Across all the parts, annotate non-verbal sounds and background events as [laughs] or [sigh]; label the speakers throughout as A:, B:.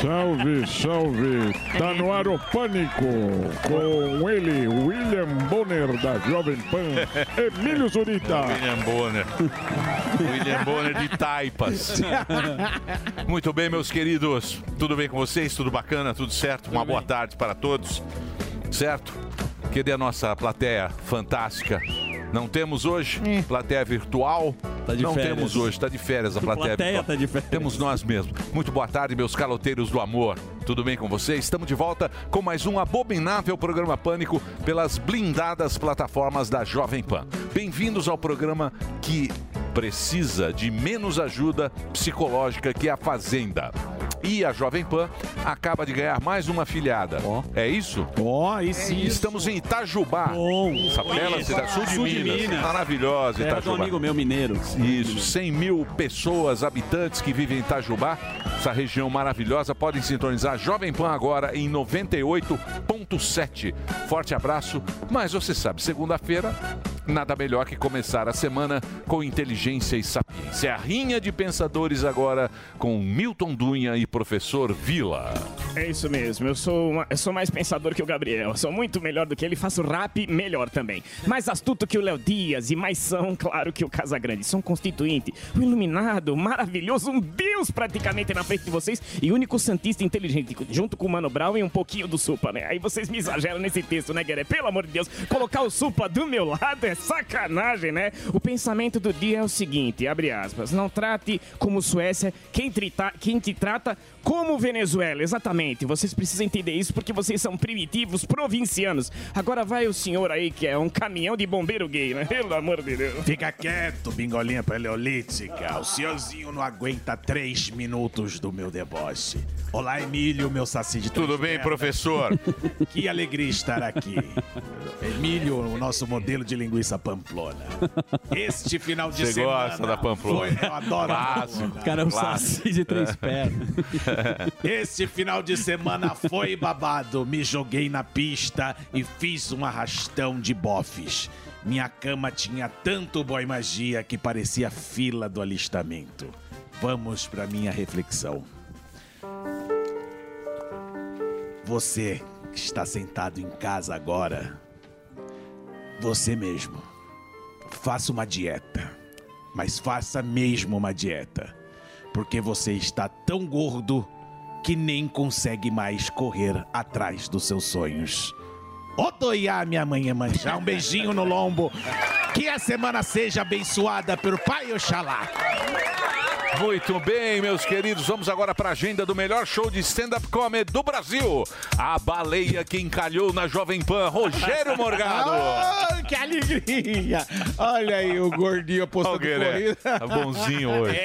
A: Salve, salve! Tá no ar o Pânico, com ele, William Bonner, da Jovem Pan, [laughs] Emílio Zurita.
B: William Bonner. William Bonner de Taipas. Muito bem, meus queridos. Tudo bem com vocês? Tudo bacana? Tudo certo? Uma boa tarde para todos. Certo? Cadê a nossa plateia fantástica? Não temos hoje plateia virtual.
C: Tá de
B: Não
C: férias.
B: temos hoje, está de férias a plateia,
C: Plateia
B: virtual.
C: tá de férias.
B: Temos nós mesmos. Muito boa tarde, meus caloteiros do amor. Tudo bem com vocês? Estamos de volta com mais um abominável programa Pânico pelas blindadas plataformas da Jovem Pan. Bem-vindos ao programa que precisa de menos ajuda psicológica que a Fazenda. E a Jovem Pan acaba de ganhar mais uma afiliada. É isso?
C: Ó, aí sim.
B: Estamos em Itajubá.
C: Bom.
B: Essa bela cidade, sul de,
C: Sul de
B: Minas.
C: Minas.
B: Maravilhosa
C: do
B: Itajubá.
C: amigo meu mineiro.
B: Isso, 100 mil pessoas, habitantes que vivem em Itajubá, essa região maravilhosa, podem sintonizar Jovem Pan agora em 98.7. Forte abraço, mas você sabe, segunda-feira, nada melhor que começar a semana com inteligência e sapiência. É a rinha de pensadores agora com Milton Dunha e professor Vila.
D: É isso mesmo, eu sou, uma- eu sou mais pensador que o Gabriel. Eu sou muito melhor do que ele, faço rap melhor também. Mais astuto que o Léo Dias e mais são, claro, que o Casagrande. Sou um constituinte, um iluminado, maravilhoso, um deus praticamente na frente de vocês e único santista inteligente, junto com o Mano Brown e um pouquinho do Supla, né? Aí vocês me exageram nesse texto, né, Gueré? Pelo amor de Deus, colocar o Supla do meu lado sacanagem, né? O pensamento do dia é o seguinte, abre aspas, não trate como Suécia quem, trita, quem te trata como Venezuela, exatamente. Vocês precisam entender isso porque vocês são primitivos provincianos. Agora vai o senhor aí que é um caminhão de bombeiro gay, né? Pelo amor de Deus.
E: Fica quieto, bingolinha paleolítica. O senhorzinho não aguenta três minutos do meu deboche. Olá, Emílio, meu saci de
B: Tudo bem,
E: pernas.
B: professor?
E: Que alegria estar aqui. Emílio, o nosso modelo de linguiça pamplona. [laughs] Este final de
B: Você
E: semana...
B: gosta da pamplona?
E: Foi, eu adoro
B: Clássico.
E: pamplona.
C: O cara é um saci de três pernas. [laughs]
E: Este final de semana foi babado. Me joguei na pista e fiz um arrastão de bofes. Minha cama tinha tanto boy magia que parecia fila do alistamento. Vamos para minha reflexão. Você que está sentado em casa agora, você mesmo, faça uma dieta. Mas faça mesmo uma dieta. Porque você está tão gordo que nem consegue mais correr atrás dos seus sonhos. Odoiá, minha mãe é manjar. Um beijinho no lombo. Que a semana seja abençoada pelo Pai Oxalá.
B: Muito bem, meus queridos. Vamos agora para a agenda do melhor show de stand-up comedy do Brasil. A baleia que encalhou na Jovem Pan, Rogério Morgado.
D: Que alegria! Olha aí o gordinho apostando
B: Gueré.
D: corrida.
B: Tá bonzinho [laughs] hoje.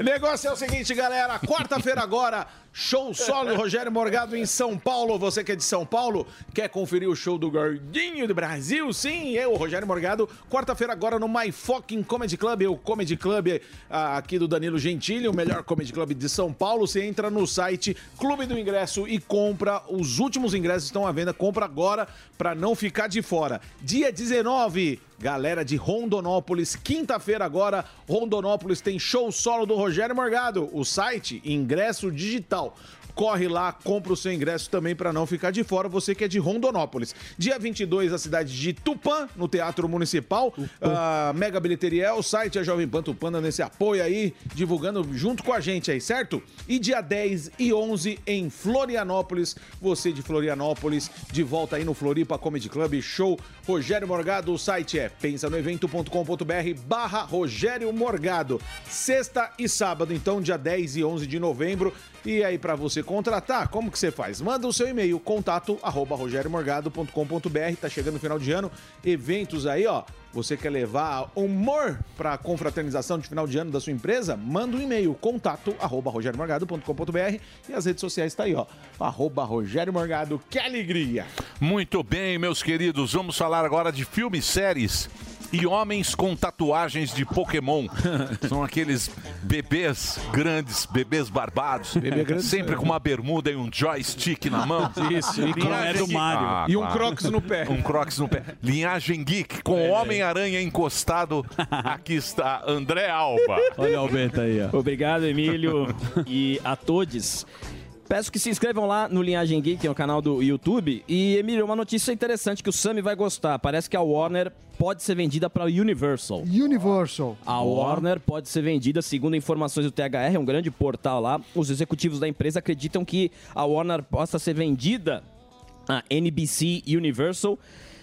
D: O negócio é o seguinte, galera. Quarta-feira agora, show solo Rogério Morgado em São Paulo. Você que é de São Paulo, quer conferir o show do Gordinho do Brasil? Sim, eu, Rogério Morgado. Quarta-feira agora no My Fucking Comedy Club, o Comedy Club ah, aqui do Danilo Gentili, o melhor Comedy Club de São Paulo. Você entra no site Clube do Ingresso e compra. Os últimos ingressos estão à venda. Compra agora para não ficar de fora. Dia 19, Galera de Rondonópolis, quinta-feira agora, Rondonópolis tem show solo do Rogério Morgado. O site, ingresso digital.
E: Corre lá, compra o seu ingresso também para não ficar de fora, você que é de Rondonópolis. Dia 22, a cidade de Tupã, no Teatro Municipal. A Mega Bilheteria é o site, a Jovem Pan Tupã dando esse apoio aí, divulgando junto com a gente aí, certo? E dia 10 e 11 em Florianópolis, você de Florianópolis, de volta aí no Floripa Comedy Club, show Rogério Morgado, o site é pensanoevento.com.br barra Rogério Morgado. Sexta e sábado, então, dia 10 e 11 de novembro. E aí, para você contratar, como que você faz? Manda o seu e-mail, contato arroba rogeriomorgado.com.br. Tá chegando o final de ano, eventos aí, ó. Você quer levar humor para confraternização de final de ano da sua empresa? Manda um e-mail, contato arroba rogeriomorgado.com.br e as redes sociais tá aí, ó. Arroba Rogério Morgado, que alegria!
B: Muito bem, meus queridos, vamos falar agora de filmes, séries e homens com tatuagens de Pokémon. [laughs] São aqueles bebês grandes, bebês barbados,
E: Bebê grande,
B: sempre com uma bermuda e um joystick na mão. [laughs]
C: Isso, e
B: Linhagem
C: é do
B: geek.
C: Mario.
E: E um Crocs no pé.
B: Um Crocs no pé. Linhagem Geek com Homem-Aranha encostado. Aqui está André Alba.
C: Olha o Alberto aí, ó.
F: Obrigado, Emílio, [laughs] e a todos. Peço que se inscrevam lá no Linhagem Geek, que é o canal do YouTube. E, Emílio, uma notícia interessante que o Sami vai gostar. Parece que a Warner pode ser vendida para a Universal.
G: Universal.
F: A Warner pode ser vendida, segundo informações do THR, é um grande portal lá. Os executivos da empresa acreditam que a Warner possa ser vendida a NBC Universal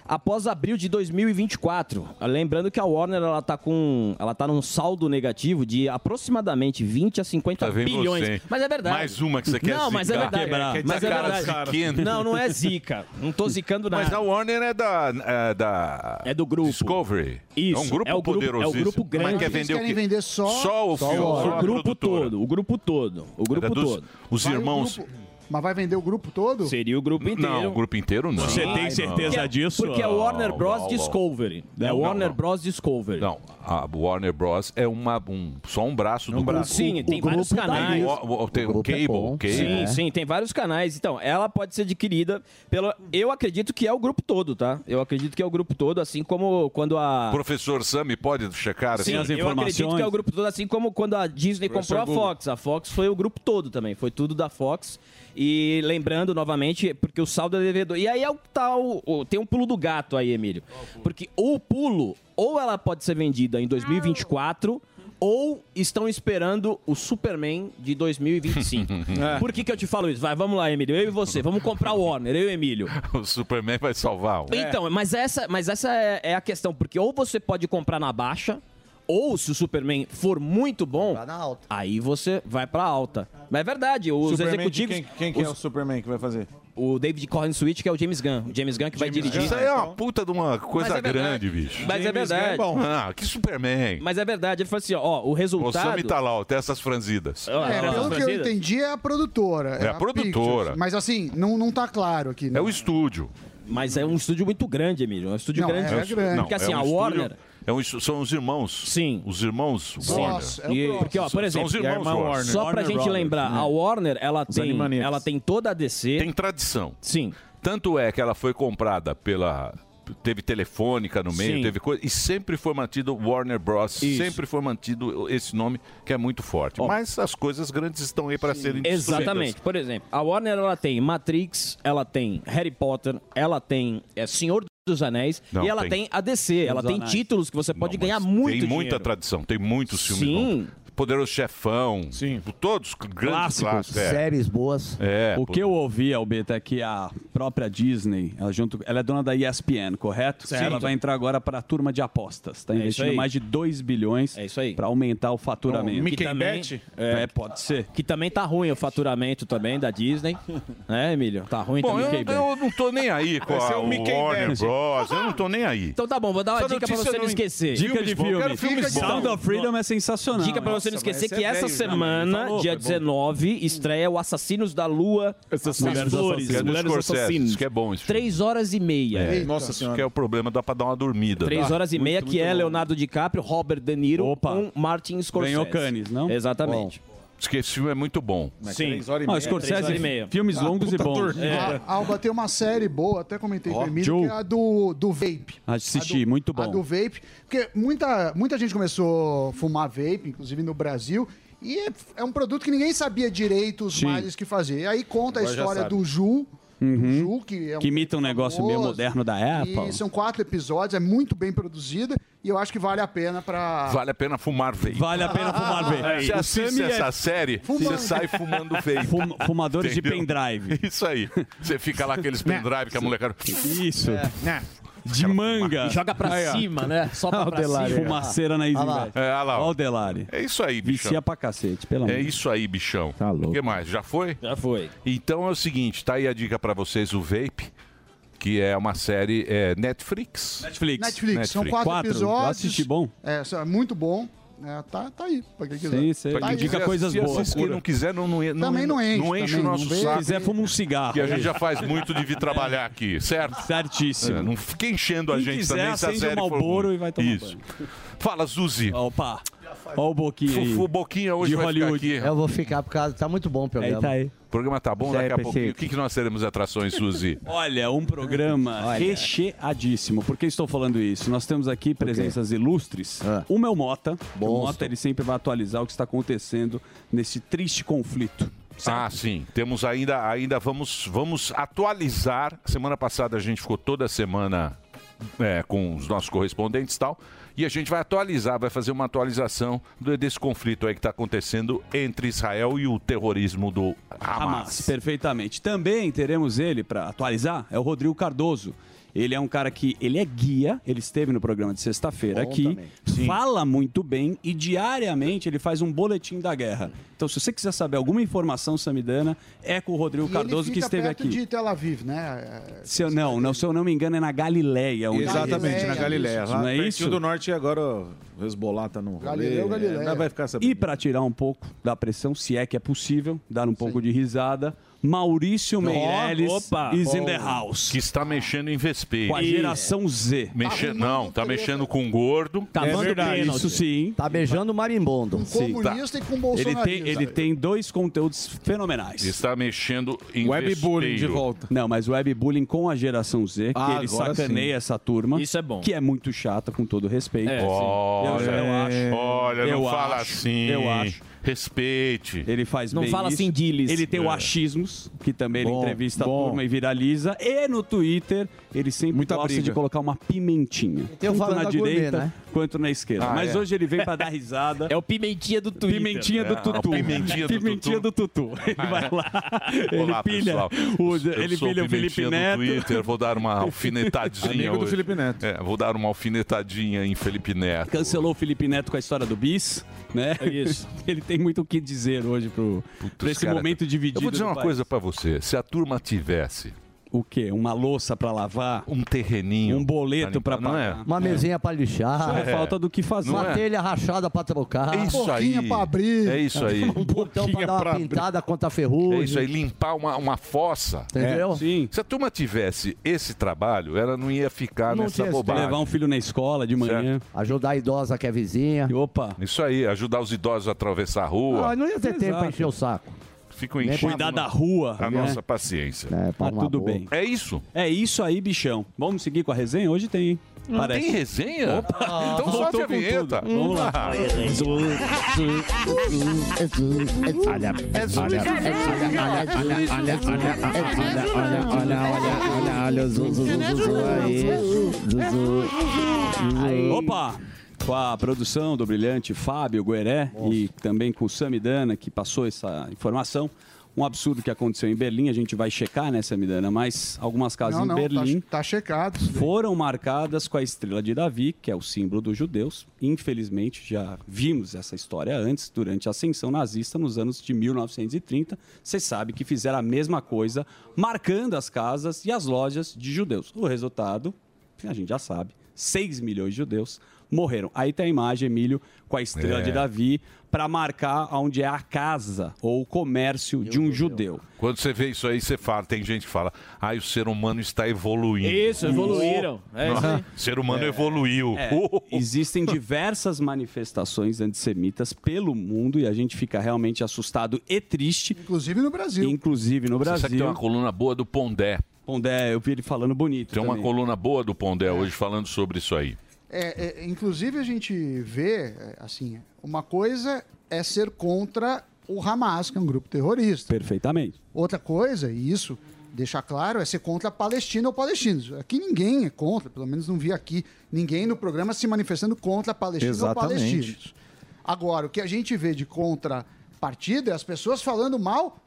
F: após abril de 2024. Lembrando que a Warner ela tá com, ela tá num saldo negativo de aproximadamente 20 a 50
B: Tá
F: bilhões.
B: você?
F: Mas é verdade.
B: Mais uma que você quer
F: Não, mas é verdade.
B: Quebrar.
F: Mas é
B: Cara
F: verdade. Não, não é zica. Não tô zicando nada.
B: Mas a Warner é da. É, da
F: É do grupo.
B: Discovery.
F: Isso,
B: é um grupo
F: é o grupo- é o grupo grande.
B: Mas quer
F: Eles
B: vender o
G: querem
B: quê?
G: vender só-
B: Só o
G: só
B: filme.
G: o-
B: só
F: o grupo
B: produtora.
F: todo, o grupo todo, o grupo
B: Era dos-
F: todo.
B: Os
G: Vai o
B: irmãos.
G: Mas vai vender o grupo todo?
F: Seria o grupo inteiro.
B: Não, o grupo inteiro não.
C: Você tem certeza
B: não.
C: disso?
F: Porque é Warner Bros.
B: não, não.
F: Discovery. é Warner
B: não.
F: Bros. Discovery.
B: Não, a Warner Bros. é uma, um, só um braço do grupo.
F: Sim, tem vários canais.
B: O, o, tem o,
H: é
B: Cable. Cable.
F: Sim, sim, tem vários canais. Então, ela pode ser adquirida pelo. Eu acredito que é o grupo todo, tá? Eu acredito que é o grupo todo, assim como quando a.
B: Professor Sami pode checar
F: Sim,
B: assim?
F: eu acredito que é o grupo todo, assim como quando a Disney
B: Professor
F: comprou a
B: Google.
F: Fox. A Fox foi o grupo todo também, foi tudo da Fox. E lembrando novamente, porque o saldo é devedor. E aí é o tal. o- tem um pulo do gato aí, Emílio. Porque o pulo, ou ela pode ser vendida em 2024. Ou estão esperando o Superman de 2025. [laughs] Por que, que eu te falo isso? Vai, vamos lá, Emílio. Eu e você. Vamos comprar o Warner, eu e o Emílio. [laughs]
B: O Superman vai salvar. o-
F: Então, mas essa, mas essa é, é a questão, porque ou você pode comprar na baixa, ou se o Superman for muito bom, aí você vai pra alta. Mas é verdade, os
E: Superman
F: executivos.
E: Quem, quem que é
F: os-
E: o Superman que vai fazer?
F: o David Corrin Switch, que é o James Gunn. O James Gunn que vai dirigir.
B: Isso aí é uma puta de uma coisa
F: Mas é verdade.
B: grande, bicho.
F: Mas é verdade.
B: Ah, que Superman.
F: Mas é verdade, ele falou assim, ó, o
B: O
F: resultado...
B: Sami tá lá, ó, tem essas franzidas.
G: É,
F: ó,
G: pelo
F: ó,
G: que eu entendi, é a produtora.
B: É a produtora.
G: Pictures. Mas assim, não, não tá claro aqui.
B: É o estúdio.
F: Mas é um estúdio muito grande, Emílio. É um estúdio
G: Não,
F: grande.
G: é grande.
B: Não,
F: Porque assim,
B: é um
F: a
B: estúdio-
F: Warner...
B: é um são os irmãos.
F: Sim.
B: Os irmãos Warner.
G: É
F: E- porque, ó, por
B: São
F: exemplo,
B: os irmãos Warner.
F: só pra
C: Warner
F: gente
C: Brothers,
F: lembrar,
C: né?
F: a Warner, ela tem,
E: Animaniacs.
F: ela tem toda a DC.
B: Tem tradição.
F: Sim.
B: Tanto é que ela foi comprada pela. Teve telefônica no meio,
F: Sim.
B: teve coisa. E sempre foi mantido Warner Bros.
F: Isso.
B: Sempre foi mantido esse nome que é muito forte.
F: Ó.
B: Mas as coisas grandes estão aí para serem.
F: Exatamente. Por exemplo, a Warner ela tem Matrix, ela tem Harry Potter, ela tem é, Senhor dos Anéis
B: Não,
F: e ela
B: tem.
F: tem, a DC. Ela tem títulos que você pode
B: Não,
F: ganhar muito
B: Tem muita
F: dinheiro.
B: tradição, tem muitos filmes
F: Sim.
B: Poderoso Chefão.
E: Sim.
B: Todos grandes
C: Clássicos.
B: clássicos. É.
H: Séries boas.
B: É,
C: O que eu ouvi, Albeta, é que a própria Disney, ela, junto, ela é dona da ESPN, correto?
F: Certo.
C: Ela vai entrar agora para a turma de apostas. Está
F: É
C: investindo
F: aí.
C: mais de 2 bilhões
F: É isso aí.
C: para aumentar o faturamento.
E: Mickey
F: também-
E: Bet?
C: É, pode ser.
F: Que também tá ruim o faturamento também da Disney. [laughs] né, Emílio? Tá ruim
B: Bom,
F: também.
B: eu, eu não tô nem aí com
E: Vai ser
B: a
E: o Mickey
B: Warner
E: Bet.
B: Bros. Eu não tô nem aí.
F: Então tá bom, vou dar uma
B: Essa
F: dica pra
B: notícia
F: você não esquecer.
C: Dica de filme.
B: quero filmes bons.
C: Sound of Freedom é sensacional.
F: Dica pra você não
E: Nossa,
F: esquecer que
E: é
F: essa
E: velho já,
F: semana,
C: falou,
F: dia
C: foi bom.
F: 19, estreia o Assassinos da Lua.
C: Mulheres
F: Flores,
B: é
F: Mulheres
B: Scorsese,
F: Assassinas.
B: isso que é bom filme.
F: Três horas e meia.
B: É,
E: Nossa
B: isso
E: Senhora.
B: que é o problema, dá pra dar uma dormida.
F: Três
B: Dá.
F: horas e meia, que é Leonardo DiCaprio, Robert De Niro
C: Opa.
F: com Martin Scorsese.
C: Ganhou Cannes, não?
F: Exatamente.
B: Diz que esse filme é muito bom.
E: Mas
C: Sim.
E: três horas e
C: Ah,
E: meia.
C: Scorsese,
E: Três horas e meia.
C: filmes
E: Ah,
C: longos e
E: puta
C: bons.
E: torneira.
G: A Alba tem uma série boa, até comentei com
C: Ó,
G: o Emílio,
C: Joe.
G: que é a do, do vape.
C: Assisti,
G: A do-
C: muito
G: A
C: bom.
G: do vape. Porque muita, muita gente começou a fumar vape, inclusive no Brasil. E é, é um produto que ninguém sabia direito os
C: Sim.
G: males que fazer. E aí conta a
C: Agora já
G: história
C: sabe.
G: do Ju.
C: Uhum.
G: Ju, que é um
C: que imita um negócio meio
G: famoso.
C: moderno da Apple.
G: E são quatro episódios, é muito bem produzida. E eu acho que vale a pena pra.
B: Vale a pena fumar vape.
C: Vale a pena fumar vape.
B: Você assiste
C: Sammy é-
B: essa série,
G: Fumando.
B: você sai fumando vape.
C: Fum- fumadores de
B: Entendeu?
C: pendrive.
B: Isso aí. Você fica lá aqueles pendrive que a molecada...
C: Isso.
B: É.
C: De manga.
H: E joga pra
C: Aí,
H: cima, né? Só pra, pra
C: Delari.
H: cima.
C: Fumaceira na Easy
H: Olha lá.
B: É, olha lá. ó.
C: O Delari.
B: É isso aí, bichão.
C: Vicia pra cacete, pelo amor.
B: É isso aí, bichão. Tá louco. O que mais? Já foi?
H: Já foi.
B: Então é o seguinte, tá aí a dica pra vocês, o Vape, que é uma série é, Netflix.
C: Netflix.
G: Netflix, são quatro,
C: Quatro.
G: episódios.
C: Eu assisti, bom.
G: É, é muito bom. É, tá, tá aí, pra quem quiser.
C: Sim, sim.
G: Tá
B: Quem
G: aí.
B: quiser assistir, assiste. Quem não quiser, não, não, não,
G: Também não enche,
B: Não enche
G: também,
B: o nosso saco.
C: Se quiser, fuma um cigarro.
B: Que a gente já faz muito de vir trabalhar aqui, certo?
C: Certíssimo.
B: É, não fica enchendo a
C: Quem
B: gente
C: quiser,
B: também se a
C: acende um Marlboro
B: ruim.
C: e vai tomar
B: Isso. Fala, Zuzi.
C: Opa. Olha o Boquinha aí.
B: O Boquinha hoje
C: De
B: vai
C: Hollywood.
B: ficar aqui.
I: Eu vou ficar por causa. Tá muito bom o programa.
C: Aí tá aí.
B: O programa tá bom, daqui a pouquinho. O que, que nós teremos de atrações, Suzy? [laughs]
C: Olha, um programa recheadíssimo. Por que estou falando isso? Nós temos aqui presenças ilustres. O meu Mota. O Mota ele sempre vai atualizar o que está acontecendo nesse triste conflito.
B: Ah, sim. Temos ainda, ainda vamos, vamos atualizar. Semana passada a gente ficou toda semana é, com os nossos correspondentes e tal. E a gente vai atualizar, vai fazer uma atualização desse conflito aí que está acontecendo entre Israel e o terrorismo do Hamas.
C: Hamas, perfeitamente. Também teremos ele para atualizar, é o Rodrigo Cardoso. Ele é um cara que ele é guia, ele esteve no programa de sexta-feira aqui, fala muito bem e diariamente ele faz um boletim da guerra. Então, se você quiser saber alguma informação samidana, é com o Rodrigo
G: E
C: Cardoso
G: ele
C: que
G: fica
C: esteve
G: perto
C: aqui.
G: de Tel Aviv, né? É,
C: Se eu, não, não, se eu não me engano, é na Galileia. onde
E: Exatamente, na Galileia. Lá
C: Não é
E: pertinho
C: isso?
E: do norte agora o Hezbollah tá no rolê.
G: Galileu, Galileia.
E: É, nós vai ficar sabendo.
C: E para tirar um pouco da pressão, se é que é possível, dar um pouco de risada, Maurício Meirelles
H: opa.
C: is in the house.
B: Que está mexendo em vespeiro.
C: Com a geração Z.
B: Mexe... Não, tá mexendo com gordo.
H: Tá
C: É verdade, isso sim.
I: Tá beijando o marimbondo.
G: Com comunista e com
C: Ele
G: bolsonarista.
C: tem, ele tem dois conteúdos fenomenais.
B: Está mexendo em
E: Webbullying de
B: vespeiro.
E: volta.
C: Não, mas webbullying com a geração Z, que
E: Ah,
C: ele sacaneia
E: sim.
C: essa turma.
H: Isso é bom.
C: Que é muito chata, com todo respeito.
H: É, sim.
B: Olha,
C: Eu- eu acho.
B: olha,
C: Eu
B: não fala
C: acho,
B: assim.
C: eu acho.
B: Respeite.
C: Ele faz
H: Não
C: bem
H: fala
C: isso.
H: assim, Diles.
C: Ele tem o
B: É.
C: achismos, que também ele
E: Bom,
C: entrevista
E: bom.
C: a turma e viraliza. E no Twitter, ele sempre
E: Muita
C: gosta
E: briga.
C: de colocar uma pimentinha.
I: o
C: tanto na
I: da Gourmet,
C: direita
I: né?
C: quanto na esquerda.
B: Ah,
C: Mas
B: é.
C: hoje ele vem pra dar risada.
H: É o pimentinha do Twitter.
C: Pimentinha do
B: É,
C: Tutu.
B: o pimentinha do
C: Pimentinha do Tutu. [laughs] Ele vai lá, ele
B: Olá,
C: pilha,
B: pessoal.
C: o,
B: Eu
C: ele
B: sou
C: pilha o Felipe
B: do
C: Neto.
B: Twitter, vou dar uma [laughs] alfinetadinha
E: Amigo do. Felipe Neto.
B: É, vou dar uma alfinetadinha em Felipe Neto.
C: Cancelou o Felipe Neto com a história do bis, né?
H: É isso. [laughs]
C: Ele tem muito o que dizer hoje pro, pra esse
B: cara,
C: momento dividido.
B: Eu vou dizer uma
C: país.
B: coisa pra você. Se a turma tivesse
C: O quê? Uma louça pra lavar?
B: um terreninho...
C: Um boleto pra
B: limpar, não é?
C: pagar?
I: Uma mesinha pra lixar.
C: Só é falta do que fazer.
I: Uma
B: é?
I: telha rachada pra trocar.
B: É isso aí.
G: pra abrir.
B: É isso aí. [laughs]
I: Um botão pra dar uma
E: pra abrir.
I: pintada contra a ferrugem.
B: É isso aí, limpar uma, uma fossa.
I: Entendeu?
C: Sim.
B: Se a turma tivesse esse trabalho, ela não ia ficar
I: Não
B: nessa bobagem.
C: Levar um filho na escola de manhã.
I: Ajudar a idosa que é vizinha.
C: E, opa,
B: Isso aí, ajudar os idosos a atravessar a rua.
I: Ah, não ia ter tempo
C: Exato.
I: pra encher o saco.
B: Ficam enchendo
C: cuidar da rua.
B: a
C: né?
B: nossa paciência.
I: É, uma
C: tudo
I: boa.
C: bem.
B: É isso.
C: É isso aí, bichão. Vamos seguir com a resenha? Hoje tem, hein?
B: Não
C: Parece.
B: tem resenha? então
C: voltou
B: sobe a
C: com
B: vinheta.
C: tudo. Vamos lá.
B: Ah,
C: Opa! Com a produção do brilhante Fábio Gueré e também com o Samidana, que passou essa informação. Um absurdo que aconteceu em Berlim, a gente vai checar, né, Samidana? Mas algumas casas
G: Não,
C: em
G: não,
C: Berlim
G: tá, tá checado.
C: foram marcadas com a estrela de Davi, que é o símbolo dos judeus. Infelizmente, já vimos essa história antes, durante a ascensão nazista nos anos de 1930. Você sabe que fizeram a mesma coisa, marcando as casas e as lojas de judeus. O resultado, a gente já sabe, 6 milhões de judeus morreram. Aí tem a imagem, Emílio, com a estrela
B: É.
C: de Davi, para marcar onde é a casa ou o comércio de um judeu.
B: Quando você vê isso aí, você fala, tem gente que fala, ai, o ser humano está evoluindo.
F: Isso, evoluíram. É isso aí.
B: O ser humano evoluiu.
C: É, [laughs] existem diversas manifestações antissemitas pelo mundo e a gente fica realmente assustado e triste.
G: Inclusive no Brasil.
C: Inclusive no
B: Você
C: Brasil.
B: sabe que tem uma coluna boa do Pondé.
C: Pondé, eu vi ele falando bonito.
B: Tem uma
C: também.
B: coluna boa do Pondé hoje falando sobre isso aí.
G: É, é, inclusive, a gente vê, é, assim, uma coisa é ser contra o Hamas, que é um grupo terrorista.
C: Perfeitamente.
G: Outra coisa, e isso deixar claro, é ser contra a Palestina ou palestinos. Aqui ninguém é contra, pelo menos não vi aqui ninguém no programa se manifestando contra a Palestina ou
H: Exatamente.
G: palestinos. Agora, o que a gente vê de contrapartida é as pessoas falando mal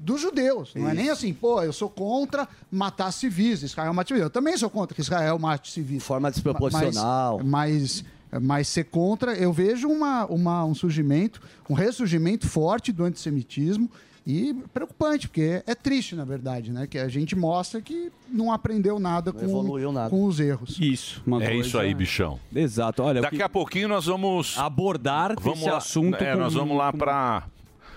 G: dos judeus. Não é nem assim, pô, eu sou contra matar civis, Israel mate civis. Eu também sou contra que Israel mate civis.
I: Forma desproporcional.
G: Mas, mas, mas ser contra, eu vejo uma, uma, um surgimento, um ressurgimento forte do antissemitismo e preocupante, porque é triste, na verdade, né? Que a gente mostra que não aprendeu nada, com,
I: evoluiu nada.
G: com os erros.
C: Isso.
B: é isso aí, bichão.
C: Exato. Olha,
B: Daqui a pouquinho nós vamos
C: abordar
B: vamos
C: esse
B: lá,
C: assunto
B: É,
C: com-
B: nós vamos lá
C: com-
B: para.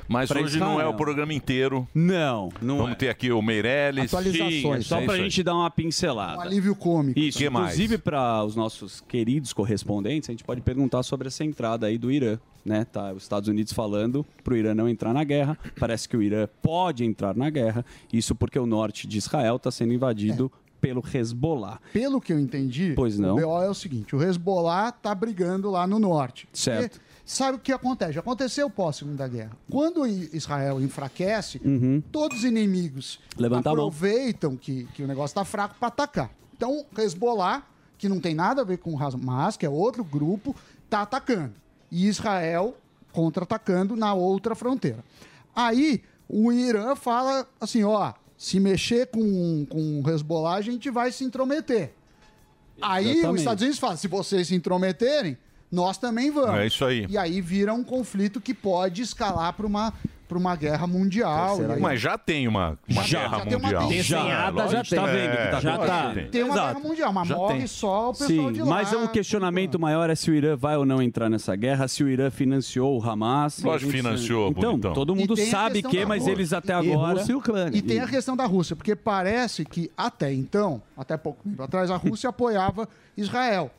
B: Mas
C: pra
B: hoje não é o programa inteiro.
C: Não, não
B: Vamos
C: é.
B: ter aqui o Meirelles.
C: Sim, é só
B: É
C: pra
B: aí.
C: gente dar uma pincelada.
G: Um alívio cômico.
C: Isso,
B: Que mais?
C: inclusive para os nossos queridos correspondentes, a gente pode perguntar sobre essa entrada aí do Irã, né? Tá, os Estados Unidos falando para o Irã não entrar na guerra. Parece que o Irã pode entrar na guerra. Isso porque o norte de Israel está sendo invadido pelo Hezbollah.
G: Pelo que eu entendi,
C: Pois não.
G: o BO é o seguinte: o Hezbollah tá brigando lá no norte.
C: Certo.
G: E sabe o que acontece? Aconteceu pós-segunda guerra. Quando Israel enfraquece,
C: Uhum.
G: todos os inimigos
C: Levanta
G: aproveitam que, que o negócio está fraco para atacar. Então, Hezbollah, que não tem nada a ver com o Hamas, que é outro grupo, está atacando. E Israel contra-atacando na outra fronteira. Aí, o Irã fala assim, ó, se mexer com, com o Hezbollah, a gente vai se intrometer. Aí, os
B: Exatamente.
G: Estados Unidos falam, se vocês se intrometerem, nós também vamos.
B: É isso aí.
G: E aí vira um conflito que pode escalar para uma, pra uma guerra mundial. E aí-
B: Mas já tem uma, uma
G: Já
B: guerra
G: tem uma
B: mundial.
G: desenhada,
B: É,
G: já
B: lógico.
C: Tá vendo que tá
B: já
C: acontecendo?
B: tem.
G: Tem uma
C: Exato.
G: guerra mundial, mas
C: Já
G: morre
C: tem.
G: só o pessoal
C: Sim,
G: de lá.
C: mas o questionamento maior é se o Irã vai ou não entrar nessa guerra, se o Irã financiou o Hamas.
B: Lógico
C: gente-
B: financiou,
C: Então,
B: bonitão.
C: todo mundo
G: E tem
C: sabe que, mas
G: Rússia.
C: eles até
G: E
C: agora...
G: Rússia e Ucrânia. E tem a questão da Rússia, porque parece que até então, até pouco tempo atrás, a Rússia apoiava Israel.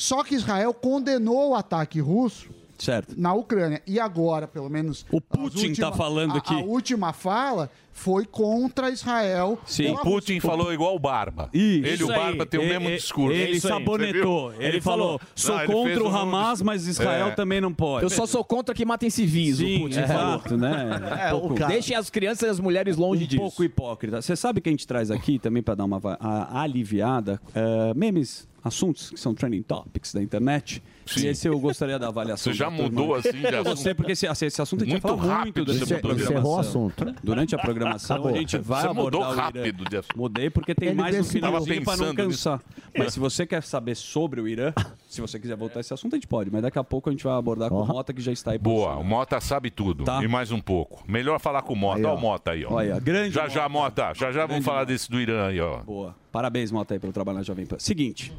G: Só que Israel condenou o ataque russo
C: Certo.
G: na Ucrânia. E agora, pelo menos. O
C: Putin tá falando
G: a,
C: que-
G: A última fala foi contra Israel.
B: Sim. O Putin
G: Rússia.
B: falou igual o Barba.
C: Isso.
B: Ele e o. Barba têm o
C: E-
B: mesmo
C: e-
B: discurso.
C: Ele
B: aí,
C: sabonetou.
B: viu?
C: Ele, falou, sou
B: Não, ele
C: contra o
B: um-
C: Hamas, mas Israel
B: É.
C: também não pode.
F: Eu só sou contra que matem civis,
C: Sim,
F: o Putin falou.
C: exato, né?
F: É, o cara- Deixem as crianças e as mulheres longe
C: um
F: disso.
C: pouco hipócrita. Você sabe que a gente traz aqui também para dar uma a- aliviada eh, memes, assuntos que são trending topics da internet.
B: Sim.
C: E esse eu gostaria da avaliação.
B: Você já mudou, assim, de
C: Eu
B: assunto?
C: sei porque esse, assim, esse assunto a gente
B: Muito
C: vai falar muito
B: rápido
C: durante
B: você
C: a programação.
I: Encerrou o assunto.
C: Durante a programação
I: Acabou.
C: a gente vai
B: Você
C: abordar
B: mudou
C: o Irã.
B: rápido de assunto.
C: Mudei porque tem
I: Ele
C: mais no finalzinho para não cansar. Mas se você quer saber sobre o Irã, se você quiser voltar a esse assunto, a gente pode. Mas daqui a pouco a gente vai abordar com o Mota, que já está aí.
B: Boa, o Mota sabe tudo.
C: Tá.
B: E mais um pouco. Melhor falar com o Mota.
C: Aí,
B: Olha o Mota aí, ó.
C: Olha, grande
B: já já, Mota. Já já vamos falar
C: Mota.
B: desse do Irã aí, ó.
C: Boa. Parabéns, Mota, aí, pelo trabalho na Jovem Pan. Seguinte,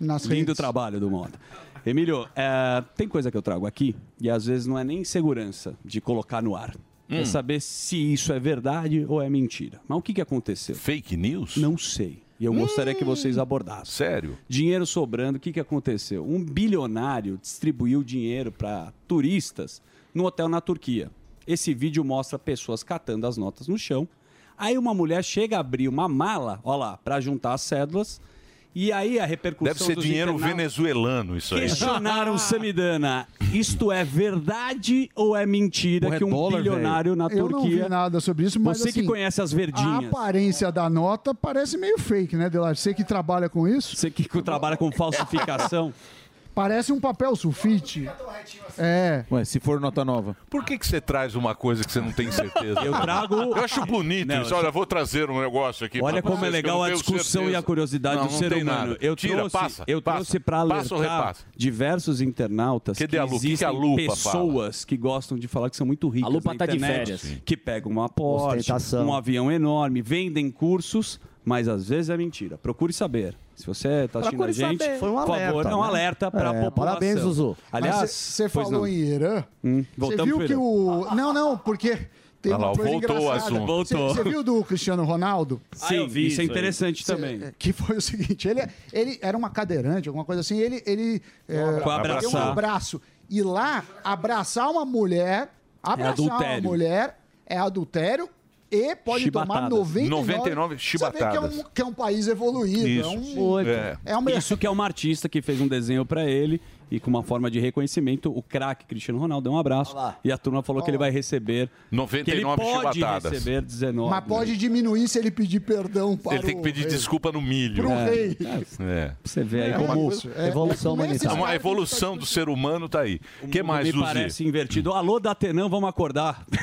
G: Nas
C: lindo
G: redes.
C: trabalho do Mota. Emílio, é, tem coisa que eu trago aqui e às vezes não é nem segurança de colocar no ar. É
B: Hum.
C: saber se isso é verdade ou é mentira. Mas o que, que aconteceu?
B: Fake news?
C: Não sei. E eu gostaria que vocês abordassem.
B: Sério?
C: Dinheiro sobrando, o que, que aconteceu? Um bilionário distribuiu dinheiro para turistas no hotel na Turquia. Esse vídeo mostra pessoas catando as notas no chão. Aí uma mulher chega a abrir uma mala, ó lá, para juntar as cédulas. E aí a repercussão
B: Deve ser
C: dos
B: dinheiro venezuelano isso aí.
C: Questionaram Samidana. Isto é verdade ou é mentira
G: Porra, é
C: que um
G: dólar,
C: bilionário na
G: Eu não vi
C: Turquia.
G: nada sobre isso, mas
C: Você que
G: assim,
C: conhece as
G: A
C: verdinhas.
G: aparência da nota parece meio fake, né, Delar? Você que trabalha com isso.
C: Você que trabalha com falsificação. [laughs]
G: Parece um papel sulfite. É.
E: Ué, se for nota nova.
B: Por que, que você traz uma coisa que você não tem certeza? [laughs]
C: Eu trago-
B: Eu acho bonito
C: Não,
B: isso. Olha, vou trazer um negócio aqui.
C: Olha
B: pra
C: como é
B: vocês que eu
C: legal
B: não
C: a
B: tenho
C: discussão
B: certeza.
C: e a curiosidade
B: Não,
C: do
B: não
C: ser
B: tem
C: humano.
B: nada.
C: Eu
B: Tira,
C: trouxe,
B: passa,
C: eu
B: passa.
C: trouxe para
B: Passa ou
C: alertar
B: repassa?
C: diversos internautas
B: Cadê
C: que
B: a lupa? O que que
C: existem
B: a lupa
C: pessoas que gostam de falar que são muito ricas
F: A lupa
C: na
F: tá de
C: internet,
F: férias.
C: Que pegam uma Porsche,
I: Ostentação.
C: um avião enorme, vendem cursos, mas às vezes é mentira. Procure saber. Se você está assistindo a gente,
I: saber. Foi um
C: por favor,
I: alerta,
C: é um
I: né?
C: alerta para a
I: É,
C: população.
I: parabéns, Zuzu.
C: Aliás,
G: você falou
C: não.
G: em Irã.
C: Hum,
G: Você viu que o. Não, não, porque. Tem
C: Olha lá,
G: uma
C: voltou o assunto. Voltou.
G: Você, você viu do Cristiano Ronaldo?
C: Sim, Ah, vi isso é interessante
G: Cê-
C: também.
G: Que foi o seguinte: ele, ele era uma cadeirante, alguma coisa assim. Ele, ele é,
C: Foi
G: deu um
C: abraçar.
G: abraço. E lá, abraçar uma mulher, abraçar uma
B: adultério.
G: mulher é adultério e pode tomar
C: Chibatadas.
G: 99,
B: 99
G: Você vê que é, um,
C: chibatadas.
G: que é um país evoluído. É, um, é. uma
C: Isso que é uma artista que fez um desenho pra ele e com uma forma de reconhecimento, o craque Cristiano Ronaldo deu um abraço e a turma falou que ele vai receber
B: 99
C: que ele pode
B: chibatadas.
C: receber 19.
G: Mas pode diminuir se ele pedir perdão para
B: Ele tem que
G: o
B: pedir
G: rei.
B: desculpa no milho.
G: Pro rei.
B: É.
C: Você vê aí
G: É,
C: como
G: é,
C: evolução
G: é,
C: humanitária.
B: Uma evolução do ser humano tá aí. O que mais,
C: Me
B: Luzi?
C: parece invertido. Alô, Datenã, vamos acordar. [laughs]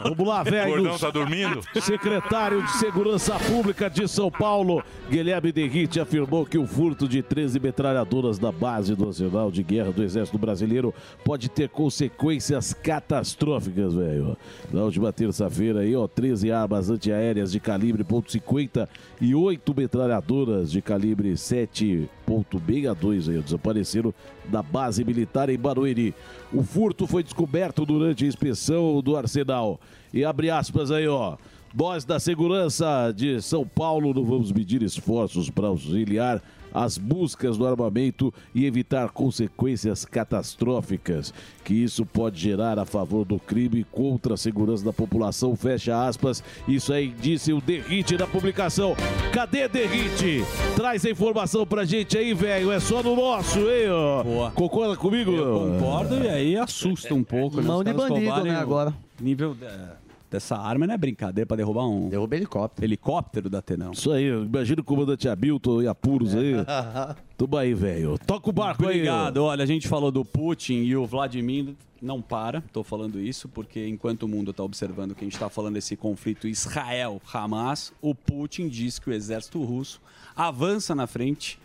H: Vamos lá,
B: O Gordão
H: velho.
B: tá dormindo?
H: Secretário de Segurança Pública de São Paulo, Guilherme Derrite, afirmou que o furto de 13 metralhadoras da base do Arsenal de Guerra do Exército Brasileiro pode ter consequências catastróficas, velho. Na última terça-feira aí, ó, 13 armas antiaéreas de calibre .50 e 8 metralhadoras de calibre 7.62 aí, desapareceram da base militar em Barueri. O furto foi descoberto durante a inspeção do arsenal. E abre aspas aí, ó. Nós da segurança de São Paulo não vamos medir esforços para auxiliar as buscas do armamento e evitar consequências catastróficas que isso pode gerar a favor do crime contra a segurança da população. Fecha aspas. Isso aí disse o Derrite na publicação. Cadê Derrite? Traz a informação pra gente aí, velho. É só no nosso, hein? Ó. Concorda comigo?
C: Eu concordo e aí assusta um pouco. né?
I: Mão de bandido, né, agora.
C: Nível da- dessa arma não é brincadeira pra derrubar um...
I: Derruba helicóptero.
C: Helicóptero da Tenão.
A: Isso aí, imagina o comandante Hamilton e apuros aí. [laughs] Tamo aí, velho. Toca o barco aí. ó.
C: Obrigado. Olha, a gente falou do Putin e o Vladimir não para. Estou falando isso porque enquanto o mundo está observando que a gente está falando desse conflito Israel-Hamas, o Putin diz que o exército russo avança na frente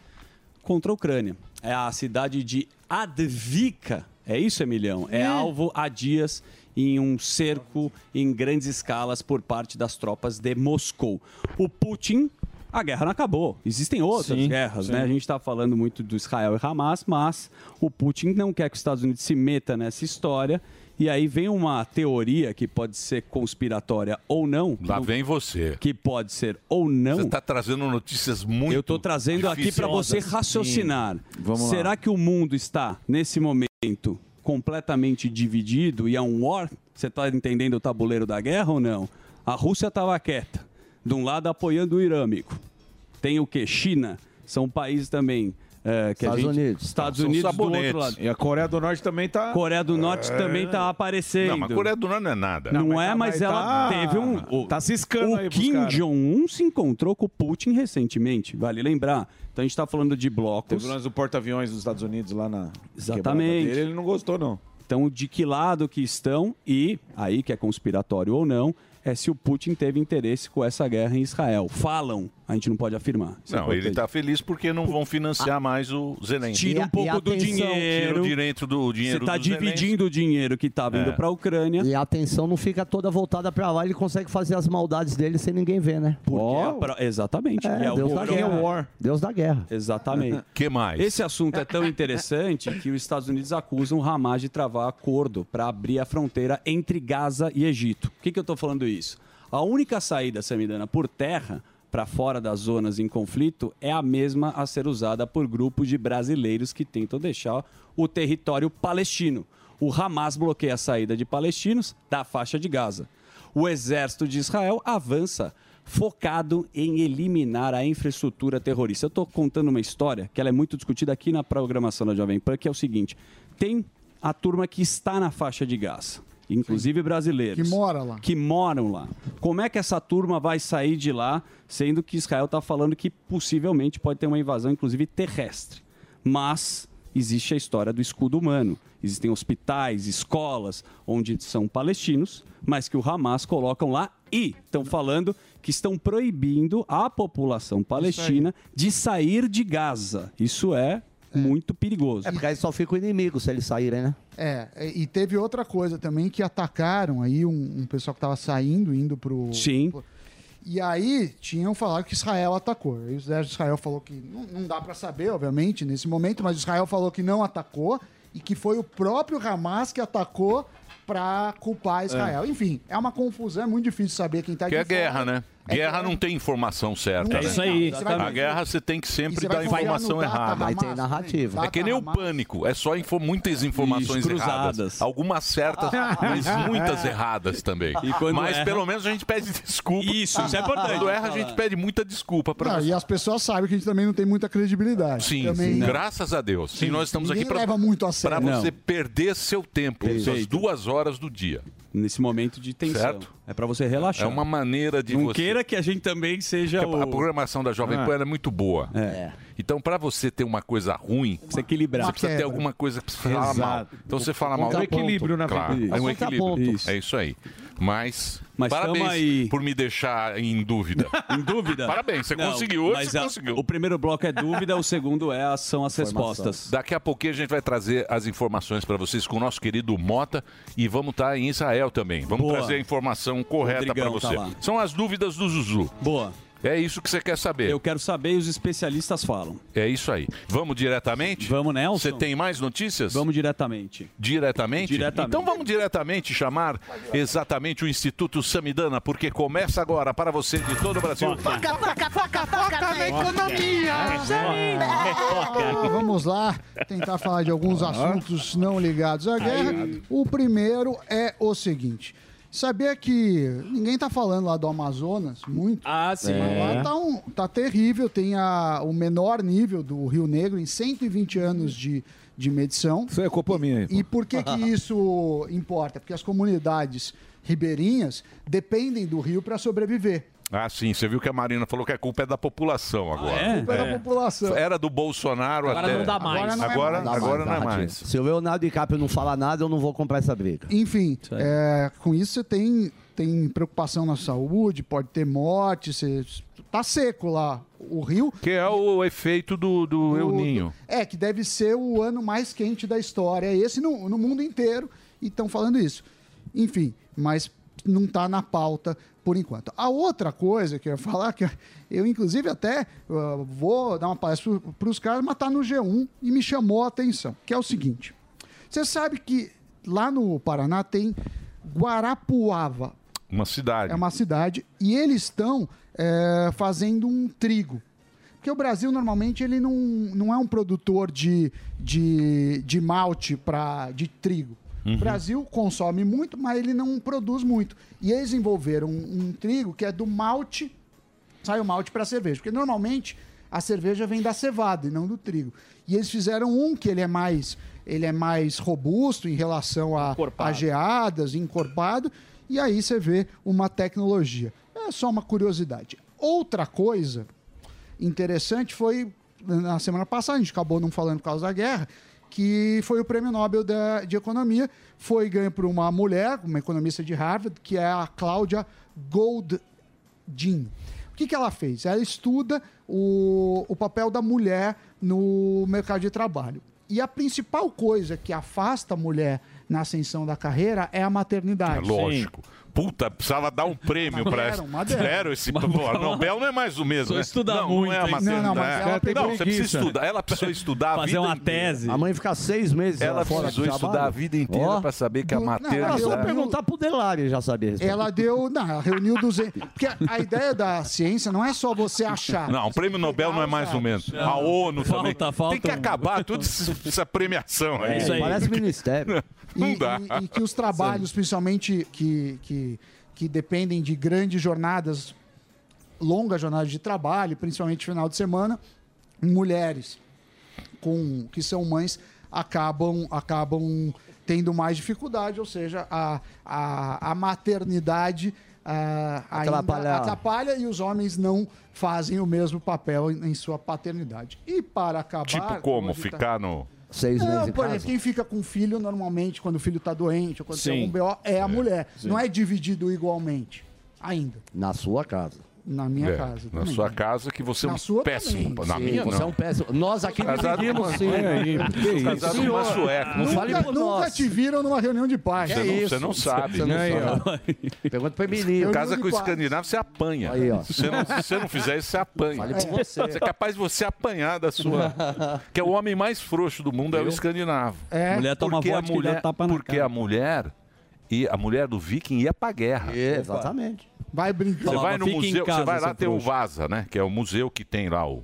C: contra a Ucrânia. É a cidade de Advika. É isso, Emilhão? É, alvo há dias em um cerco em grandes escalas por parte das tropas de Moscou. O Putin a guerra não acabou. Existem outras
J: Sim,
C: guerras,
J: sim.
C: né? A gente está falando muito do Israel e Hamas, mas o Putin não quer que os Estados Unidos se meta nessa história. E aí vem uma teoria que pode ser conspiratória ou não.
B: Lá vem você.
C: Que pode ser ou não.
B: Você está trazendo notícias muito.
C: Eu estou trazendo aqui para você raciocinar.
B: Vamos lá.
C: Será que o mundo está, nesse momento, completamente dividido e é um war? Você está entendendo o tabuleiro da guerra ou não? A Rússia estava quieta. De um lado apoiando o Irã, amigo. Tem o que? China. São países também. É, que a
I: Estados
C: gente-
I: Unidos.
C: Estados
E: São
C: Unidos do outro lado.
E: E a Coreia do Norte também tá.
C: Coreia do Norte
E: É.
C: também está aparecendo.
B: Não, mas a Coreia do Norte não é nada.
C: Não, é, mas, ela
E: tá-
C: teve um. O,
E: tá ciscando
C: o
E: aí
C: Kim. Jong-un se encontrou com o Putin recentemente, vale lembrar. Então a gente está falando de blocos.
E: Teve o lance do porta-aviões dos Estados Unidos lá na.
C: Exatamente.
E: Dele, ele não gostou, não.
C: Então, de que lado que estão e, aí que é conspiratório ou não, é se o Putin teve interesse com essa guerra em Israel. Falam, a gente não pode afirmar. Isso é
B: Não, ele
C: importante.
B: está feliz porque não vão financiar mais o Zelensky.
C: Tira um pouco do dinheiro.
B: Tira o direito do o dinheiro
C: Você está
B: do Zelensky.
C: dividindo o dinheiro que está vindo
B: É.
C: para a Ucrânia.
I: E a atenção não fica toda voltada pra lá, ele consegue fazer as maldades dele sem ninguém ver, né?
C: Porque é pra- exatamente.
I: É,
C: É o
I: Deus da
C: governo-
I: guerra. Deus da guerra.
C: Exatamente. [laughs]
B: que mais?
C: Esse assunto é tão interessante que os Estados Unidos acusam o Hamas de travar acordo para abrir a fronteira entre Gaza e Egito. Por que, que eu estou falando isso? A única saída, Samidana, por terra para fora das zonas em conflito é a mesma a ser usada por grupos de brasileiros que tentam deixar o território palestino. O Hamas bloqueia a saída de palestinos da faixa de Gaza. O exército de Israel avança focado em eliminar a infraestrutura terrorista. Eu estou contando uma história que ela é muito discutida aqui na programação da Jovem Pan, que é o seguinte: tem a turma que está na faixa de Gaza, inclusive brasileiros.
G: Que mora lá.
C: Que moram lá. Como é que essa turma vai sair de lá, sendo que Israel está falando que possivelmente pode ter uma invasão, inclusive terrestre? Mas existe a história do escudo humano. Existem hospitais, escolas, onde são palestinos, mas que o Hamas colocam lá e estão falando que estão proibindo a população palestina de sair de Gaza. Isso é, muito perigoso.
I: É porque aí só fica o inimigo se eles saírem, né?
G: É, e teve outra coisa também que atacaram aí um, um pessoal que estava saindo, indo pro.
C: Sim.
G: pro- E aí tinham falado que Israel atacou. E o exército de Israel falou que não, não dá para saber, obviamente, nesse momento, mas Israel falou que não atacou e que foi o próprio Hamas que atacou para culpar Israel. Enfim, é uma confusão, é muito difícil saber quem tá
B: Que
G: de
B: é guerra, né? Guerra não tem informação certa.
G: É
B: né?
G: isso aí.
B: A guerra você tem que sempre dar informação errada.
G: Vai ter Hamas,
I: narrativa.
B: É que nem o pânico, é só info- muitas informações
C: Isso,
B: erradas. Algumas certas, [laughs] mas muitas erradas também.
C: E
B: mas
C: erra-
B: pelo menos a gente pede desculpa.
C: Isso, isso é importante.
B: Quando erra, a gente pede muita desculpa pra
G: Não, e as pessoas sabem que a gente também não tem muita credibilidade.
B: Sim,
G: também,
B: graças a Deus. Sim, nós estamos
G: Ninguém
B: aqui para você perder seu tempo, suas
C: Perfeito.
B: duas horas do dia.
C: Nesse momento de tensão.
B: Certo?
C: É pra você relaxar.
B: É uma maneira de
C: Não
B: você...
C: queira que a gente também seja
B: A
C: o...
B: programação da Jovem
C: Ah.
B: Pan ela é muito boa.
C: É.
B: Então, para você ter uma coisa ruim,
C: Você equilibrar.
B: você precisa ter alguma coisa que você fala
C: Exato.
B: mal. Então você fala mal.
C: É um equilíbrio, na
B: claro,
C: verdade.
B: É um equilíbrio.
C: Isso.
B: É isso aí. Mas,
C: Mas
B: parabéns por me deixar em dúvida. [laughs]
C: Em dúvida?
B: Parabéns, você
C: Não,
B: conseguiu. Hoje
C: mas
B: você
C: a-
B: conseguiu.
C: O primeiro bloco é dúvida, o segundo é são as respostas.
B: Daqui a pouquinho a gente vai trazer as informações para vocês com o nosso querido Mota e vamos estar em Israel também. Vamos
C: Boa.
B: trazer a informação correta para
C: tá
B: você.
C: lá.
B: São as dúvidas do Zuzu.
C: Boa.
B: É isso que você quer saber.
C: Eu quero saber e os especialistas falam.
B: É isso aí. Vamos diretamente?
C: Vamos, Nelson.
B: Você tem mais notícias?
C: Vamos diretamente.
B: Diretamente?
C: Diretamente.
B: Então vamos diretamente chamar exatamente o Instituto Samidana, porque começa agora para você de todo o Brasil.
G: Foca, foca, foca, foca na economia! Ah, Vamos lá tentar falar de alguns assuntos não ligados à guerra. O primeiro é o seguinte. Sabia que ninguém tá falando lá do Amazonas muito?
F: Ah, sim.
G: Mas lá
F: É.
G: tá, um- tá terrível, tem a- o menor nível do Rio Negro em 120 anos de, de medição.
A: Isso é culpa minha.
G: E por que, que [laughs] isso importa? Porque as comunidades ribeirinhas dependem do rio para sobreviver.
B: Ah, sim. Você viu que a Marina falou que a culpa é da população agora.
C: é?
G: Culpa é da população.
B: Era do Bolsonaro
I: Agora
B: até.
I: não dá mais.
B: Agora,
I: Agora não é
B: agora,
I: mais.
B: agora não é mais.
I: Se o Leonardo DiCaprio não falar nada, eu não vou comprar essa briga.
G: Enfim, é, com isso você tem, tem preocupação na saúde, pode ter morte, você tá seco lá. O rio.
B: Que é o efeito do, do El Ninho.
G: É, que deve ser o ano mais quente da história. É esse no, no mundo inteiro. E estão falando isso. Enfim, mas não está na pauta por enquanto. A outra coisa que eu ia falar, que eu inclusive até uh, vou dar uma palestra para os caras, mas está no G1 e me chamou a atenção, que é o seguinte. Você sabe que lá no Paraná tem Guarapuava,
B: Uma cidade.
G: é uma cidade, e eles estão é, fazendo um trigo. Porque o Brasil, normalmente, ele não, não é um produtor de, de, de malte pra, de trigo.
J: Uhum.
G: O Brasil consome muito, mas ele não produz muito. E eles desenvolveram um, um trigo que é do malte, sai o malte para cerveja. Porque, normalmente, a cerveja vem da cevada e não do trigo. E eles fizeram um que ele é mais, ele é mais robusto em relação a, a geadas, encorpado. E aí você vê uma tecnologia. É só uma curiosidade. Outra coisa interessante foi, na semana passada, a gente acabou não falando por causa da guerra, que foi o Prêmio Nobel da- de Economia. Foi ganho por uma mulher, uma economista de Harvard, que é a Cláudia Goldin. O que, que ela fez? Ela estuda o, o papel da mulher no mercado de trabalho. E a principal coisa que afasta a mulher na ascensão da carreira é a maternidade.
B: É lógico. Puta, precisava dar um prêmio para essa.
G: deram.
B: Esse.
G: Mas
B: Pô. Nobel não é mais o mesmo. Né?
C: estudar
B: não,
C: muito,
B: Não é.
G: Não, não, mas ela pegou
B: Não, você precisa estudar. Ela precisou estudar a
C: Fazer
B: vida
C: uma
B: inteira.
C: tese.
I: A mãe fica seis meses
B: Ela
I: fora do
B: precisou estudar a vida inteira para saber que a maternidade.
G: ela
I: É só perguntar pro Delari, já sabia.
G: Ela deu. Não, ela reuniu 200. Porque a- ideia da ciência não é só você achar.
B: Não, o prêmio Nobel não é mais ou menos. A ONU também.
C: Falta, falta
B: Tem que acabar toda essa premiação aí.
C: É isso aí.
I: Parece ministério.
B: Não
G: e,
B: dá.
G: e- e que os trabalhos, principalmente que, que, que dependem de grandes jornadas, longas jornadas de trabalho, principalmente final de semana, mulheres com que são mães acabam acabam tendo mais dificuldade, ou seja, a, a, a maternidade ah, ainda
I: Atrapalha.
G: atrapalha e os homens não fazem o mesmo papel em, em sua paternidade. E para acabar...
B: Tipo como?
G: hoje tá-
B: Ficar no.
I: Seis meses
G: não,
I: em
G: por
I: casa.
G: exemplo, quem fica com filho normalmente, quando o filho está doente ou quando tem
F: Sim.
G: algum BO, é a mulher. Não é dividido igualmente. Ainda.
I: Na sua casa.
G: Na minha
B: É,
G: casa.
B: Na
G: também.
B: sua casa que você é
G: Na
B: um
G: sua
B: péssimo.
G: também.
B: Na
G: Sim,
B: minha
I: você
B: não.
I: é um péssimo. Nós aqui
B: Casado
I: dividimos,
B: com uma-
I: sim.
B: É, aí, que isso? Casado com uma
G: Senhor,
B: sueca. Não
G: Nunca,
B: por
G: nunca
B: nós.
G: te viram numa reunião de pais.
B: Você não, você não sabe.
G: Você não sabe.
I: Pergunta pra Emílio.
B: Casa com escandinavo, você apanha.
I: Aí, ó.
B: Se você não, se você não fizer isso, você apanha.
I: Fale por você.
B: é capaz de você apanhar da sua. [laughs] que é o homem mais frouxo do mundo, é o escandinavo.
C: É. Mulher toma
B: porque a
C: vodka e dá
B: mulher,
C: tapa na
B: Porque a mulher. E a mulher do viking ia pra guerra.
I: exatamente.
G: Vai brincar.
B: Você vai no
C: "Fica
B: museu,
C: casa,
B: você vai lá ter o
C: trouxa."
B: Vaza, né? Que é o museu que tem lá o.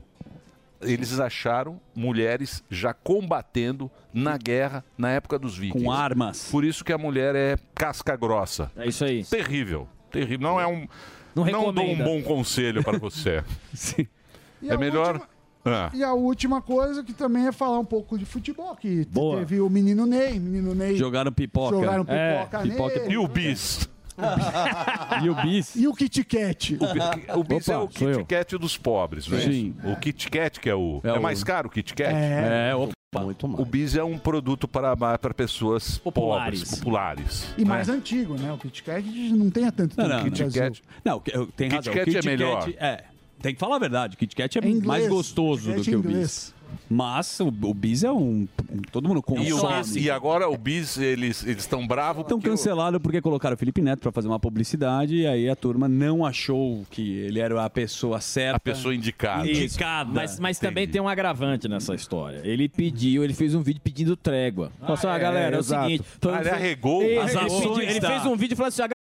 B: Eles acharam mulheres já combatendo na guerra na época dos vikings.
C: Com armas.
B: Por isso que a mulher é casca grossa.
F: É isso aí.
B: Terrível. Terrível. Não é um.
F: Não
B: Não, dou um bom conselho para você. [laughs]
G: E
B: É melhor.
G: última-
B: Ah.
G: E a última coisa que também é falar um pouco de futebol, que
C: Boa.
G: teve o menino Ney, menino Ney.
C: Jogaram pipoca.
G: Jogaram
C: É,
G: pipoca
C: pipoca
G: nele.
B: E o bis?
C: E o bis?
G: E o Kit Kat.
B: O bis é o
C: sou
B: Kit
C: eu.
B: Kat dos pobres, não é
C: Sim.
B: isso? O Kit Kat que é o... É,
C: É o-
B: mais caro o Kit Kat?
C: É, opa.
I: Muito mal.
B: O bis é um produto para, para pessoas
F: Populares.
B: pobres, populares.
G: E mais
B: né?
G: antigo, né? O Kit Kat não tem há tanto tempo
C: Não, não,
G: no
B: Kit
G: Brasil.
B: Kat.
C: Não, que- eu- tem
B: Kit
C: razão.
B: Kat
C: o
B: é melhor.
C: É, tem que falar a verdade. O Kit Kat é,
G: É inglês.
C: mais gostoso
G: Kit
C: do
G: Kat
C: que
G: é
C: o bis. Mas o, o bis é um... Todo mundo
B: E, o
C: consome.
B: bis, e agora o bis, eles eles estão bravos
C: Estão
B: o-
C: cancelados porque colocaram o Felipe Neto para fazer uma publicidade e aí a turma não achou que ele era a pessoa certa.
B: a pessoa indicada.
C: Indicada.
F: Mas, mas também tem um agravante nessa história. Ele pediu, ele fez um vídeo pedindo trégua. Falou assim, ah, galera, é o
B: exato.
F: seguinte...
B: Ah, ele arregou
F: Ele,
B: as
F: ele
B: ações
F: pediu- ele
C: da-
F: fez um vídeo e falou assim,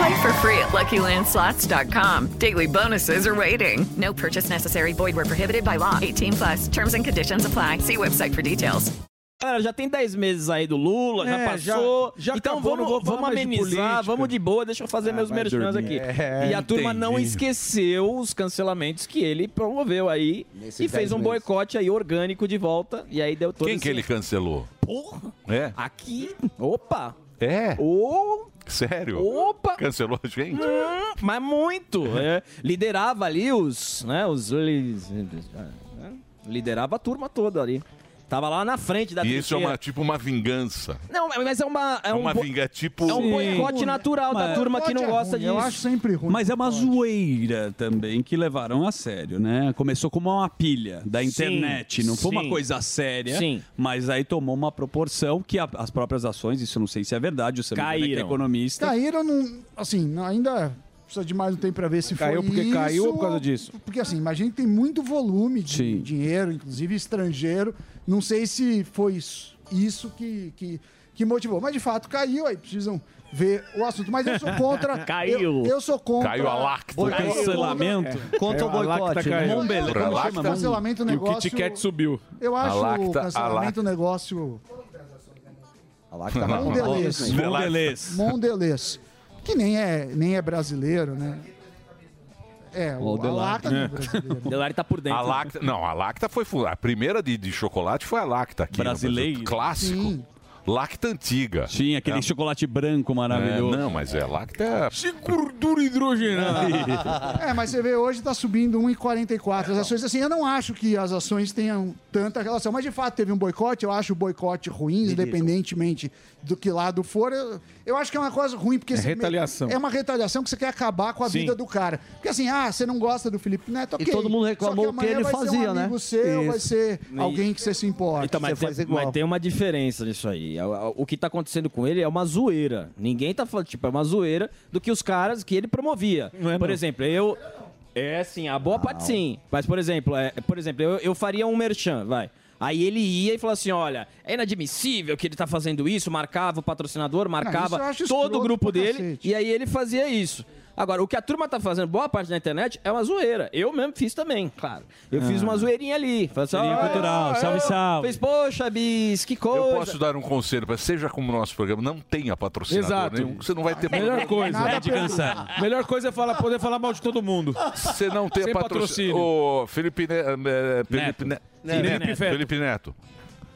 J: Play for free at LuckyLandSlots.com. Daily bonuses are waiting.
K: No purchase necessary. Void were prohibited by law. 18 plus. Terms and conditions apply. See website for details.
F: Galera, já tem 10 meses aí do Lula, já
L: É,
F: passou.
L: já- já
F: então
L: acabou,
F: vamos, vamos
L: de
F: amenizar, vamos de boa, deixa eu fazer meus
L: vai
F: merchans aqui.
L: É,
F: e a turma não
L: entendi.
F: esqueceu os cancelamentos que ele promoveu aí
I: Nesses
F: e fez
I: 10
F: um
I: meses.
F: boicote aí orgânico de volta. E aí deu todo
B: Quem
F: esse-
B: que ele cancelou?
F: Porra!
B: É?
F: Aqui. Opa!
B: É?
F: Ô! [laughs]
B: Sério?
F: Opa!
B: Cancelou a gente?
F: Hum, mas muito. é. liderava ali os. Né, os é, liderava a turma toda ali. Tava lá na frente da
B: E isso é uma, tipo uma vingança.
F: Não, mas é uma. É,
B: É
F: um
B: uma
F: bo-
B: vingança, tipo...
F: É um boicote natural da turma que não
G: é
F: gosta
G: ruim,
F: disso.
G: Eu acho sempre ruim.
C: Mas é uma zoeira também que levaram a sério, né? Começou como uma pilha da
F: Sim,
C: internet, não foi uma
F: sim.
C: coisa séria,
F: Sim.
C: mas aí tomou uma proporção que a- as próprias ações, isso eu não sei se é verdade, o Samir que é
F: Caíram.
C: economista.
G: Caíram, não, assim, ainda precisa de mais um tempo para ver se
L: Caiu
G: foi
L: porque
G: isso,
L: caiu ou por causa disso?
G: Porque assim, imagina que tem muito volume de
C: Sim.
G: dinheiro, inclusive estrangeiro. Não sei se foi isso, isso que, que, que motivou. Mas de fato caiu, aí precisam ver o assunto. Mas eu sou contra. [laughs]
F: Caiu.
G: Eu, eu sou contra.
B: Caiu a lacta.
C: Foi
G: Caiu.
C: cancelamento
I: Contra o
L: É, a lacta
I: boicote. né?
B: Pra
C: como
B: lacta.
C: chama?
G: Cancelamento
L: E o
G: negócio.
L: Kit Kat subiu.
G: Eu acho
B: A lacta-
G: o
B: a
G: cancelamento um negócio
I: A lacta
B: Não,
G: mondelês.
C: Mondelez.
G: mondelês. Que nem é, nem é brasileiro, né? É, o,
C: O
G: a
C: Delari.
G: lacta não é brasileiro.
F: Delari tá por dentro.
B: A Lacta, não, a Lacta foi a primeira de, de chocolate foi a Lacta aqui. no Brasil.
C: Brasileira.
B: Clássico.
G: Sim.
B: Lacta antiga.
C: Tinha aquele
B: É.
C: chocolate branco
B: É,
C: maravilhoso.
B: não, mas é Lacta.
L: Se gordura hidrogenada. [laughs]
G: É, mas você vê hoje tá subindo 1,44 as ações. Assim, eu não acho que as ações tenham tanta relação, mas de fato teve um boicote. Eu acho o boicote ruim, independentemente do que lado for. Eu, eu acho que é uma coisa ruim, porque
L: É
G: você-
L: retaliação.
G: É uma retaliação que você quer acabar com a
L: Sim.
G: vida do cara. Porque assim, ah, você não gosta do Felipe Neto, ok.
I: todo mundo reclamou
G: Só que
I: o que
G: amanhã
I: ele
G: vai ser
I: fazia,
G: um
I: né?
G: amigo seu, vai
I: Isso.
G: ser alguém que você se importa.
F: Então, mas,
I: Você faz
F: tem,
I: igual.
F: mas tem uma diferença nisso aí. A- O que tá acontecendo com ele é uma zoeira. Ninguém tá falando, tipo, é uma zoeira do que os caras que ele promovia.
L: Não é,
F: por
L: não.
F: exemplo, eu. É sim, a boa parte sim. Mas, por exemplo, é, por exemplo, eu, eu faria um merchan, vai. Aí ele ia e falava assim: olha, é inadmissível que ele tá fazendo isso, marcava o patrocinador, marcava
G: acho
F: todo o grupo dele,
G: cacete.
F: e aí ele fazia isso. Agora, o que a turma tá fazendo, boa parte da internet, é uma zoeira. Eu mesmo fiz também, claro. Eu fiz uma zoeirinha ali. Falei assim,
C: Zoeirinha
F: "Ah,
C: cultural,
F: eu-
C: salve, salve."
F: Fez, poxa, bis, que coisa.
B: Eu posso dar um conselho para seja como o nosso programa, não tenha patrocinador
L: Exato.
B: nenhum. Você não vai ter
L: Melhor coisa.
G: Nada
C: Pede cancela.
L: Melhor coisa é falar, poder falar mal de todo mundo.
B: Você não tem patrocínio.
L: patrocínio.
B: Ô, Felipe, Ne- eh, Felipe, Ne-
L: Felipe
B: Neto.
L: Neto.
B: Felipe Neto.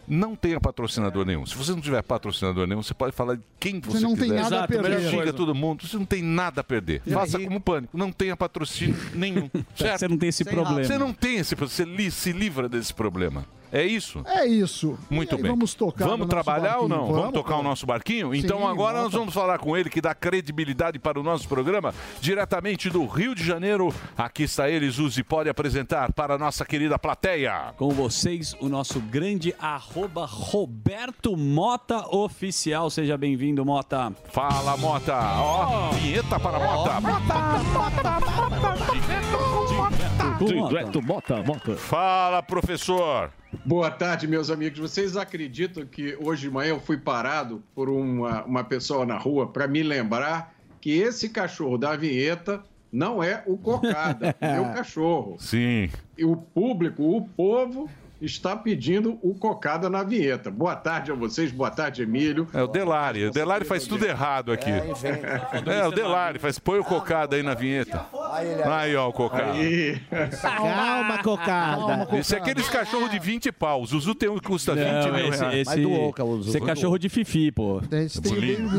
B: Não tenha patrocinador nenhum. Se você não tiver patrocinador nenhum, você pode falar de quem você,
G: não tem
B: quiser.
G: nada a Exato, perder. melhor
B: Xinga todo mundo. Você não tem nada a perder.
C: E
B: Faça
C: aí-
B: como pânico. Não tenha patrocínio nenhum. [laughs] certo?
C: Você não tem esse
B: Sem
C: problema.
B: Você não tem esse Você li- se livra desse problema. É isso?
G: É isso.
B: Muito
G: aí,
B: bem.
G: Vamos tocar
B: Vamos
G: no
B: trabalhar ou não? Vamos, tocar o nosso barquinho? Então
G: Sim,
B: agora nós vamos falar com ele que dá credibilidade para o nosso programa, diretamente do Rio de Janeiro. Aqui está ele, Zuzi, pode apresentar para a nossa querida plateia.
C: Com vocês, o nosso grande arroba Roberto Mota Oficial. Seja bem-vindo, Mota.
B: Fala, Mota. Ó, vinheta para Mota.
H: Direto, Mota, Mota.
B: Fala, professor.
M: Boa tarde, meus amigos. Vocês acreditam que hoje de manhã eu fui parado por uma, uma pessoa na rua para me lembrar que esse cachorro da vinheta não é o Cocada, é o [laughs] cachorro.
B: Sim.
M: E o público, o povo, está pedindo o Cocada na vinheta. Boa tarde a vocês, boa tarde, Emílio.
B: É o Delari. O Delari faz tudo errado aqui. É, [laughs] o Delari faz. Põe o cocada aí na vinheta. Aí, ó, o cocada.
M: Aí.
H: Calma, cocada.
B: Esse é aqueles cachorros de 20 pau. O Zuzu tem um que custa 20
C: Não,
B: mil
C: esse,
B: reais.
C: esse, esse é cachorro de fifi, pô.
B: Lindo.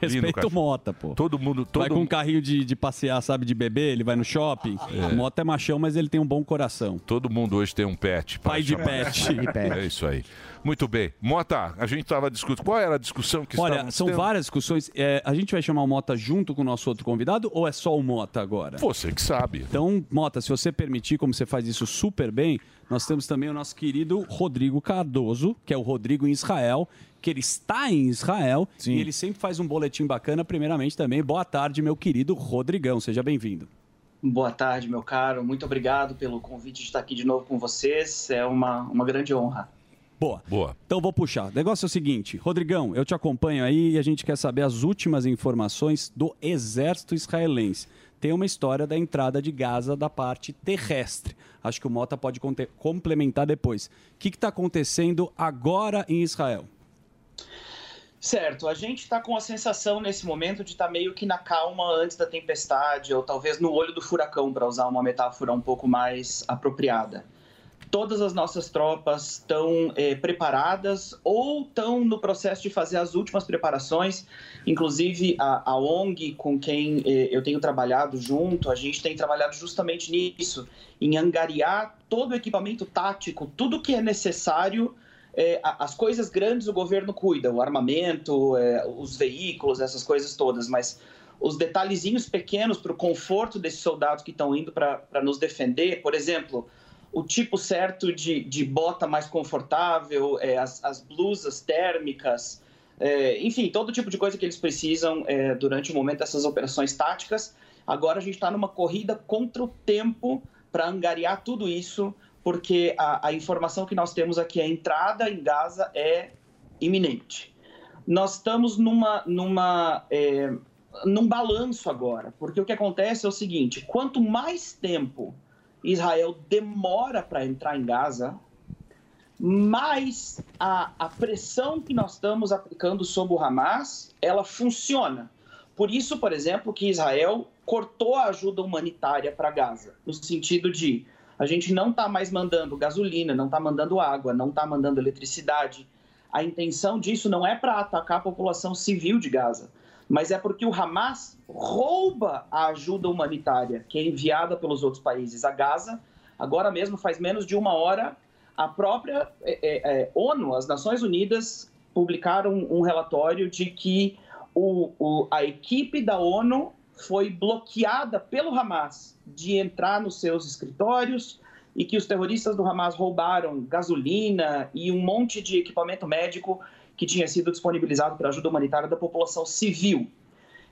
C: Respeita o
B: cachorro.
C: Mota, pô.
B: Todo mundo.
C: Vai
B: Todo
C: com um carrinho de, de passear, sabe, de bebê, ele vai no shopping. O Mota é machão, mas ele tem um bom coração.
B: Todo mundo hoje tem um pet.
C: Pai de pet. [laughs] Pai de pet.
B: É isso aí. Muito bem. Mota, a gente estava discutindo. Qual era a discussão que
C: Olha, são
B: tendo?
C: várias discussões. É, a gente vai chamar o Mota junto com o nosso outro convidado ou é só o Mota agora?
B: Você que sabe.
C: Então, Mota, se você permitir, como você faz isso super bem, nós temos também o nosso querido Rodrigo Cardoso, que é o Rodrigo em Israel, que ele está em Israel e ele sempre faz um boletim bacana. Primeiramente também, boa tarde, meu querido Rodrigão. Seja bem-vindo.
N: Boa tarde, meu caro. Muito obrigado pelo convite de estar aqui de novo com vocês. É uma, uma grande honra.
C: Boa.
B: Boa.
C: Então vou puxar. O negócio é o seguinte, Rodrigão, eu te acompanho aí e a gente quer saber as últimas informações do exército israelense. Tem uma história da entrada de Gaza da parte terrestre. Acho que o Mota pode complementar depois. O que está acontecendo agora em Israel?
N: Certo, a gente está com a sensação nesse momento de estar meio que na calma antes da tempestade, ou talvez no olho do furacão, para usar uma metáfora um pouco mais apropriada. Todas as nossas tropas estão eh, preparadas ou estão no processo de fazer as últimas preparações. Inclusive, a, a ONG com quem eh, eu tenho trabalhado junto, a gente tem trabalhado justamente nisso, em angariar todo o equipamento tático, tudo que é necessário é, as coisas grandes o governo cuida, o armamento, é, os veículos, essas coisas todas, mas os detalhezinhos pequenos para o conforto desses soldados que estão indo para nos defender, por exemplo, o tipo certo de, de bota mais confortável, é, as, as blusas térmicas, é, enfim, todo tipo de coisa que eles precisam é, durante o momento dessas operações táticas. Agora a gente está numa corrida contra o tempo para angariar tudo isso, porque a, a informação que nós temos aqui, a entrada em Gaza é iminente. Nós estamos numa, numa, é, num balanço agora, porque o que acontece é o seguinte: quanto mais tempo Israel demora para entrar em Gaza, mais a, a pressão que nós estamos aplicando sobre o Hamas, ela funciona. Por isso, por exemplo, que Israel cortou a ajuda humanitária para Gaza, no sentido de a gente não está mais mandando gasolina, não está mandando água, não está mandando eletricidade. A intenção disso não é para atacar a população civil de Gaza, mas é porque o Hamas rouba a ajuda humanitária que é enviada pelos outros países a Gaza. Agora mesmo, faz menos de uma hora, a própria é, é, é, ONU, as Nações Unidas, publicaram um relatório de que o, o, a equipe da ONU foi bloqueada pelo Hamas de entrar nos seus escritórios e que os terroristas do Hamas roubaram gasolina e um monte de equipamento médico que tinha sido disponibilizado para ajuda humanitária da população civil.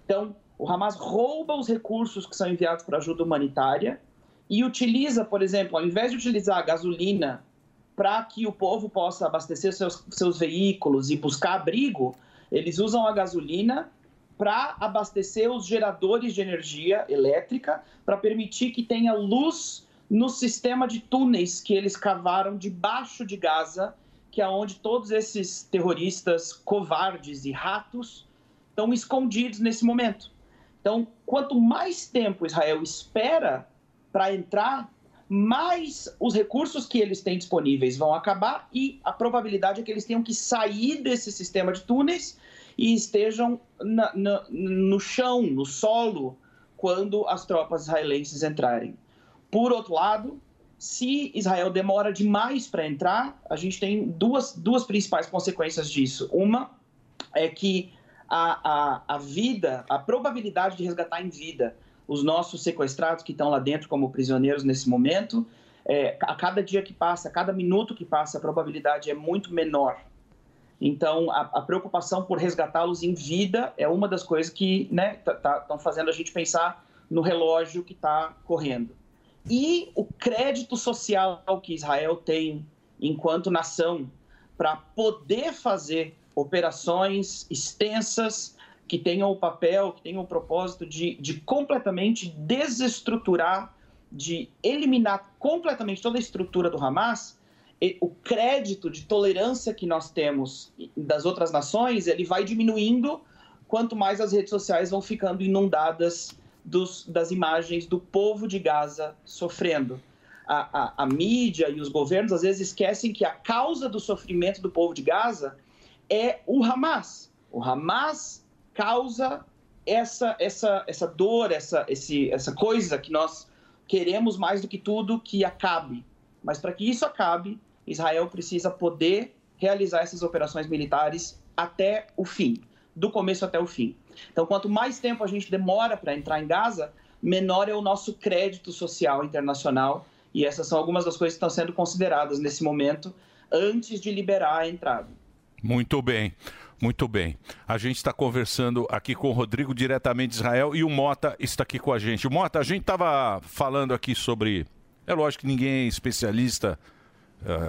N: Então, o Hamas rouba os recursos que são enviados para ajuda humanitária e utiliza, por exemplo, ao invés de utilizar a gasolina para que o povo possa abastecer seus, seus veículos e buscar abrigo, eles usam a gasolina para abastecer os geradores de energia elétrica, para permitir que tenha luz no sistema de túneis que eles cavaram debaixo de Gaza, que é onde todos esses terroristas covardes e ratos estão escondidos nesse momento. Então, quanto mais tempo Israel espera para entrar, mais os recursos que eles têm disponíveis vão acabar e a probabilidade é que eles tenham que sair desse sistema de túneis e estejam na- na- no chão, no solo, quando as tropas israelenses entrarem. Por outro lado, se Israel demora demais para entrar, a gente tem duas, duas principais consequências disso. Uma é que a, a, a vida, a probabilidade de resgatar em vida os nossos sequestrados que estão lá dentro como prisioneiros nesse momento, é, a cada dia que passa, a cada minuto que passa, a probabilidade é muito menor. Então, a, a preocupação por resgatá-los em vida é uma das coisas que estão fazendo a gente pensar no relógio que está correndo. E o crédito social que Israel tem enquanto nação para poder fazer operações extensas que tenham o papel, que tenham o propósito de, de completamente desestruturar, de eliminar completamente toda a estrutura do Hamas, o crédito de tolerância que nós temos das outras nações, ele vai diminuindo quanto mais as redes sociais vão ficando inundadas dos, das imagens do povo de Gaza sofrendo. A, a, a mídia e os governos às vezes esquecem que a causa do sofrimento do povo de Gaza é o Hamas. O Hamas causa essa, essa, essa dor, essa, esse, essa coisa que nós queremos mais do que tudo que acabe. Mas para que isso acabe, Israel precisa poder realizar essas operações militares até o fim, do começo até o fim. Então, quanto mais tempo a gente demora para entrar em Gaza, menor é o nosso crédito social internacional. E essas são algumas das coisas que estão sendo consideradas nesse momento, antes de liberar a entrada.
B: Muito bem, muito bem. A gente está conversando aqui com o Rodrigo diretamente de Israel e o Mota está aqui com a gente. O Mota, a gente estava falando aqui sobre. É lógico que ninguém é especialista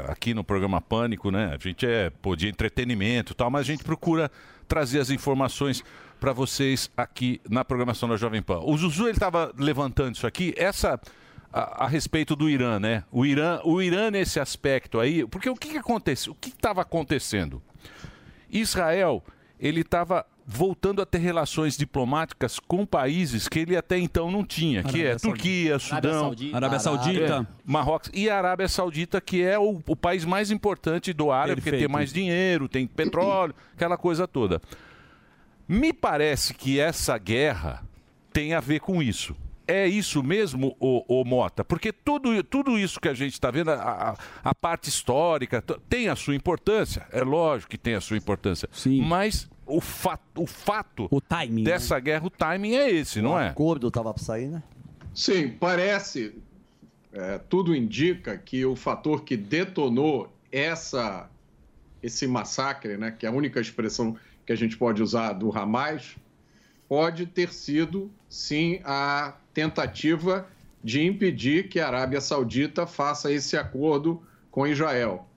B: aqui no programa Pânico, né? A gente é pô, de entretenimento e tal, mas a gente procura trazer as informações para vocês aqui na programação da Jovem Pan. O Zuzu ele estava levantando isso aqui, essa a, a respeito do Irã, né? O Irã, o Irã nesse aspecto aí, porque o que, que aconteceu? O que estava acontecendo? Israel ele estava voltando a ter relações diplomáticas com países que ele até então não tinha, que
C: Arábia
B: é Turquia,
C: Saudita.
B: Sudão,
C: Arábia Saudita. Arábia Saudita.
B: é, Marrocos e a Arábia Saudita, que é o, o país mais importante do árabe, porque tem mais dinheiro, tem petróleo, [coughs] aquela coisa toda. Me parece que essa guerra tem a ver com isso. É isso mesmo, o, o Mota? Porque tudo, tudo isso que a gente está vendo, a, a- a parte histórica, tem a sua importância. É lógico que tem a sua importância. Sim. Mas o, fa o fato
C: o timing,
B: dessa guerra, o timing é esse, não é?
I: O acordo estava para sair, né?
M: Sim, parece, é, tudo indica que o fator que detonou essa, esse massacre, né, que é a única expressão que a gente pode usar do Hamas, pode ter sido, sim, a tentativa de impedir que a Arábia Saudita faça esse acordo com Israel.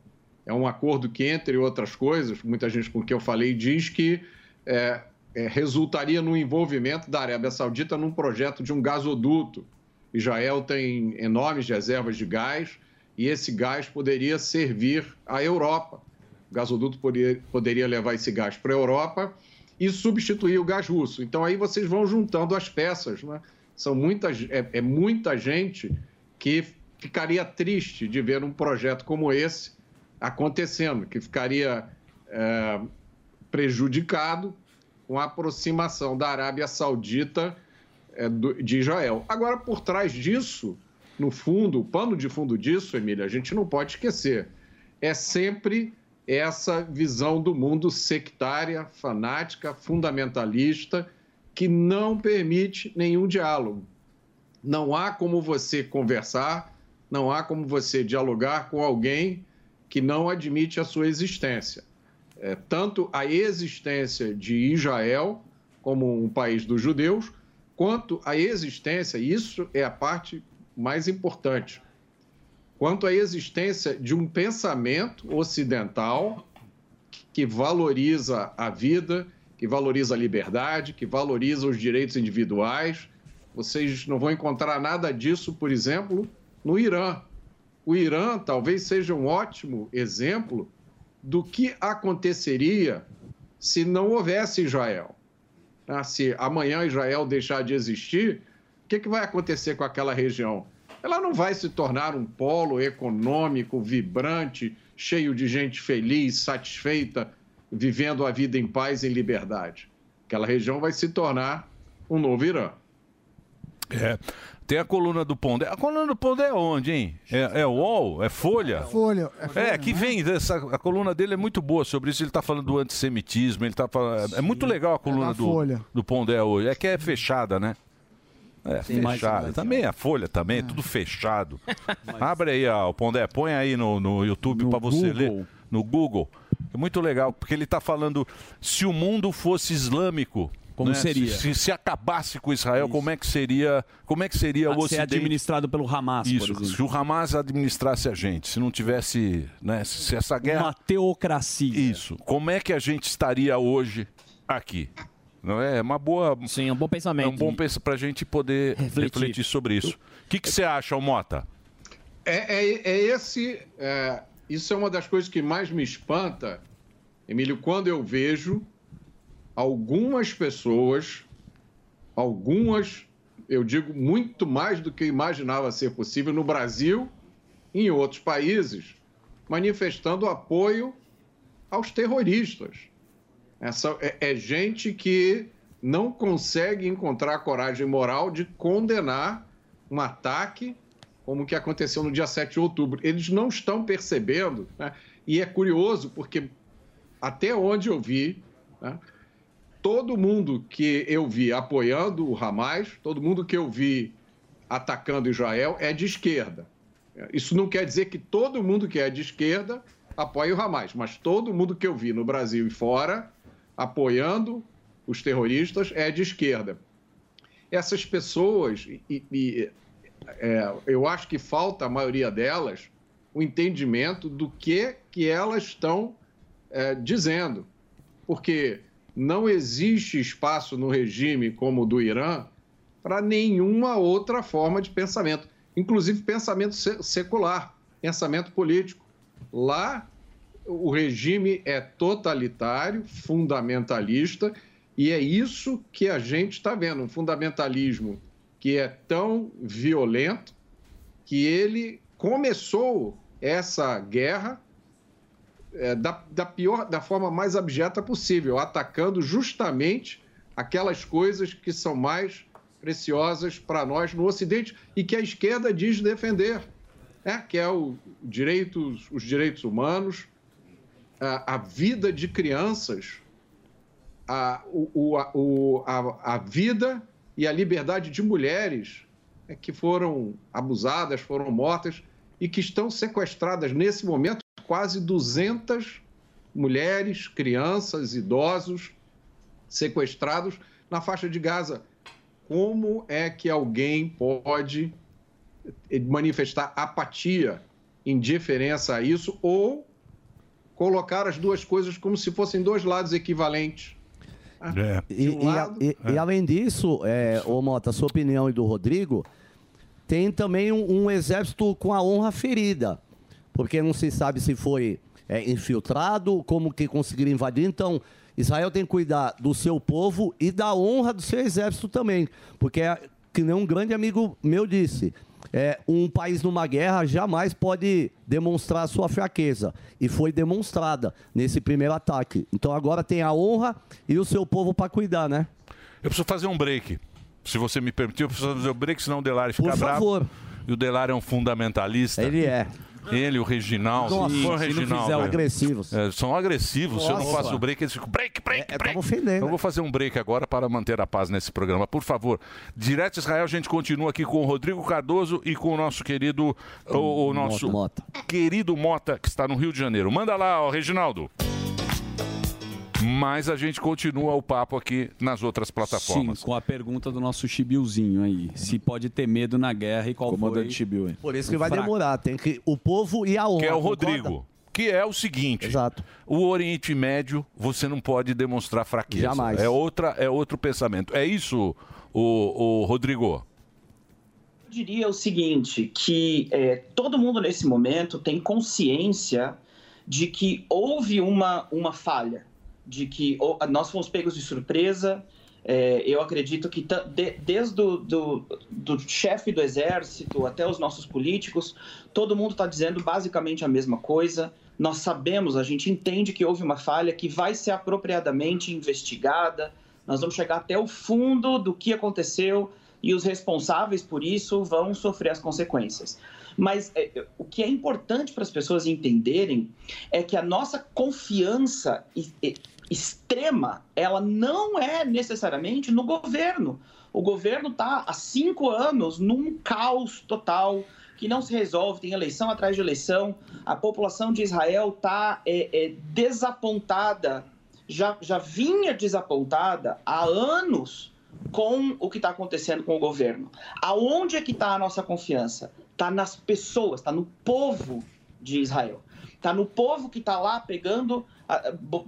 M: É um acordo que, entre outras coisas, muita gente com quem eu falei diz que é, é, resultaria no envolvimento da Arábia Saudita num projeto de um gasoduto. Israel tem enormes reservas de gás e esse gás poderia servir à Europa. O gasoduto poderia, poderia levar esse gás para a Europa e substituir o gás russo. Então aí vocês vão juntando as peças, né? São muitas, é, é muita gente que ficaria triste de ver um projeto como esse acontecendo, que ficaria é, prejudicado com a aproximação da Arábia Saudita é, do- de Israel. Agora, por trás disso, no fundo, o pano de fundo disso, Emília, a gente não pode esquecer, é sempre essa visão do mundo sectária, fanática, fundamentalista, que não permite nenhum diálogo. Não há como você conversar, não há como você dialogar com alguém que não admite a sua existência. É, tanto a existência de Israel como um país dos judeus, quanto a existência, isso é a parte mais importante, quanto à existência de um pensamento ocidental que valoriza a vida, que valoriza a liberdade, que valoriza os direitos individuais. Vocês não vão encontrar nada disso, por exemplo, no Irã. O Irã talvez seja um ótimo exemplo do que aconteceria se não houvesse Israel. Ah, Se amanhã Israel deixar de existir, o que, que vai acontecer com aquela região? ela não vai se tornar um polo econômico vibrante, cheio de gente feliz, satisfeita, vivendo a vida em paz e em liberdade. Aquela região vai se tornar um novo Irã.
B: É. Tem a coluna do Pondé. A coluna do Pondé é onde, hein? É, é UOL? É Folha?
G: Folha.
B: É, que vem dessa. A coluna dele é muito boa sobre isso. Ele tá falando do antissemitismo. Ele tá falando, é muito legal a coluna
G: da
B: do,
G: Folha.
B: do Pondé hoje. É que é fechada, né? É,
G: Sim,
B: fechada. Também a Folha também, é tudo fechado. [laughs] Abre aí, ó, o Pondé, põe aí no, no YouTube pra você ler. No Google. É muito legal, porque ele tá falando se o mundo fosse islâmico.
C: Como
B: né?
C: seria?
B: Se, se- se acabasse com Israel, como é que seria? Como é que seria o
C: ser administrado pelo Hamas,
B: Isso,
C: por exemplo.
B: se o Hamas administrasse a gente, se não tivesse, né, se essa guerra...
C: Uma teocracia.
B: Isso. Como é que a gente estaria hoje aqui? Não é? É uma boa...
F: Sim, é um bom pensamento.
B: É um bom pensamento para a gente poder refletir, sobre isso. O que, que você acha, Mota?
M: É, é- é esse. é, isso é uma das coisas que mais me espanta, Emílio, quando eu vejo algumas pessoas, algumas, eu digo muito mais do que imaginava ser possível no Brasil e em outros países, manifestando apoio aos terroristas. Essa é, é gente que não consegue encontrar coragem moral de condenar um ataque como o que aconteceu no dia 7 de outubro. Eles não estão percebendo, né? e é curioso porque até onde eu vi, né? Todo mundo que eu vi apoiando o Hamas, todo mundo que eu vi atacando Israel é de esquerda. Isso não quer dizer que todo mundo que é de esquerda apoia o Hamas, mas todo mundo que eu vi no Brasil e fora apoiando os terroristas é de esquerda. Essas pessoas, e, e, é, eu acho que falta a maioria delas o entendimento do que, que elas estão é, dizendo. Porque não existe espaço no regime como o do Irã para nenhuma outra forma de pensamento, inclusive pensamento se- secular, pensamento político. Lá, o regime é totalitário, fundamentalista, e é isso que a gente está vendo: um fundamentalismo que é tão violento que ele começou essa guerra é, da, da pior, da forma mais abjeta possível, atacando justamente aquelas coisas que são mais preciosas para nós no Ocidente e que a esquerda diz defender, né? que é o direitos, os direitos humanos, a, a vida de crianças, a, o, a, o- a- a vida e a liberdade de mulheres né, que foram abusadas, foram mortas e que estão sequestradas nesse momento quase 200 mulheres, crianças, idosos sequestrados na faixa de Gaza. Como é que alguém pode manifestar apatia, indiferença a isso ou colocar as duas coisas como se fossem dois lados equivalentes?
B: É.
I: E,
M: um
I: e
M: lado-
I: e- e além disso, é, ô Mota, a sua opinião e do Rodrigo, tem também um, um exército com a honra ferida. Porque não se sabe se foi é, infiltrado, como que conseguiram invadir. Então, Israel tem que cuidar do seu povo e da honra do seu exército também. Porque, é, que nem um grande amigo meu disse, é, um país numa guerra jamais pode demonstrar a sua fraqueza. E foi demonstrada nesse primeiro ataque. Então agora tem a honra e o seu povo para cuidar, né?
B: Eu preciso fazer um break. Se você me permitir, eu preciso fazer o break, senão o Delari fica
I: Por
B: bravo.
I: favor.
B: E o Delari é um fundamentalista.
I: Ele é.
B: Ele, o Reginaldo.
I: Nossa,
B: o Reginaldo.
I: fizer o-
B: aí.
I: Agressivos.
B: É, são agressivos. Se eu não
I: Nossa.
B: faço o break, eles ficam break, break,
I: É,
B: break.
I: ofendendo.
B: Então eu vou fazer um break agora para manter a paz nesse programa. Por favor, direto Israel, a gente continua aqui com o Rodrigo Cardoso e com o nosso querido, o, o nosso querido Mota, que está no Rio de Janeiro. Manda lá, ó, Reginaldo. Mas a gente continua o papo aqui nas outras plataformas.
C: Sim, com a pergunta do nosso Chibiuzinho aí. Se pode ter medo na guerra e qual
I: Comandante
C: foi...
I: Chibiu, hein? Por isso que vai
C: fraco.
I: demorar. Tem que o povo e a honra.
B: que é o
I: concorda?
B: Rodrigo. Que é o seguinte: o Oriente Médio você não pode demonstrar fraqueza.
I: Jamais.
B: É, outra, é outro pensamento. É isso, o, o Rodrigo?
N: Eu diria o seguinte, que é, todo mundo nesse momento tem consciência de que houve uma, uma falha, de que ou- nós fomos pegos de surpresa, É, eu acredito que de- desde o do, do chefe do exército até os nossos políticos, todo mundo está dizendo basicamente a mesma coisa. Nós sabemos, a gente entende que houve uma falha que vai ser apropriadamente investigada. Nós vamos chegar até o fundo do que aconteceu e os responsáveis por isso vão sofrer as consequências. Mas é, é, o que é importante para as pessoas entenderem é que a nossa confiança extrema, ela não é necessariamente no governo. O governo está há cinco anos num caos total que não se resolve, tem eleição atrás de eleição. A população de Israel está desapontada, já, já vinha desapontada há anos com o que está acontecendo com o governo. Aonde é que está a nossa confiança? Está nas pessoas, está no povo de Israel. Está no povo que está lá pegando,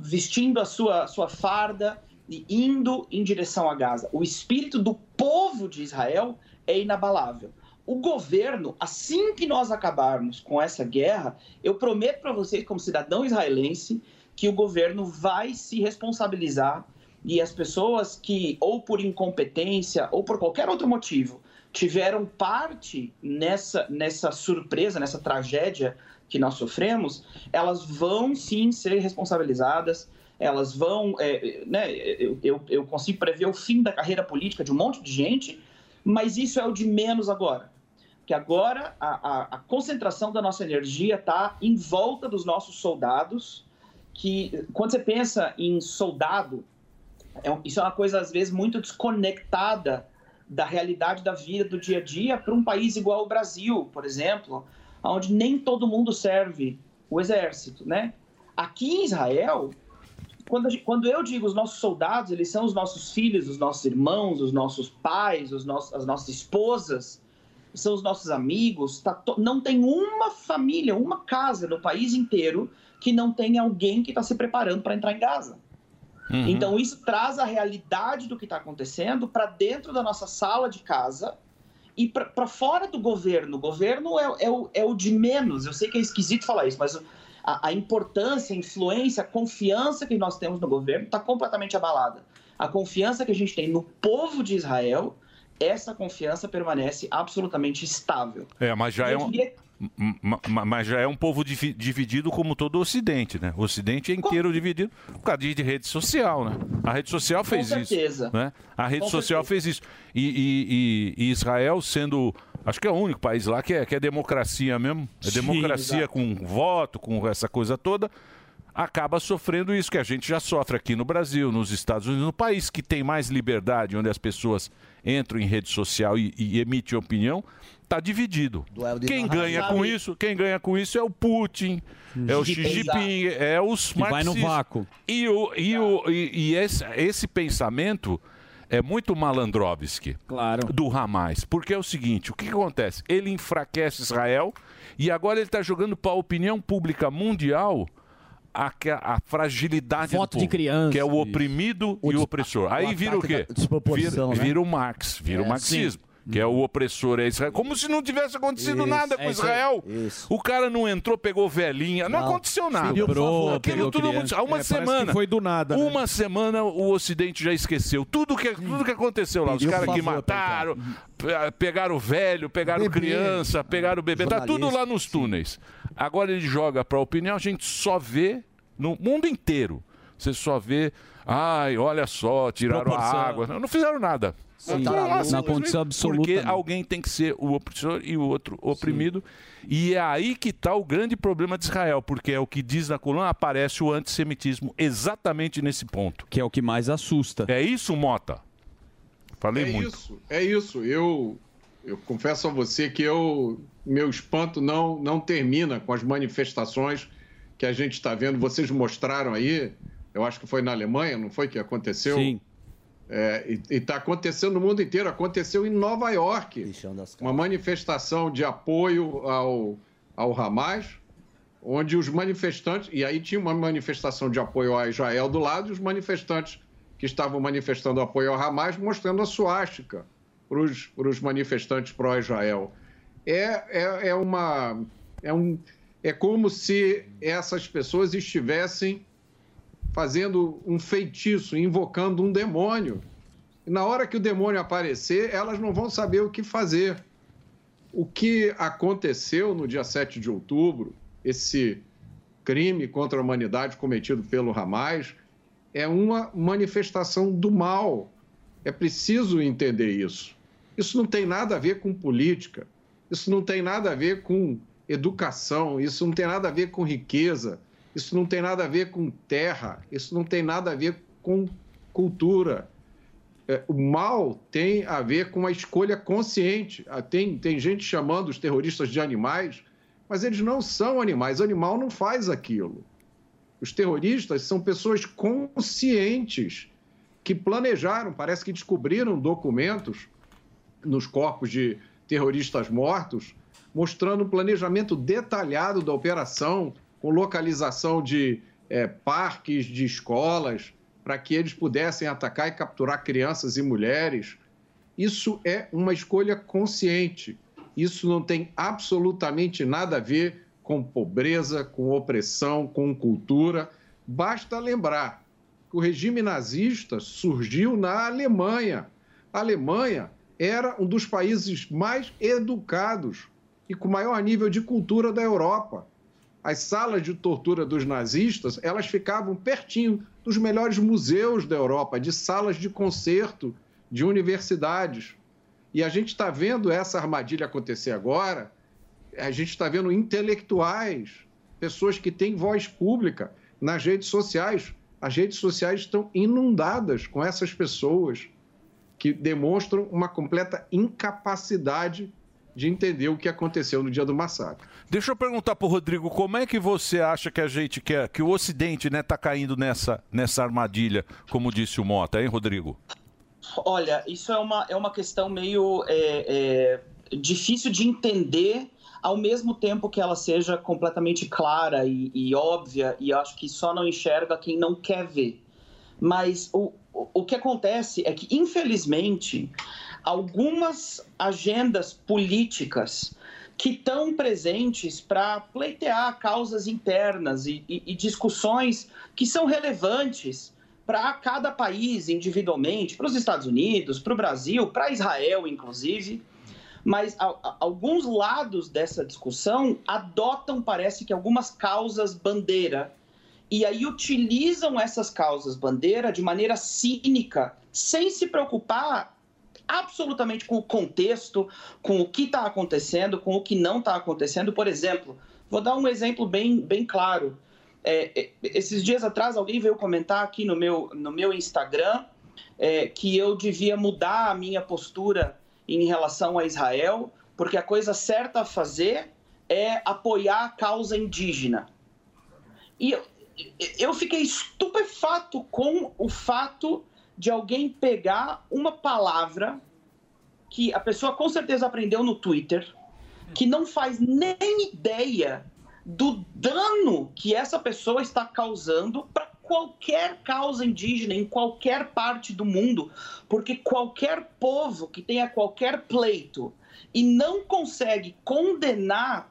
N: vestindo a sua, sua farda e indo em direção a Gaza. O espírito do povo de Israel é inabalável. O governo, assim que nós acabarmos com essa guerra, eu prometo para vocês, como cidadão israelense, que o governo vai se responsabilizar e as pessoas que, ou por incompetência ou por qualquer outro motivo, tiveram parte nessa, nessa surpresa, nessa tragédia que nós sofremos, elas vão sim ser responsabilizadas, elas vão. é, né, eu, eu, eu consigo prever o fim da carreira política de um monte de gente, mas isso é o de menos agora. Porque agora a, a, a concentração da nossa energia está em volta dos nossos soldados, que quando você pensa em soldado, é isso é uma coisa, às vezes, muito desconectada da realidade da vida do dia a dia para um país igual o Brasil, por exemplo, onde nem todo mundo serve o exército, né? Aqui em Israel, quando, gente- quando eu digo os nossos soldados, eles são os nossos filhos, os nossos irmãos, os nossos pais, os nossos, as nossas esposas, são os nossos amigos. tá to- não tem uma família, uma casa no país inteiro que não tenha alguém que está se preparando para entrar em Gaza.
B: Uhum.
N: Então, isso traz a realidade do que está acontecendo para dentro da nossa sala de casa e para fora do governo. O governo é, é o, é o de menos. Eu sei que é esquisito falar isso, mas a, a importância, a influência, a confiança que nós temos no governo está completamente abalada. A confiança que a gente tem no povo de Israel, essa confiança permanece absolutamente estável.
B: É, mas já é um. Mas já é um povo divi- dividido como todo o Ocidente, né? O Ocidente é inteiro dividido por causa de de rede social, né? A rede social
N: Com
B: fez
N: certeza.
B: isso. Né? A rede
N: Com
B: social fez isso. E, e- e- Israel sendo. Acho que é o único país lá que é, que é democracia mesmo. É
L: Sim,
B: democracia
L: exato.
B: com voto, com essa coisa toda. Acaba sofrendo isso que a gente já sofre aqui no Brasil, nos Estados Unidos, no país que tem mais liberdade, onde as pessoas entram em rede social e, e emitem opinião, está dividido. Quem ganha com isso, quem ganha com isso é o Putin, é o Xi. Jinping, é os
C: Que vai no
B: marxistas.
C: vácuo.
B: E, o, e, o, e, e esse, esse pensamento é muito malandrovski do Hamas. Porque é o seguinte, o que, que acontece? Ele enfraquece Israel e agora ele está jogando para a opinião pública mundial a, a fragilidade
F: Voto
B: do
F: de
B: povo,
F: criança,
B: que é o oprimido e o opressor. Aí
I: o
B: vira o quê? Vira,
I: né?
B: vira o Marx, vira
I: É,
B: o marxismo. Que é o opressor é Israel. Como se não tivesse acontecido
I: Isso,
B: nada com
I: é isso aí.
B: Israel.
I: Isso.
B: O cara não entrou, pegou velhinha. Não,
I: Não.
B: aconteceu nada.
L: Estuprou,
B: Aquilo tudo aconteceu. Há uma
L: É,
B: semana.
L: foi do nada, né?
B: Uma semana o Ocidente já esqueceu. Tudo que, tudo que aconteceu lá. Os caras que mataram, pe- pegaram o velho, pegaram
G: Bebê.
B: criança, pegaram o bebê. Tá tudo lá nos túneis. Agora ele joga pra opinião, a gente só vê no mundo inteiro. Você só vê, ai, olha só, tiraram
C: Proporção.
B: a água. Não, não fizeram nada.
C: Sim,
B: Não,
C: na condição absoluta,
B: Porque
C: né?
B: alguém tem que ser o opressor e o outro oprimido. E é aí que está o grande problema de Israel, porque é o que diz na coluna, aparece o antissemitismo exatamente nesse ponto.
C: Que é o que mais assusta.
B: É isso, Mota? Falei
M: é
B: muito.
M: isso, é isso. Eu, eu confesso a você que eu, meu espanto não, não termina com as manifestações que a gente está vendo. Vocês mostraram aí, eu acho que foi na Alemanha, não foi que aconteceu?
C: Sim.
M: É, e está acontecendo no mundo inteiro. Aconteceu em Nova York. Uma manifestação de apoio ao, ao Hamas, onde os manifestantes. E aí tinha uma manifestação de apoio a Israel do lado, e os manifestantes que estavam manifestando apoio ao Hamas mostrando a suástica para os manifestantes pró-Israel. É, é, é uma. É, um, é como se essas pessoas estivessem fazendo um feitiço, invocando um demônio E na hora que o demônio aparecer, elas não vão saber o que fazer. O que aconteceu no dia 7 de outubro, esse crime contra a humanidade cometido pelo Hamas, é uma manifestação do mal. É preciso entender isso. Isso não tem nada a ver com política, isso não tem nada a ver com educação, isso não tem nada a ver com riqueza, isso não tem nada a ver com terra, isso não tem nada a ver com cultura. É, o mal tem a ver com a escolha consciente. Ah, Tem, tem gente chamando os terroristas de animais, mas eles não são animais. O animal não faz aquilo. Os terroristas são pessoas conscientes que planejaram, parece que descobriram documentos nos corpos de terroristas mortos, mostrando um planejamento detalhado da operação, com localização de eh, parques, de escolas, para que eles pudessem atacar e capturar crianças e mulheres. Isso é uma escolha consciente. Isso não tem absolutamente nada a ver com pobreza, com opressão, com cultura. Basta lembrar que o regime nazista surgiu na Alemanha. A Alemanha era um dos países mais educados e com maior nível de cultura da Europa. As salas de tortura dos nazistas, elas ficavam pertinho dos melhores museus da Europa, de salas de concerto, de universidades. E a gente está vendo essa armadilha acontecer agora. A gente está vendo intelectuais, pessoas que têm voz pública nas redes sociais. As redes sociais estão inundadas com essas pessoas que demonstram uma completa incapacidade de entender o que aconteceu no dia do massacre.
B: Deixa eu perguntar pro Rodrigo, como é que você acha que a gente quer, que o Ocidente, né, tá caindo nessa, nessa armadilha, como disse o Mota, hein, Rodrigo?
N: Olha, isso é uma, é uma questão meio é, é, difícil de entender, ao mesmo tempo que ela seja completamente clara e, e óbvia, e acho que só não enxerga quem não quer ver. Mas o, o, o que acontece é que, infelizmente, algumas agendas políticas que estão presentes para pleitear causas internas e, e- e discussões que são relevantes para cada país individualmente, para os Estados Unidos, para o Brasil, para Israel, inclusive. Mas a- a- alguns lados dessa discussão adotam, parece que, algumas causas bandeira e aí utilizam essas causas bandeira de maneira cínica, sem se preocupar absolutamente com o contexto, com o que está acontecendo, com o que não está acontecendo. Por exemplo, vou dar um exemplo bem, bem claro. É, é, esses dias atrás, alguém veio comentar aqui no meu, no meu Instagram é, que eu devia mudar a minha postura em relação a Israel, porque a coisa certa a fazer é apoiar a causa indígena. E eu, eu fiquei estupefato com o fato de alguém pegar uma palavra que a pessoa com certeza aprendeu no Twitter, que não faz nem ideia do dano que essa pessoa está causando para qualquer causa indígena em qualquer parte do mundo, porque qualquer povo que tenha qualquer pleito e não consegue condenar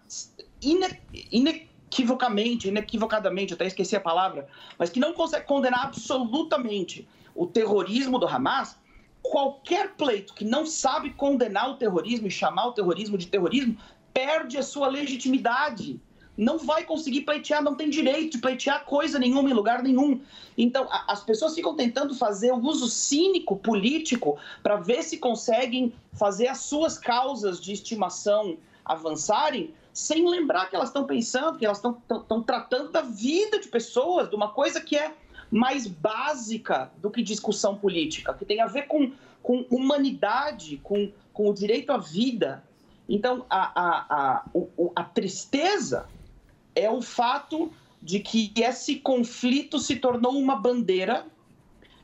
N: ine- inequivocamente, inequivocadamente, até esqueci a palavra, mas que não consegue condenar absolutamente o terrorismo do Hamas, qualquer pleito que não sabe condenar o terrorismo e chamar o terrorismo de terrorismo perde a sua legitimidade. Não vai conseguir pleitear, não tem direito de pleitear coisa nenhuma em lugar nenhum. Então, a- as pessoas ficam tentando fazer o uso cínico político para ver se conseguem fazer as suas causas de estimação avançarem, sem lembrar que elas estão pensando, que elas estão tratando da vida de pessoas, de uma coisa que é mais básica do que discussão política, que tem a ver com, com humanidade, com, com o direito à vida. Então, a, a, a, a tristeza é o fato de que esse conflito se tornou uma bandeira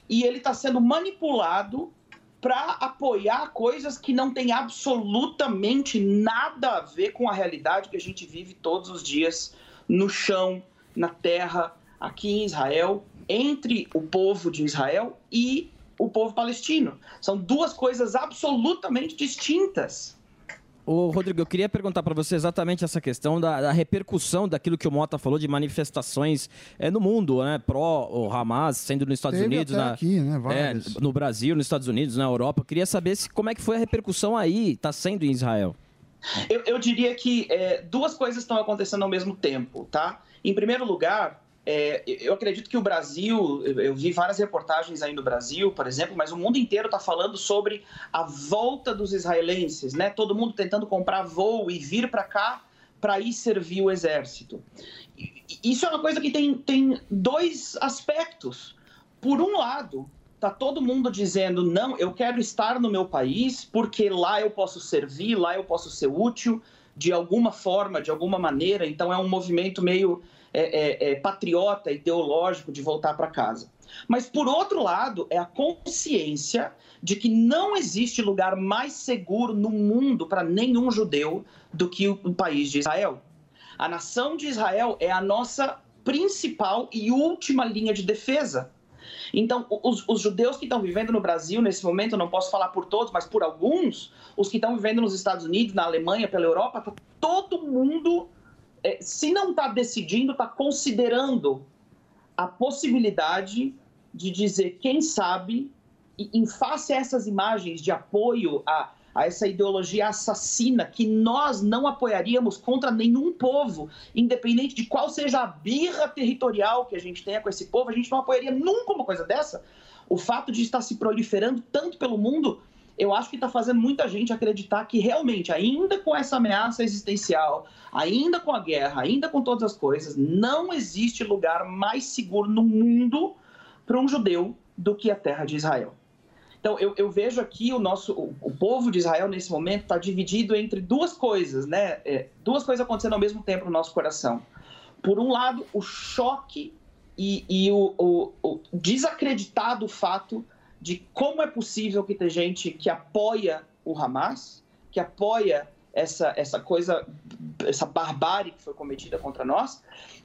N: e ele está sendo manipulado para apoiar coisas que não têm absolutamente nada a ver com a realidade que a gente vive todos os dias no chão, na terra, aqui em Israel, entre o povo de Israel e o povo palestino. São duas coisas absolutamente distintas.
O: Ô, Rodrigo, eu queria perguntar para você exatamente essa questão da, da repercussão daquilo que o Mota falou de manifestações é, no mundo, né? Pró o Hamas, sendo nos Estados
G: Teve
O: Unidos, na,
G: aqui, né?
O: é, no Brasil, nos Estados Unidos, na Europa. Eu queria saber se, como é que foi a repercussão aí, está sendo em Israel.
N: Eu, eu diria que é, duas coisas estão acontecendo ao mesmo tempo, tá? Em primeiro lugar, é, eu acredito que o Brasil, eu, vi várias reportagens aí no Brasil, por exemplo, mas o mundo inteiro está falando sobre a volta dos israelenses, né? Todo mundo tentando comprar voo e vir para cá para ir servir o exército. Isso é uma coisa que tem, tem dois aspectos. Por um lado, tá todo mundo dizendo não, eu quero estar no meu país porque lá eu posso servir, lá eu posso ser útil de alguma forma, de alguma maneira. Então é um movimento meio é, é, é, patriota, ideológico de voltar para casa. Mas por outro lado, é a consciência de que não existe lugar mais seguro no mundo para nenhum judeu do que o país de Israel. A nação de Israel é a nossa principal e última linha de defesa. Então, os, os judeus que estão vivendo no Brasil nesse momento, não posso falar por todos, mas por alguns, os que estão vivendo nos Estados Unidos, na Alemanha, pela Europa, tá todo mundo, eh, se não está decidindo, está considerando a possibilidade de dizer, quem sabe, em face a essas imagens de apoio a, a essa ideologia assassina que nós não apoiaríamos contra nenhum povo, independente de qual seja a birra territorial que a gente tenha com esse povo, a gente não apoiaria nunca uma coisa dessa. O fato de estar se proliferando tanto pelo mundo, eu acho que está fazendo muita gente acreditar que realmente, ainda com essa ameaça existencial, ainda com a guerra, ainda com todas as coisas, não existe lugar mais seguro no mundo para um judeu do que a terra de Israel. Então, eu, eu vejo aqui o nosso, o, o povo de Israel nesse momento está dividido entre duas coisas, né? É, duas coisas acontecendo ao mesmo tempo no nosso coração. Por um lado, o choque e, e o, o, o desacreditado fato de como é possível que tem gente que apoia o Hamas, que apoia essa, essa coisa, essa barbárie que foi cometida contra nós.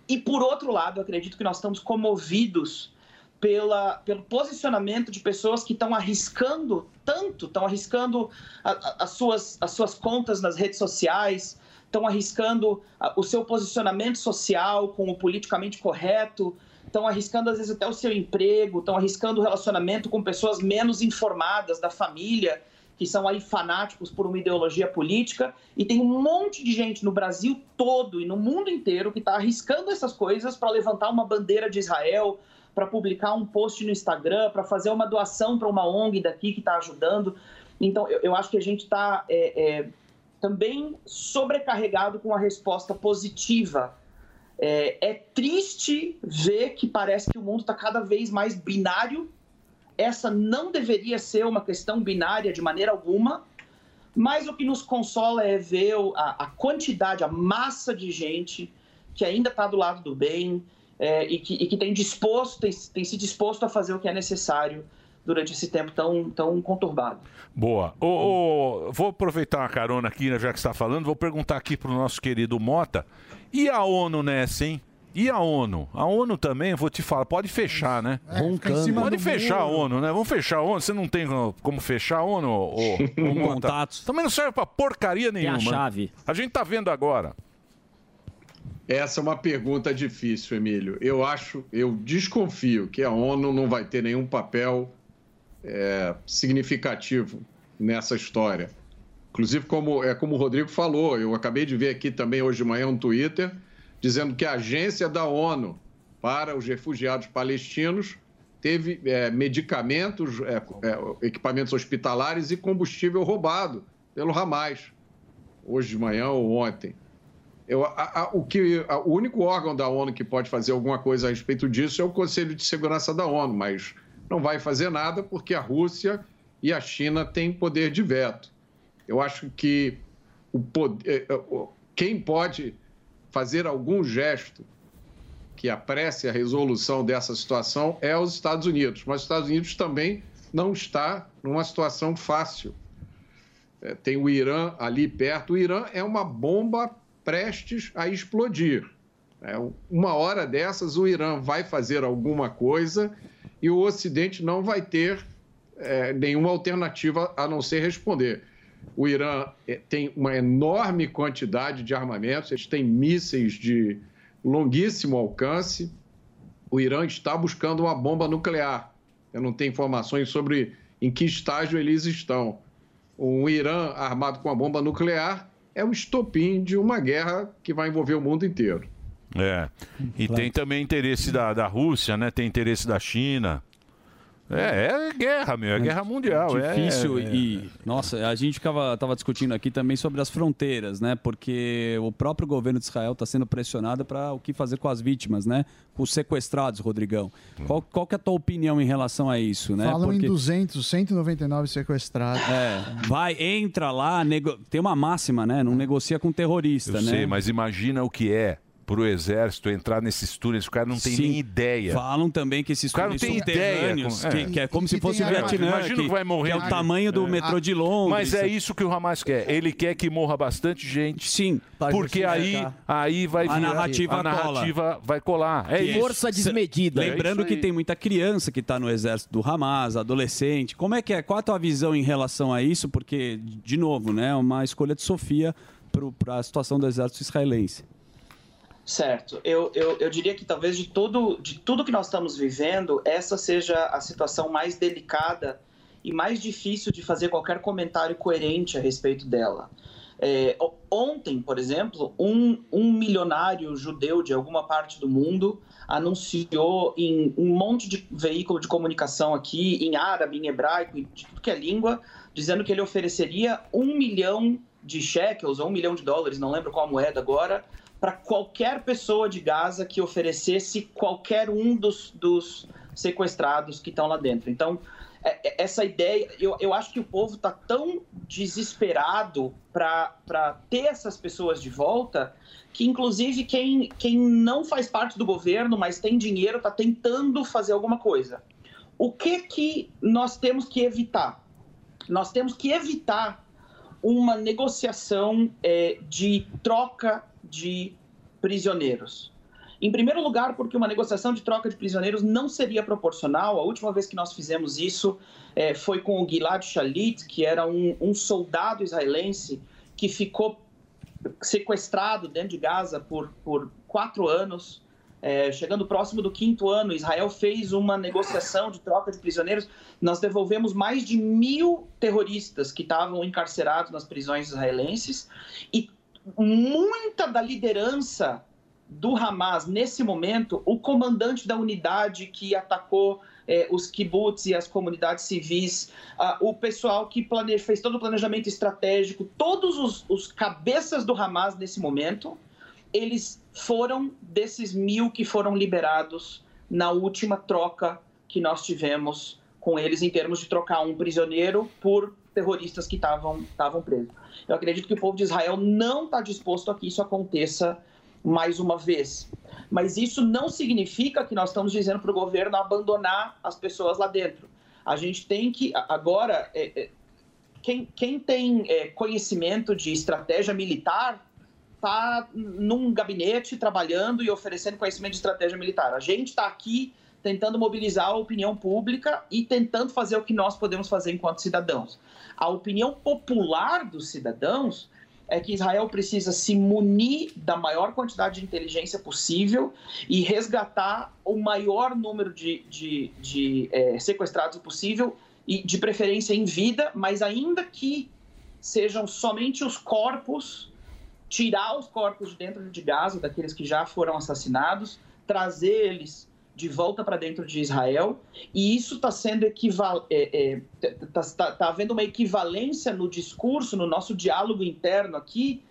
N: E por outro lado, acredito que nós estamos comovidos pela, pelo posicionamento de pessoas que estão arriscando tanto, estão arriscando as, suas, as suas contas nas redes sociais, estão arriscando o seu posicionamento social com o politicamente correto, estão arriscando às vezes até o seu emprego, estão arriscando o relacionamento com pessoas menos informadas da família, que são aí fanáticos por uma ideologia política, e tem um monte de gente no Brasil todo e no mundo inteiro que está arriscando essas coisas para levantar uma bandeira de Israel, para publicar um post no Instagram, para fazer uma doação para uma ONG daqui que está ajudando. Então, eu, eu acho que a gente está também sobrecarregado com a resposta positiva. É, é triste ver que parece que o mundo está cada vez mais binário. Essa não deveria ser uma questão binária de maneira alguma, mas o que nos consola é ver a, a quantidade, a massa de gente que ainda está do lado do bem é, e, que, e que tem disposto, tem, tem se disposto a fazer o que é necessário durante esse tempo tão, tão conturbado.
B: Boa. Vou aproveitar uma carona aqui, né, já que está falando, vou perguntar aqui para o nosso querido Mota. E a ONU nessa, hein? E a ONU? A ONU também, vou te falar, pode fechar, né?
G: É, fica em cima
B: Pode fechar
G: muro.
B: a ONU, né? Vamos fechar a ONU. Você não tem como fechar a ONU, ô, ô, [laughs] Mota? Também não serve pra porcaria
O: a
B: nenhuma.
O: chave.
B: A gente tá vendo agora.
M: Essa é uma pergunta difícil, Emílio. Eu acho, eu desconfio que a ONU não vai ter nenhum papel é, significativo nessa história. Inclusive, como, é como o Rodrigo falou, eu acabei de ver aqui também hoje de manhã um Twitter dizendo que a agência da ONU para os refugiados palestinos teve é, medicamentos, é, é, equipamentos hospitalares e combustível roubado pelo Hamas, hoje de manhã ou ontem. Eu, a- a- o, que, a- o único órgão da ONU que pode fazer alguma coisa a respeito disso é o Conselho de Segurança da ONU, mas não vai fazer nada porque a Rússia e a China têm poder de veto. Eu acho que o poder, eh, o- quem pode fazer algum gesto que apresse a resolução dessa situação é os Estados Unidos, mas os Estados Unidos também não está numa situação fácil. É, tem o Irã ali perto. O Irã é uma bomba prestes a explodir. É, uma hora dessas, o Irã vai fazer alguma coisa e o Ocidente não vai ter é, nenhuma alternativa a não ser responder. O Irã eh, tem uma enorme quantidade de armamentos, eles têm mísseis de longuíssimo alcance. O Irã está buscando uma bomba nuclear. Eu não tenho informações sobre em que estágio eles estão. Um Irã armado com uma bomba nuclear é o estopim de uma guerra que vai envolver o mundo inteiro.
B: É. E tem também interesse da, da Rússia, né? Tem interesse da China. É, é guerra, meu. É guerra mundial. é-
C: Difícil
B: é-
C: e, nossa, a gente ficava, tava discutindo aqui também sobre as fronteiras, né? Porque o próprio governo de Israel está sendo pressionado para o que fazer com as vítimas, né? Com os sequestrados, Rodrigão. Qual, qual que é a tua opinião em relação a isso, né?
G: Falam
C: Porque-
G: em 200, 199 sequestrados.
C: É, vai, entra lá, nego- tem uma máxima, né? Não negocia com terrorista,
B: Eu
C: né?
B: sei, mas imagina o que é pro exército entrar nesses túneis. O cara não tem
C: Sim.
B: nem ideia.
C: Falam também que esses
B: O cara não
C: túneis
B: tem ideia. com-
C: que, que é como se fosse o Vietnã,
B: Imagina
C: que,
B: que vai morrer.
C: que é o tamanho do
B: É.
C: metrô de Londres.
B: Mas é isso que o Hamas quer. Ele quer que morra bastante gente.
C: Sim.
B: Porque aí, aí vai
C: a
B: virar-
C: narrativa,
B: a narrativa vai colar. É isso.
C: Lembrando
B: É
C: que tem muita criança que está no exército do Hamas, adolescente. Como é que é? Qual a tua visão em relação a isso? Porque, de novo, né, é uma escolha de Sofia para a situação do exército israelense.
N: Certo. Eu, eu, eu diria que talvez de, todo, de tudo que nós estamos vivendo, essa seja a situação mais delicada e mais difícil de fazer qualquer comentário coerente a respeito dela. É, ontem, por exemplo, um, um milionário judeu de alguma parte do mundo anunciou em um monte de veículo de comunicação aqui, em árabe, em hebraico, em tudo que é língua, dizendo que ele ofereceria um milhão de shekels ou um milhão de dólares, não lembro qual a moeda agora, para qualquer pessoa de Gaza que oferecesse qualquer um dos, dos sequestrados que estão lá dentro. Então, é- é- essa ideia, eu, eu acho que o povo está tão desesperado para ter essas pessoas de volta que, inclusive, quem, quem não faz parte do governo, mas tem dinheiro, está tentando fazer alguma coisa. O que, que nós temos que evitar? Nós temos que evitar uma negociação eh, de troca de prisioneiros. Em primeiro lugar, porque uma negociação de troca de prisioneiros não seria proporcional. A última vez que nós fizemos isso eh, foi com o Gilad Shalit, que era um, um soldado israelense que ficou sequestrado dentro de Gaza por, por quatro anos. Eh, chegando próximo do quinto ano, Israel fez uma negociação de troca de prisioneiros. Nós devolvemos mais de mil terroristas que estavam encarcerados nas prisões israelenses e muita da liderança do Hamas nesse momento, o comandante da unidade que atacou eh, os kibbutz e as comunidades civis, ah, o pessoal que plane... fez todo o planejamento estratégico, todos os, os cabeças do Hamas nesse momento, eles foram desses mil que foram liberados na última troca que nós tivemos com eles em termos de trocar um prisioneiro por terroristas que estavam presos. Eu acredito que o povo de Israel não está disposto a que isso aconteça mais uma vez. Mas isso não significa que nós estamos dizendo para o governo abandonar as pessoas lá dentro. A gente tem que agora é, é, quem, quem tem é, conhecimento de estratégia militar está num gabinete trabalhando e oferecendo conhecimento de estratégia militar. A gente está aqui tentando mobilizar a opinião pública e tentando fazer o que nós podemos fazer enquanto cidadãos. A opinião popular dos cidadãos é que Israel precisa se munir da maior quantidade de inteligência possível e resgatar o maior número de, de, de eh, sequestrados possível e de preferência em vida, mas ainda que sejam somente os corpos tirar os corpos de dentro de Gaza, daqueles que já foram assassinados, trazer eles de volta para dentro de Israel, e isso está sendo. Está tá, tá havendo uma equivalência no discurso, no nosso diálogo interno aqui,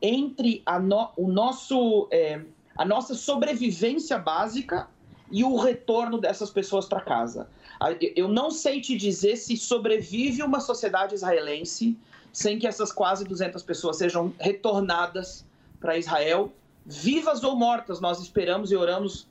N: entre a, no, o nosso, é, a nossa sobrevivência básica e o retorno dessas pessoas para casa. Eu não sei te dizer se sobrevive uma sociedade israelense sem que essas quase 200 pessoas sejam retornadas para Israel, vivas ou mortas. Nós esperamos e oramos,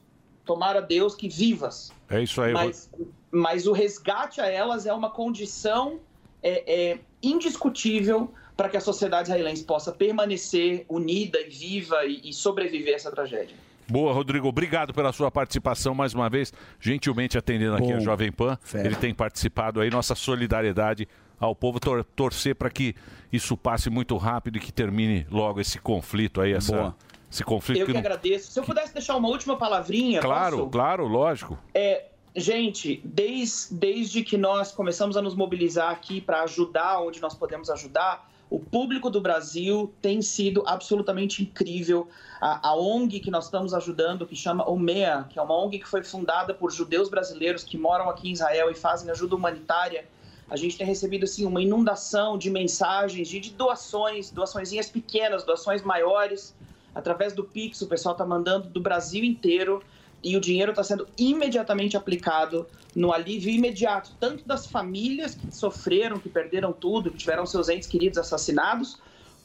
N: tomara Deus que vivas.
B: É isso aí.
N: Mas, mas o resgate a elas é uma condição é, é, indiscutível para que a sociedade israelense possa permanecer unida e viva e, e sobreviver a essa tragédia.
B: Boa, Rodrigo. Obrigado pela sua participação mais uma vez, gentilmente atendendo aqui
C: Bom,
B: a Jovem Pan. Ele tem participado aí, nossa solidariedade ao povo tor- torcer para que isso passe muito rápido e que termine logo esse conflito aí, essa,
C: Boa.
B: Esse conflito
N: Eu
B: que
N: que agradeço. Se eu pudesse deixar uma última palavrinha,
B: Claro,
N: posso?
B: claro, lógico.
N: É, gente, desde, desde que nós começamos a nos mobilizar aqui para ajudar onde nós podemos ajudar, o público do Brasil tem sido absolutamente incrível. A, a ONG que nós estamos ajudando, que chama OMEA, que é uma ONG que foi fundada por judeus brasileiros que moram aqui em Israel e fazem ajuda humanitária, a gente tem recebido assim uma inundação de mensagens, de, de doações, doaçõezinhas pequenas, doações maiores, através do Pix, o pessoal está mandando do Brasil inteiro e o dinheiro está sendo imediatamente aplicado no alívio imediato, tanto das famílias que sofreram, que perderam tudo, que tiveram seus entes queridos assassinados,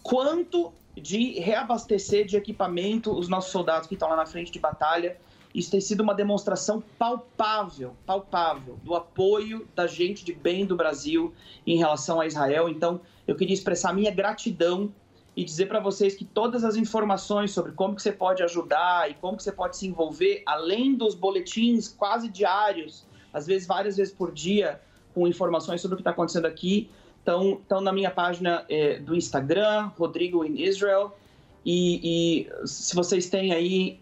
N: quanto de reabastecer de equipamento os nossos soldados que estão lá na frente de batalha. Isso tem sido uma demonstração palpável, palpável, do apoio da gente de bem do Brasil em relação a Israel. Então, eu queria expressar minha gratidão e dizer para vocês que todas as informações sobre como que você pode ajudar e como que você pode se envolver, além dos boletins quase diários, às vezes várias vezes por dia, com informações sobre o que está acontecendo aqui, estão, na minha página eh, do Instagram, Rodrigo in Israel. E, e se vocês têm aí,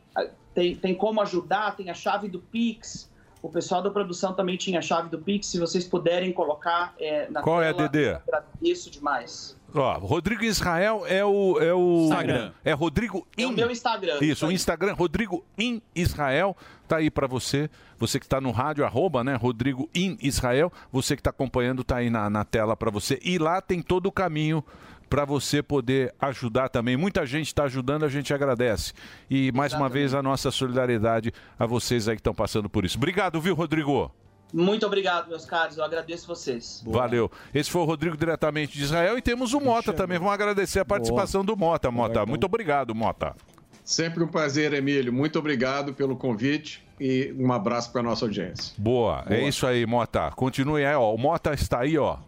N: tem, tem como ajudar, tem a chave do Pix. O pessoal da produção também tinha a chave do Pix. Se vocês puderem colocar eh, na
B: Qual é a
N: tela,
B: DD?
N: eu agradeço demais.
B: Ó, Rodrigo Israel é o. É o
N: Instagram.
B: É Rodrigo
N: É o
B: In-
N: meu Instagram.
B: Isso, o Instagram, Rodrigo in Israel, tá aí para você. Você que está no rádio, arroba, né? Rodrigo in Israel. Você que está acompanhando, tá aí na, na tela para você. E lá tem todo o caminho para você poder ajudar também. Muita gente está ajudando, a gente agradece. E mais uma vez a nossa solidariedade a vocês aí que estão passando por isso. Obrigado, viu, Rodrigo?
N: Muito obrigado, meus caros. Eu agradeço vocês.
B: Valeu. Esse foi o Rodrigo diretamente de Israel e temos o Mota também. Vamos agradecer a participação do Mota, Mota. Muito obrigado, Mota.
M: Sempre um prazer, Emílio. Muito obrigado pelo convite e um abraço para nossa audiência.
B: Boa, é
M: Boa.
B: isso aí, Mota. Continue aí, ó. O Mota está aí, ó.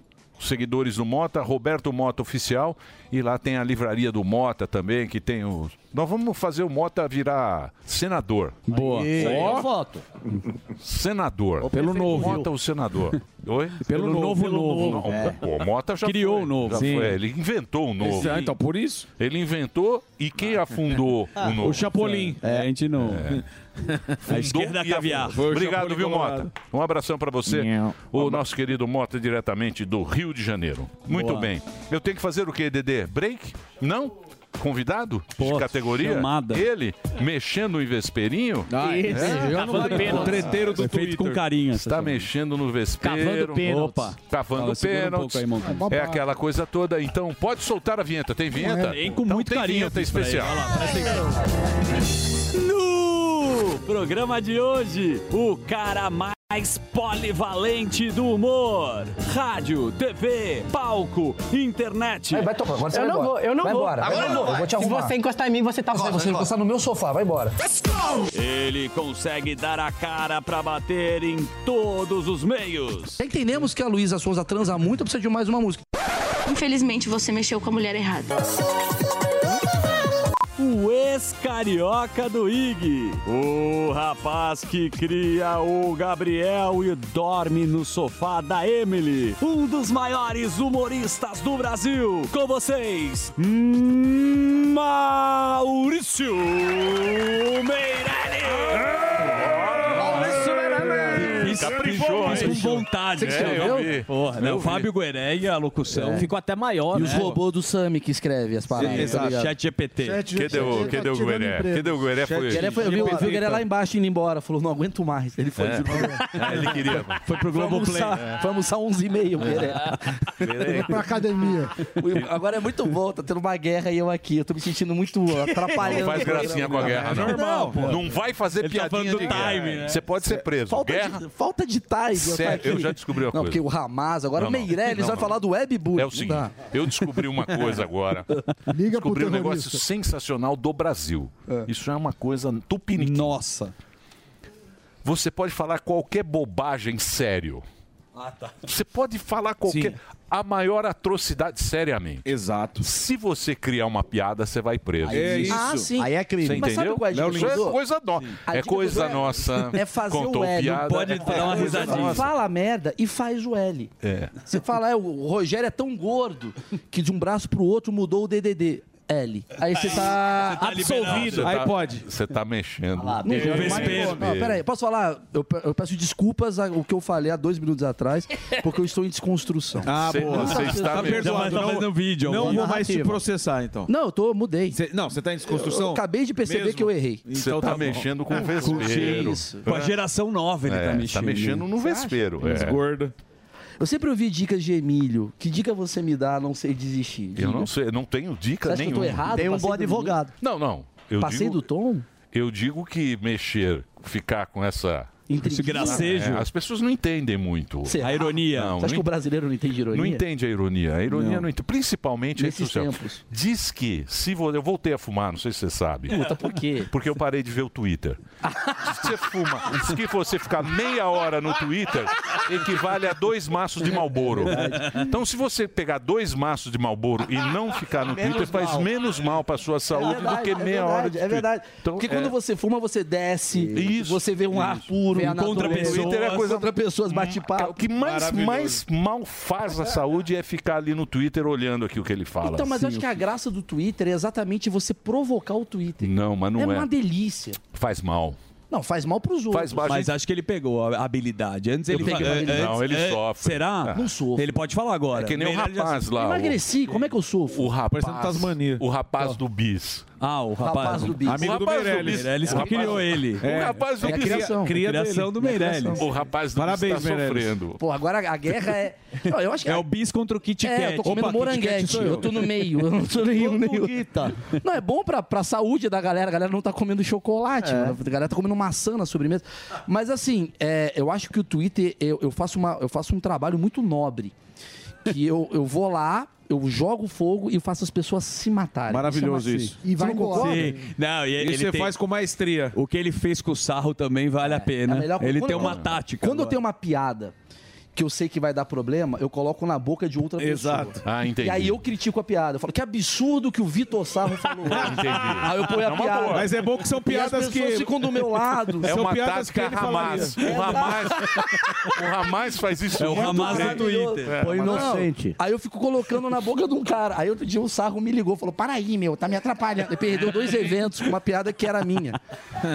B: Seguidores do Mota, Roberto Mota Oficial. E lá tem a livraria do Mota também, que tem os. Nós vamos fazer o Mota virar senador.
C: Boa.
B: Aí,
C: Ó.
B: eu voto. Senador.
C: Pelo novo.
B: Mota o senador. Oi? [laughs]
C: Pelo novo novo.
B: Não,
C: É.
B: o Mota já
C: Criou
B: foi,
C: o novo.
B: já
C: Sim.
B: foi. Ele inventou o novo.
C: Exato, então,
B: por isso? Ele inventou e quem afundou [laughs] o novo?
C: O Chapolin. É, a gente não.
B: Fundou [laughs]
C: A esquerda caviar.
B: Obrigado, viu. Mota? Um abração pra você. O nosso querido Mota, diretamente do Rio de Janeiro. Muito
C: Boa.
B: bem. Eu tenho que fazer o quê, Dedê? Break? Não? Convidado? de categoria?
C: chamada.
B: Ele mexendo no vesperinho?
C: Ah, Isso. é. Cavando pênaltis. O treteiro do Foi feito com carinho essa
B: Está
C: chamada.
B: mexendo no vespeiro.
C: Cavando pênaltis. Opa.
B: Cavando
C: Fala, segura um
B: pênaltis.
C: pouco aí, Montanha.
B: é aquela coisa toda. Então, pode soltar a vinheta. Tem vinheta?
C: Tem com
B: Então
C: muito
B: tem
C: carinho.
B: vinheta
C: eu fiz pra ele.
B: especial.
C: Olha lá. No programa de hoje, o cara mais polivalente do humor. Rádio, TV, palco, internet.
P: Vai, vai tomar, agora você
Q: Eu
P: vai
Q: não
P: embora.
Q: vou, eu não
P: vai
Q: vou.
P: Embora.
Q: Agora
P: eu
Q: não
P: vou,
Q: vai.
P: vou te
Q: Se
P: arrumar.
Q: você encostar em mim, você tá
P: Se
Q: fora.
P: você encostar no meu sofá, vai embora.
C: Ele consegue dar a cara pra bater em todos os meios.
P: Já entendemos que a Luísa Souza transa muito, precisa de mais uma música.
R: Infelizmente, você mexeu com a mulher errada.
C: O ex-carioca do IG. O rapaz que cria o Gabriel e dorme no sofá da Emily. Um dos maiores humoristas do Brasil. Com vocês, Maurício Meirelles. Fiz,
O: Caprichou, hein?
C: com vontade.
O: Você que escreveu?
C: eu vi. Porra, né?
O: Eu
C: O
O: vi.
C: Fábio Gueré a locução.
O: É. Ficou até maior,
P: E os
O: né?
P: robôs do Sami que escreve as paradas. tá?
C: Chat GPT.
B: Cadê o, cadê o Gueré? Cadê o Gueré? Foi...
P: O Gueré foi, viu, viu o Gueré lá embaixo indo embora, falou, não aguento mais. Ele foi,
B: É. [laughs] Ah, ele queria.
P: Foi pro Globoplay. Foi almoçar 11 e meio, o Gueré.
B: Gueré.
G: Pra academia.
P: Agora é muito bom, tá tendo uma guerra e eu aqui. Eu tô me sentindo muito atrapalhando.
B: Não faz gracinha com a guerra, não.
P: Não, pô.
B: Não vai fazer
P: tá
B: piadinha de
P: do
B: guerra.
P: time, né?
B: Você pode ser preso.
P: Falta
B: guerra.
P: Falta de tô
B: Sério,
P: aqui.
B: eu já descobri uma
P: Não,
B: coisa.
P: porque o Hamas, agora
B: Não,
P: o
B: não.
P: Meirelles
B: Não,
P: vai
B: não.
P: falar do webbullying.
B: É o seguinte, eu descobri uma coisa agora. [laughs]
G: Liga
B: descobri um negócio sensacional do Brasil. Isso é uma coisa tupiniquim.
C: Nossa.
B: Você pode falar qualquer bobagem sério. Você pode falar qualquer. A maior atrocidade, seriamente.
L: Exato.
B: Se você criar uma piada, você vai preso.
P: É isso. Ah, sim. Aí é crime.
B: Você
P: Mas sabe
B: entendeu?
P: qual é a dica
B: Isso é
P: que eu dou?
B: coisa nossa.
P: A
B: É
P: dica que eu
B: coisa
P: dou é-
B: nossa. [laughs]
P: É fazer
B: Contou
P: o L.
B: piada.
P: é coisa nossa. Fala a merda e faz o L.
B: É.
P: Você fala, é, o Rogério é tão gordo que de um braço pro outro mudou o DDD. L. Aí você tá, absolvido.
B: Você tá- Você tá mexendo.
P: Não, não, peraí, posso falar? Eu, pe- eu peço desculpas ao que eu falei há dois minutos atrás, [laughs] porque eu estou em desconstrução.
L: Ah, boa. Você está perdoado. Não, não vou mais te
P: Narrativa.
L: processar, então.
P: Não, eu tô, mudei.
L: não, você tá em desconstrução?
P: Eu acabei de perceber
L: Mesmo?
P: que eu errei.
B: Você
L: Então
B: tá,
L: tá
B: mexendo com o
L: Com
B: vespeiro.
C: Com a geração nova ele
B: É,
C: tá
B: tá
C: mexendo.
B: mexendo no vespeiro. É.
L: gordo.
P: Eu sempre ouvi dicas de Emílio. Que dica você me dá a não sei desistir?
B: Eu não sei, não tenho dica
P: Você acha que eu
B: nenhuma.
P: tô errado? Tem um bom do advogado.
B: Não, não. Eu
P: Passei
B: digo,
P: do tom?
B: Eu digo que mexer, ficar com essa.
P: Gracejo.
B: É, as pessoas não entendem muito.
P: Será?
B: A ironia. Não,
P: Você acha
B: não
P: que o brasileiro não entende ironia?
B: Não entende a ironia. A ironia
P: Não.
B: não, entende. Principalmente
P: Nesses tempos.
B: Diz que, se vo- eu voltei a fumar, não sei se você sabe.
P: Puta, por quê?
B: Porque eu parei de ver o Twitter. Se você fuma, diz que você ficar meia hora no Twitter equivale a dois maços de Malboro. Então, se você pegar dois maços de Malboro e não ficar no
P: Menos
B: Twitter, faz
P: mal.
B: menos mal para sua saúde do que
P: é
B: meia
P: verdade,
B: hora de
P: É verdade.
B: Então,
P: Porque
B: é-
P: quando você fuma, você desce,
B: Isso,
P: você vê um ar
B: isso.
P: puro,
B: Vê a natureza.
P: pessoas,
B: Twitter é a coisa-
P: encontra pessoas, bate papo.
B: O que mais, mais mal faz a saúde é ficar ali no Twitter olhando aqui o que ele fala.
P: Então, mas eu acho que a graça do Twitter é exatamente você provocar o Twitter.
B: Não, mas não é.
P: é uma delícia.
B: Faz mal.
P: Não, faz mal pros outros.
B: Faz mal,
C: Mas acho que ele pegou a habilidade. Antes ele
P: peguei
C: fa-
P: uma habilidade.
B: Não, ele
C: é,
B: sofre.
C: Será?
B: Não
P: sofro.
C: Ele pode falar agora.
B: É que nem o
C: Ele já-
B: rapaz lá. o-
P: Emagreci, como é que eu sofro?
B: O rapaz. O rapaz do bis.
C: Ah, o rapaz,
P: Rapaz do bis.
C: Amigo
B: O
C: do
B: rapaz do
C: Meirelles. Meirelles
B: O
C: que
B: rapaz-
C: criou ele.
B: O rapaz do
P: É a
B: bis.
P: criação.
C: Criação do
P: É
C: Meirelles.
B: O rapaz do
L: Parabéns,
B: bis está
L: Meirelles.
B: sofrendo.
P: Pô, agora a guerra é. Não, eu acho que
C: É o bis contra o Kit Kat.
P: É, eu tô comendo
C: Opa,
P: moranguete.
C: sou
P: Eu tô no meio. Eu não sou nenhum, nenhum. Não, é bom pra, pra saúde da galera. A galera não tá comendo chocolate.
I: É.
P: mano. A galera tá comendo maçã na sobremesa. Mas assim, é, eu acho que o Twitter, eu, eu faço uma, eu faço um trabalho muito nobre. Que eu, eu vou lá, eu jogo fogo e faço as pessoas se matarem.
L: Maravilhoso
P: é
L: isso.
P: E vai embora.
C: Sim. Não, e ele
L: Isso você
C: tem-
L: faz com maestria.
C: O que ele fez com o sarro também vale a pena.
P: É a melhor-
C: Ele
P: quando-
C: tem uma tática.
P: Quando eu
C: agora.
P: tenho uma piada que eu sei que vai dar problema, eu coloco na boca de outra pessoa.
L: Exato.
B: Ah, entendi.
P: E aí eu critico a piada. Eu falo, que absurdo que o Vitor Sarro falou. [laughs]
B: Entendi.
P: Aí eu ponho a
B: É uma
P: piada.
B: boa.
L: Mas é bom que são piadas
P: as pessoas
L: que-
P: ficam do meu lado. [laughs]
B: É
L: São
B: uma
L: piadas que
B: tática Hamas.
L: falaria.
B: O Hamas, [laughs] o Hamas faz isso
C: É o Hamas do Twitter.
B: É,
I: Foi
B: Hamas-
I: inocente.
P: Aí eu fico colocando na boca de um cara. Aí outro dia o Sarro me ligou, falou: Para aí, meu, tá me atrapalhando. Ele perdeu dois eventos com uma piada que era minha.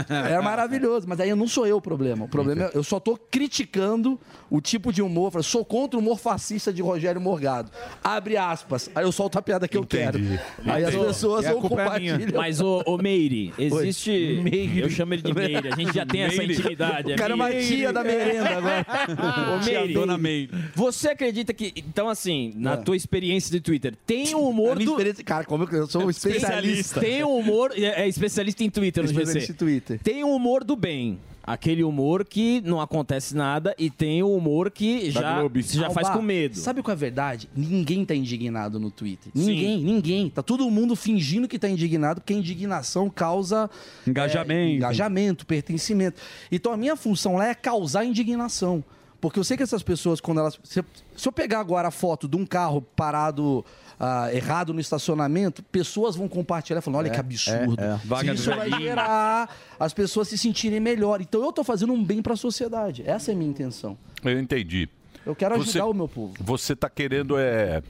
P: Era maravilhoso, mas aí não sou eu o problema. O problema é eu só tô criticando o tipo de humor. Sou contra o humor fascista de Rogério Morgado. Abre aspas. Aí eu solto a piada que eu quero. Aí as
L: Entendi.
P: pessoas
L: culpa é
P: compartilham.
L: minha.
O: Mas, ô, ô Meire, existe.
P: Meire.
O: Eu chamo ele de Meire. A gente já tem essa
C: Meire.
O: intimidade.
P: O cara é uma tia da merenda agora. [laughs]
O: Ô, Meire,
C: Dona Meire.
O: você acredita que. Então, assim, na
P: É.
O: tua experiência de Twitter, tem o humor do.
P: experiência- Cara, como eu, eu sou um especialista.
O: Tem o humor. É é especialista em Twitter no
P: Especialista
O: GC.
P: em Twitter.
O: Tem o humor do bem. Aquele humor que não acontece nada e tem o humor que já, já faz
P: Alba,
O: com medo.
P: Sabe qual é a verdade? Ninguém tá indignado no Twitter. Ninguém, ninguém. Tá todo mundo fingindo que tá indignado, porque a indignação causa
C: Engajamento.
P: é, engajamento, pertencimento. Então a minha função lá é causar indignação. Porque eu sei que essas pessoas, quando elas. Se, se eu pegar agora a foto de um carro parado ah, errado no estacionamento, pessoas vão compartilhar falando: olha que absurdo.
I: é.
C: Vaga do
P: Isso vai gerar as pessoas se sentirem melhor. Então eu tô fazendo um bem pra sociedade. Essa é a minha intenção.
B: Eu entendi.
P: Eu quero
B: Você-
P: ajudar o meu povo.
B: Você está querendo é,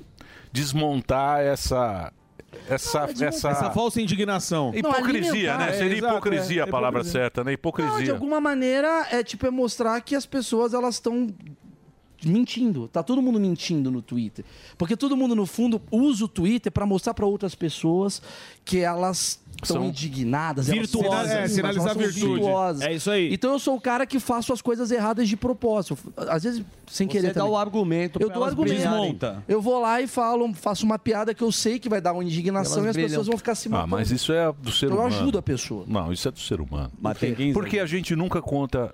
B: desmontar essa. Essa, essa,
L: Essa falsa indignação.
B: hipocrisia,
P: alimentar.
B: né?
L: É,
B: Seria
L: exato,
B: hipocrisia
L: é,
B: a palavra
L: hipocrisia.
B: certa, né?
P: Não, de
B: Hipocrisia.
P: alguma maneira, é tipo é mostrar que as pessoas elas estão mentindo. Tá todo mundo mentindo no Twitter. Porque todo mundo, no fundo, usa o Twitter para mostrar para outras pessoas que elas estão
B: São
P: indignadas.
L: virtuosas. É, sinalizar
P: elas
L: virtude.
P: virtuosas.
O: É isso aí.
P: Então eu sou o cara que faço as coisas erradas de propósito. Às vezes, sem
I: Você
P: querer
I: dá
P: também.
I: o argumento
P: Eu dou argumento.
C: Desmonta.
P: Eu vou lá e falo, faço uma piada que eu sei que vai dar uma indignação
I: Elas
P: e as
I: brilham.
P: pessoas vão ficar se
B: Ah,
P: matando.
B: mas isso é do ser
P: Eu
B: humano.
P: ajudo a pessoa.
B: Não, isso é do ser humano.
C: Mas tem quem-
B: Porque a gente nunca conta.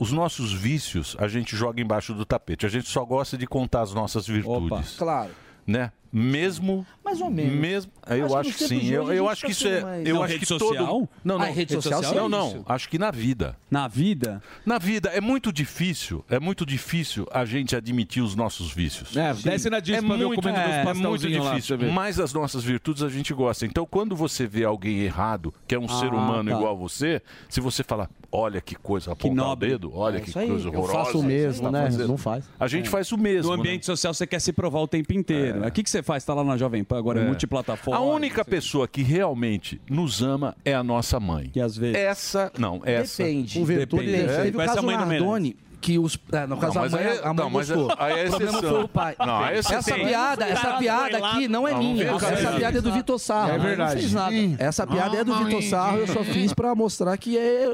B: Os nossos vícios, a gente joga embaixo do tapete. A gente só gosta de contar as nossas virtudes.
P: Claro.
B: Né? Mesmo.
P: Mais ou menos.
B: Mesmo. Eu
P: Acho que
B: acho que sim. Eu, eu acho que isso
P: tá
B: é.
P: sendo mais-
B: Eu
P: Não,
B: acho
P: rede
B: que
P: social?
B: todo. Não, não.
P: Ah, rede social
B: Não, não.
P: Isso.
B: Acho que na vida.
C: Na vida?
B: Na vida é muito difícil. É muito difícil a gente admitir os nossos vícios.
H: É, desce na Disney pra ver eu comendo meus
B: é, muito
H: lá,
B: difícil.
H: você ver.
B: Mas as nossas virtudes a gente gosta. Então, quando você vê alguém errado, que é um
I: Ah,
B: ser humano
I: tá.
B: igual a você, se você falar, olha que coisa, apontar o dedo, olha
C: É
B: que
C: isso aí.
B: coisa
C: Eu
B: horrorosa.
C: faço o
B: que você
C: mesmo,
B: tá
C: né? Não faz.
B: A gente
C: É.
B: faz o mesmo.
C: No
B: né?
C: ambiente social você quer se provar o tempo inteiro. O que, que você faz? Tá lá na Jovem Pan, agora é,
B: É.
C: multiplataforma.
B: A única pessoa que realmente nos ama é a nossa mãe.
C: Que às vezes.
B: Essa, não, essa.
P: Depende.
B: Com virtude,
P: Depende.
B: é.
P: Teve o caso Nardoni, que os... É, no caso,
B: Não,
P: a
B: mas
P: mãe,
B: aí-
P: a mãe
B: não, mas
P: gostou.
B: aí é
P: o problema foi o pai.
B: Não, aí é
P: essa piada, essa piada aqui não é minha. Essa piada é do Vitor Sarro.
G: É verdade.
P: Não fiz nada.
G: Sim.
P: Essa piada é do
G: Ah,
P: Vitor Sarro, eu só fiz pra mostrar que é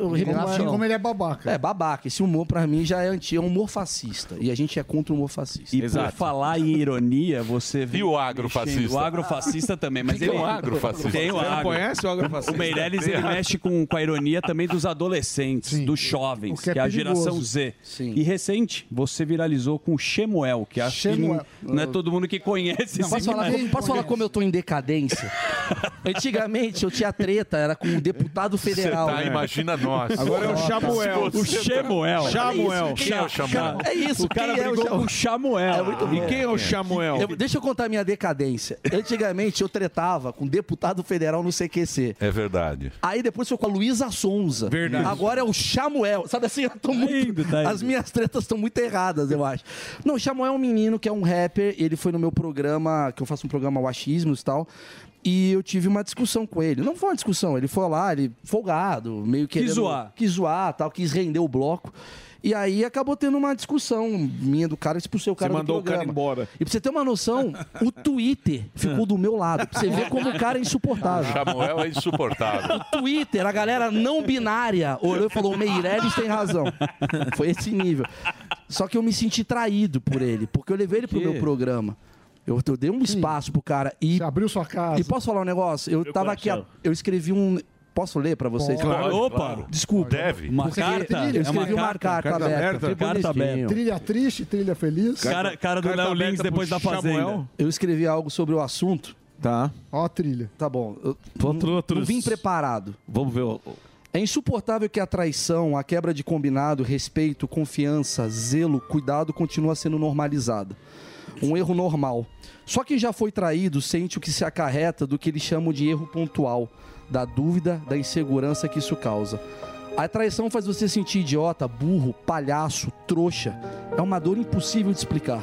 G: como ele é babaca.
P: É, babaca. Esse humor, pra mim, já é antigo. É um humor fascista. E a gente é contra o humor fascista.
C: E por falar em ironia, você vê.
B: E o agrofascista?
C: O agrofascista também, mas
B: Tem
C: ele.
B: o agrofascista.
C: Tem o
B: Você não
C: agro.
B: conhece o agrofascista?
C: O Meirelles
B: Tem
C: ele mexe com, com a ironia também dos adolescentes, dos jovens,
G: O
C: que
G: que
C: é,
G: é
C: a geração. Z.
P: Sim.
C: E recente, você viralizou com o Shemuel, que acho
P: Shemuel.
C: que não, não é todo mundo que conhece
P: Não,
C: esse
P: posso falar,
C: menino.
P: posso falar como eu tô em decadência? [laughs] Antigamente eu tinha treta, era com o deputado federal.
B: Você tá, imagina nós.
P: Agora é o Samuel.
C: O Shemuel.
B: Samuel.
P: Quem
B: Quem é o?
P: É isso,
C: O cara
P: quem é o
C: brigou o Samuel.
P: É.
C: E quem é o Samuel?
P: Eu- deixa eu contar a minha decadência. Antigamente eu tretava com deputado federal no CQC.
B: É verdade.
P: Aí depois foi com a Luísa Sonza.
B: Verdade.
P: Agora é o Samuel. Sabe assim, eu tô muito. As minhas tretas estão muito erradas, eu acho. Não, o Samuel é um menino que é um rapper. Ele foi no meu programa, que eu faço um programa Achismos e tal. E eu tive uma discussão com ele. Não foi uma discussão, ele foi lá, ele folgado, meio que.
C: Quis zoar.
P: Quis zoar, tal, quis render o bloco. E aí acabou tendo uma discussão minha do cara, expulsei o cara
H: Você
P: do
H: mandou o cara
P: programa.
H: embora.
P: E pra você ter uma noção, o Twitter ficou do meu lado. Pra você ver como o cara é insuportável. [laughs]
B: Samuel é insuportável.
P: O Twitter, a galera não binária olhou e falou: o Meirelles tem razão. Foi esse nível. Só que eu me senti traído por ele, porque eu levei ele pro meu programa. Eu, eu dei um espaço pro cara. E,
G: Você abriu sua casa.
P: e posso falar um negócio? Eu
G: Meu
P: tava aqui,
G: coração.
P: eu escrevi um. Posso ler pra vocês?
G: Claro,
P: Opa! Desculpa.
B: Deve.
C: Uma
P: Porque
C: carta?
P: Eu escrevi
C: É uma
P: uma
C: carta?
P: carta,
C: Carta
P: aberta.
C: Carta aberta.
G: Trilha triste, trilha feliz.
C: Cara, cara do Léo Lins depois da Fazenda.
P: Eu escrevi algo sobre o assunto.
H: Tá.
G: Ó a trilha.
P: Tá bom. Eu
H: Outro-
P: não,
H: outros-
P: não vim preparado.
H: Vamos ver o.
P: É insuportável que a traição, a quebra de combinado, respeito, confiança, zelo, cuidado continua sendo normalizada. Um erro normal. Só quem já foi traído sente o que se acarreta do que eles chamam de erro pontual, da dúvida, da insegurança que isso causa. A traição faz você sentir idiota, burro, palhaço, trouxa. É uma dor impossível de explicar.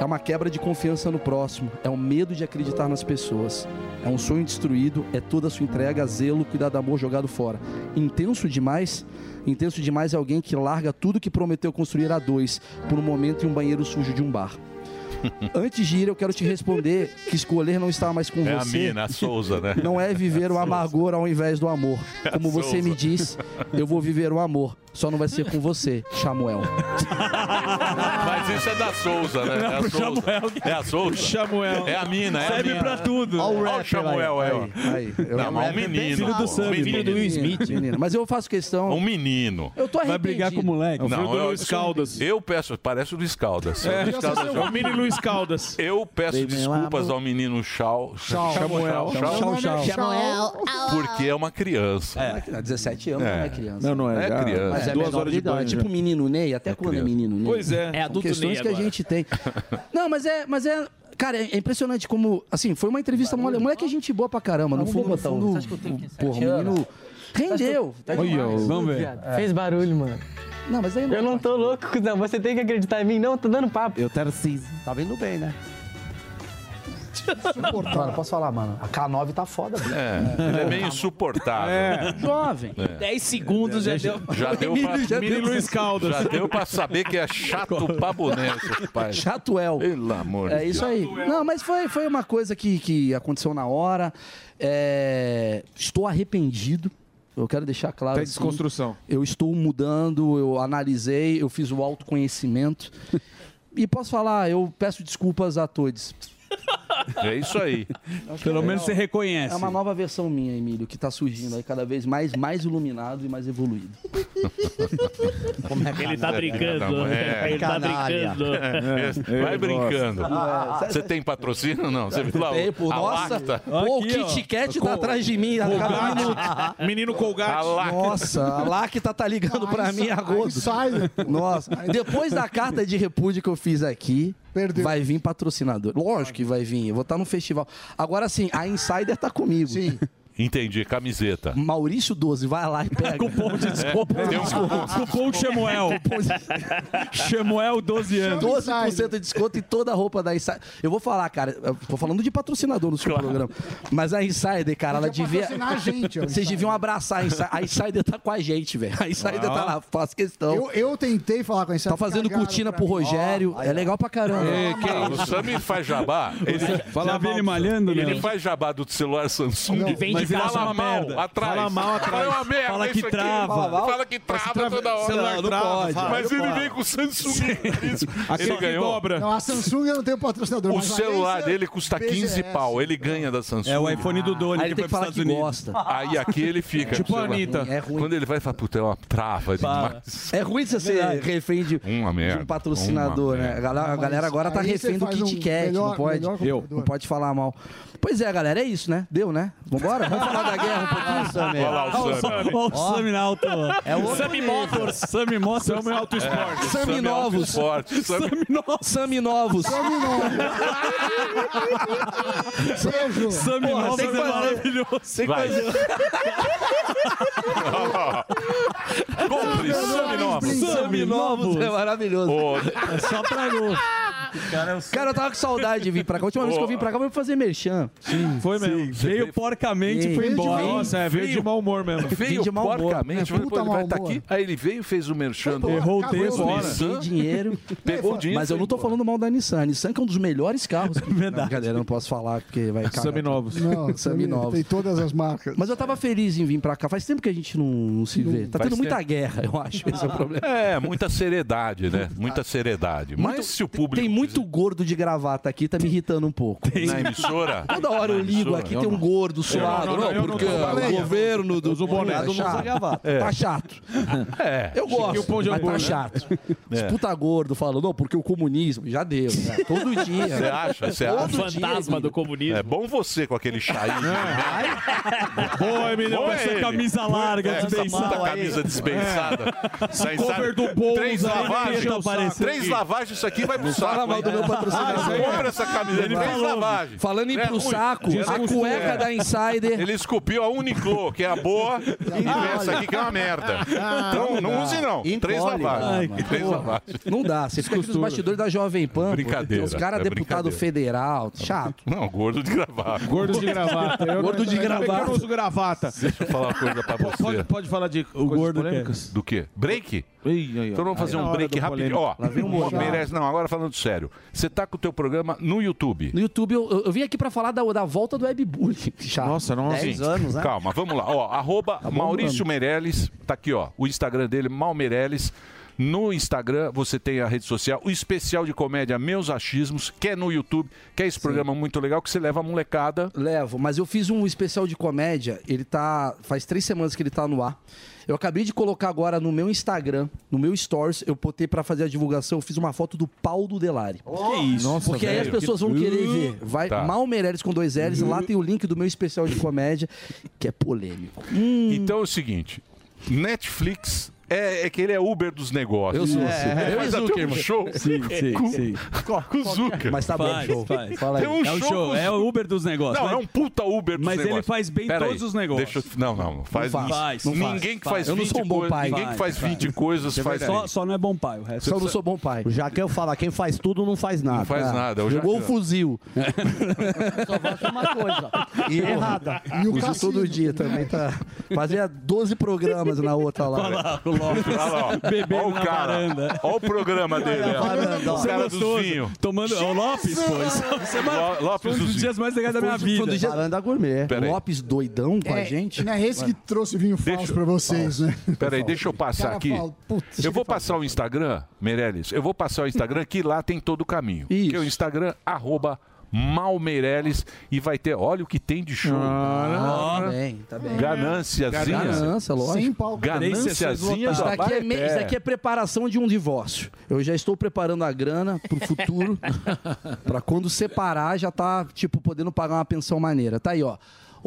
P: É uma quebra de confiança no próximo. É um medo de acreditar nas pessoas. É um sonho destruído. É toda a sua entrega, zelo, cuidado, amor jogado fora. Intenso demais? Intenso demais é alguém que larga tudo que prometeu construir a dois por um momento em um banheiro sujo de um bar. [laughs] Antes de ir, eu quero te responder que escolher não estar mais com
B: É a
P: você.
B: mina, a Souza, né?
P: Não é viver [laughs] o amargor ao invés do amor. [laughs] Como você
B: Souza.
P: me diz, eu vou viver o amor. Só não vai ser com você, Samuel. [laughs]
B: Mas isso é da Souza, né? É a Souza.
C: Samuel.
B: É a Souza.
C: Samuel.
B: É a mina, é a
C: Serve
B: mina.
C: pra tudo.
B: Olha o,
P: rapper
B: Samuel aí, ó.
P: aí, aí. Eu-
B: Não, mas um menino.
P: Filho do Sam,
B: menino.
P: filho do Will Smith. Menino. Mas eu faço questão.
B: Um menino.
P: Eu tô
C: Vai brigar com o moleque.
B: Não, eu,
H: Luiz Caldas.
B: eu peço, parece o Luiz Caldas.
H: É,
B: Luiz Caldas
H: é o mini Luiz Caldas.
B: Eu peço desculpas ao menino Chau.
G: Chau.
B: Samuel.
P: Chau, chau.
G: Samuel.
B: Porque é uma criança.
P: É, 17 anos,
B: É.
P: não é criança.
H: Não, não é.
B: É criança.
P: Mas é
H: Duas
P: menor
H: horas
P: de
H: de banho.
P: idade. É tipo menino Ney. Até quando
B: criança.
P: é menino Ney?
H: Pois é.
F: É
P: São
F: adulto
P: questões
F: Ney
P: que a gente tem. [laughs] Não, mas é, mas é, cara, é impressionante como, assim, foi uma entrevista mole. Moleque é gente boa pra caramba. No fundo, no fundo, porra, o menino rendeu. Tá demais.
C: Vamos ver.
S: Fez barulho, mano.
P: Não, mas aí
S: Eu não tô louco, cuzão. Você tem que acreditar em mim. Não, tô dando papo.
I: Eu quero sim. Tá vindo bem, né?
P: Mano, posso falar, mano? A K9 tá foda, bicho.
B: É, ele é meio insuportável. [laughs]
P: Jovem.
F: 10 segundos já deu.
B: Já deu [laughs] pra,
P: Já
H: Mini
P: deu-
H: Luiz Caldas.
B: já deu pra saber que é chato pra boneco, pai.
P: Chatuel.
B: Pelo amor
P: É isso aí. Não, mas foi, foi uma coisa que, que aconteceu na hora. É, Estou arrependido. Eu quero deixar claro.
H: Tem
P: assim,
H: desconstrução.
P: eu estou mudando, eu analisei, eu fiz o autoconhecimento. [laughs] e posso falar, eu peço desculpas a todos.
B: É isso aí.
C: Pelo menos você reconhece.
P: É uma nova versão minha, Emílio, que tá surgindo aí cada vez mais, mais iluminado e mais evoluído. Como é
F: Ele tá brincando.
B: É.
F: Ele tá brincando.
B: É, Vai brincando.
P: É.
B: Você tem patrocínio? Não. Você viu lá o-
P: Tem, pô,
B: a
P: nossa.
B: lacta?
P: Pô, o Kit Kat tá atrás de mim. a cada minuto.
E: Menino Colgate.
P: Nossa, a Lacta tá ligando pra mim a rodo. Nossa, depois da carta de repúdio que eu fiz aqui, vai vir patrocinador. Lógico que vai vir, eu vou estar no festival. Agora sim, a Insider tá comigo. Sim. [laughs]
B: Entendi, camiseta.
P: Maurício 12, vai lá e pega.
C: Cupom de desconto.
B: Tem um
C: Cupom Chemuel. Chemuel, 12 anos.
P: 12% de desconto em toda a roupa da Insider. Eu vou falar, cara, eu tô falando de patrocinador no seu programa. Mas a Insider, cara, ela devia.
G: patrocinar a gente, ó, [laughs]
P: Vocês deviam abraçar a Insider. A Insider tá com a gente, velho. A Insider tá lá, faz questão.
G: Eu, eu tentei falar com a Insider.
P: Tá fazendo cortina pro. Rogério.
G: Ó,
P: é legal pra caramba.
B: Ah, o Sami faz jabá. [laughs] Ele,
C: Já vi ele malhando,
B: ele
C: né?
B: faz jabá do celular Samsung.
C: Não, vende fala
B: fala
C: uma
B: mal
C: merda.
B: atrás.
C: Fala mal atrás.
B: Fala merda.
C: Fala que trava.
B: Fala,
C: Fala
B: que trava
C: trava-
B: toda hora.
C: celular Não, não trava, pode. fala.
B: Mas
C: Não
B: ele
C: pode.
B: vem com o Samsung. Isso. [laughs]
E: Aquele
B: Ele ganhou.
E: dobra.
G: Não, a Samsung eu não tenho patrocinador.
B: O celular dele custa 15
G: BGS.
B: pau. Ele ganha da Samsung.
C: É o iPhone do Doni
P: Aí ele
C: que
P: que
C: pros
P: falar
C: Estados
P: que
C: Unidos.
P: gosta.
B: Aí aqui ele fica.
E: Tipo a. Anitta.
P: É ruim.
B: Quando ele vai, fala, puta, é uma trava demais.
P: É ruim você ser refém de, um patrocinador, né? A galera, agora tá refém do
G: faz
P: Kit Kat,
G: melhor-
P: não pode. não pode falar mal. Pois é, galera, é isso, né? Deu, né? Vambora? Vamos falar da guerra um pouquinho, Samir?
B: Olha lá o Sami.
C: Olha o Sami na alto.
P: É o
C: Sami Motors. Sami Motors. Sami Auto Esporte.
P: Sami Novos.
B: Esporte. Sami
P: Sami Novos.
G: Beijo.
C: Sami [laughs] Novos é maravilhoso.
P: Fazer-
B: Compre Sami Novos.
P: Sami Novos é maravilhoso.
C: É só pra gosto.
P: Cara, eu tava com saudade de vir pra cá. A última vez que eu vim pra cá, eu vim fazer merchan.
C: Sim, foi mesmo. Veio porcamente e foi
P: Veio de
C: embora.
P: mal.
E: Nossa, é, veio de mau humor mesmo.
B: Veio
P: de mau humor.
B: porcamente.
G: É,
B: ele vai
G: mau
B: estar
G: humor.
B: aqui. Aí ele veio, fez o merchan do
C: Errou o texto.
P: Peguei dinheiro. [laughs]
B: Pegou o dinheiro.
P: Mas eu não tô falando mal da Nissan. A Nissan que é um dos melhores carros. [laughs] Verdade. Brincadeira, eu não posso falar porque vai cagar.
E: Sami Novos.
G: Não,
P: Sami Novos.
G: Tem todas as marcas.
P: Mas eu tava feliz em vir pra cá. Faz tempo que a gente não, não se vê. Tá tendo muita guerra, eu acho. Esse é o problema.
B: É, muita seriedade, né? Muita seriedade. Mas se o público.
P: Tem muito gordo de gravata aqui, tá me irritando um pouco.
B: Na emissora?
P: Toda hora eu ligo aqui, tem um gordo suado.
E: não, não, não
P: porque o governo do. Tá
E: Não usa
P: chato.
E: gravata.
P: Tá chato.
B: É.
P: Eu gosto,
E: pão de
P: mas tá
E: hambúrguer.
P: chato. Os
B: É.
P: puta gordo falando, não, porque o comunismo já deu. né? Todo dia.
B: Você acha? Você acha?
P: dia,
F: Fantasma do comunismo.
B: É bom você com aquele chá
C: Boa, Emílio,
B: Boa
C: com essa camisa larga,
B: É, essa
C: desbeiçada.
B: puta camisa dispensada.
C: Cover do Boulos
B: Três
C: aí,
B: lavagens.
C: aparecer
B: Três lavagens, isso aqui vai pro saco. Hein?
P: do meu patrocinador.
B: Compra essa camisa.
C: Ele
B: Três
C: falou.
B: lavagens.
P: Falando em
B: É
P: pro saco, a cueca da Insider.
B: Ele esculpiu a Uniqlo, que é a boa, e vem essa aqui que é uma merda. Então não use não. Três lavagens. Três lavagens.
P: Não dá, você fica aqui nos bastidores da Jovem Pan.
B: Brincadeira,
P: Os caras
B: é
P: deputado federal, chato.
B: Não, gordo de gravata.
E: Gordo de gravata. Eu
P: Gordo
E: não-
P: de
E: Eu
P: gravata.
E: não uso gravata.
B: Deixa eu falar uma coisa pra você.
E: Pode, pode falar de
C: O gordo
E: polêmicas?
B: Do quê? Break?
E: Aí, ó.
B: Então vamos fazer
E: Aí,
B: um break rapidinho. Ó, merece. Não, agora falando sério. Você tá com o teu programa no YouTube.
P: No YouTube, eu, eu- eu vim aqui pra falar da, da volta do webbullying. Chato. [laughs]
E: Nossa, nossa.
P: 10
B: Sim.
P: anos, né?
B: Calma, vamos lá. Ó, arroba Maurício Meirelles, tá aqui, ó. O Instagram dele, Mal Meirelles. No Instagram você tem a rede social, o especial de comédia Meus Achismos, que é no YouTube, que é esse programa muito legal que você leva a molecada.
P: Levo, mas eu fiz um especial de comédia, ele tá. Faz três semanas que ele tá no ar. Eu acabei de colocar agora no meu Instagram, no meu Stories, eu botei pra fazer a divulgação, eu fiz uma foto do pau do Delari.
C: Que isso?
E: Nossa,
P: Porque aí as
E: velho.
P: pessoas vão querer ver. Vai
B: Tá.
P: Mal Meirelles com dois L's, lá tem o link do meu especial de comédia, que é polêmico. Hum,
B: Então é o seguinte: Netflix é, é que ele é Uber dos negócios.
P: Eu sou,
B: É,
P: sim.
B: é,
P: Eu e Zucker,
B: um show
C: Sim, sim,
B: com,
C: sim.
B: com o Zucker.
P: mas tá
C: Faz,
P: bom, show.
C: faz.
P: Fala aí.
B: Tem um
C: É o
B: show
C: show,
B: com-
C: é o Uber dos negócios.
B: Não,
C: Mas-
B: é um puta Uber dos
C: Mas ele
B: negócios.
C: faz bem
B: Pera
C: todos
B: aí,
C: os negócios.
B: Deixa eu... Não, não, faz
C: Não faz, não
B: Ninguém
C: faz,
B: que faz
C: faz.
P: Eu não
B: 20
P: sou um bom
B: coisas,
P: pai.
B: ninguém que faz
C: Faz,
B: 20 coisas faz
C: Só, só não é bom pai, o resto.
P: Só não sou bom pai.
I: Já que eu falar, quem faz tudo não faz nada.
B: Não faz
I: É.
B: nada. Eu já-
P: Jogou o fuzil.
I: Só faço uma coisa. [laughs] E errada.
G: E o cassino.
P: todo dia também tá. Fazia 12 programas na outra lá.
C: Olha lá, o Lopes
B: Olha lá, ó.
C: bebendo
B: Olha o
C: na
B: cara.
C: varanda.
B: Olha o programa dele. ó.
I: varanda, ó.
B: O
C: Você é
B: cara
C: gostoso.
B: vinhos.
C: Tomando. O Lopes, pô. Isso, isso é
B: Lo- Lopes
C: foi um
B: dos
C: dias mais legais da minha
P: Foi
C: vida.
P: dos dias-
I: Varanda gourmet.
B: Pera.
P: Lopes doidão com a
G: É,
P: gente.
G: Não é esse que trouxe vinho falso pra vocês, né?
B: Peraí, deixa eu passar aqui. Eu vou passar o Instagram, Meirelles. Eu vou passar o Instagram que lá tem todo o caminho. Que é o Instagram, arroba Mal Meirelles e vai ter, olha o que tem de show.
P: Ah, tá bem, tá bem.
B: Ganânciazinha.
P: Ganância, lógico.
G: Sem palco.
B: Ganânciazinha
P: Isso daqui, é, isso daqui é preparação de um divórcio. Eu já estou preparando a grana pro futuro, [laughs] pra quando separar já tá, tipo, podendo pagar uma pensão maneira. Tá aí, ó.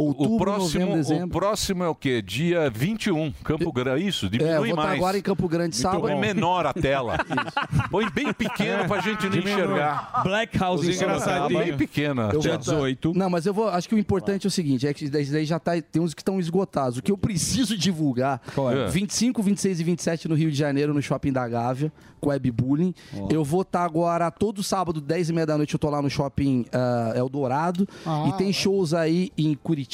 P: Outubro,
B: O próximo,
P: novembro,
B: o
P: dezembro.
B: próximo é o quê? Dia 21, Campo Grande. Isso,
P: É,
B: diminui
P: vou estar
B: mais.
P: agora em Campo Grande sábado.
B: Põe menor a tela. [laughs] Põe bem pequeno pra gente não
P: Diminui.
B: enxergar.
C: Black House
B: Os.
C: Sorocaba.
B: Bem pequena.
P: Eu
B: a
P: vou
B: tela.
P: tá- Não, mas eu vou. Acho que o importante é o seguinte: é que daí daí já tá, tem uns que estão esgotados. O que eu preciso divulgar:
B: é?
P: 25, 26 e 27 no Rio de Janeiro, no Shopping da Gávea, com Web Bullying. Eu vou estar agora todo sábado, 10 e meia da noite, eu tô lá no Shopping ah, Eldorado.
G: Ah,
P: e tem shows aí em Curitiba.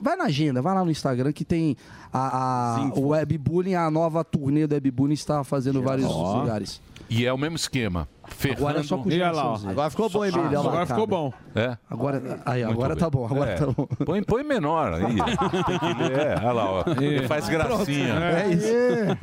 P: Vai na agenda, vai lá no Instagram que tem a, a- o Web Bullying, a nova turnê do Web Bullying está fazendo vários
B: Ó.
P: lugares.
B: E é o mesmo esquema. Ferrando.
P: Agora é só com geraçãozinha.
I: Agora ficou bom, Emílio. lá.
B: Agora ficou bom. É?
P: Agora, aí, agora tá bom, agora
B: É.
P: tá bom.
B: Põe, põe menor aí. [laughs] É, olha lá, ó. Ele faz gracinha.
P: É isso.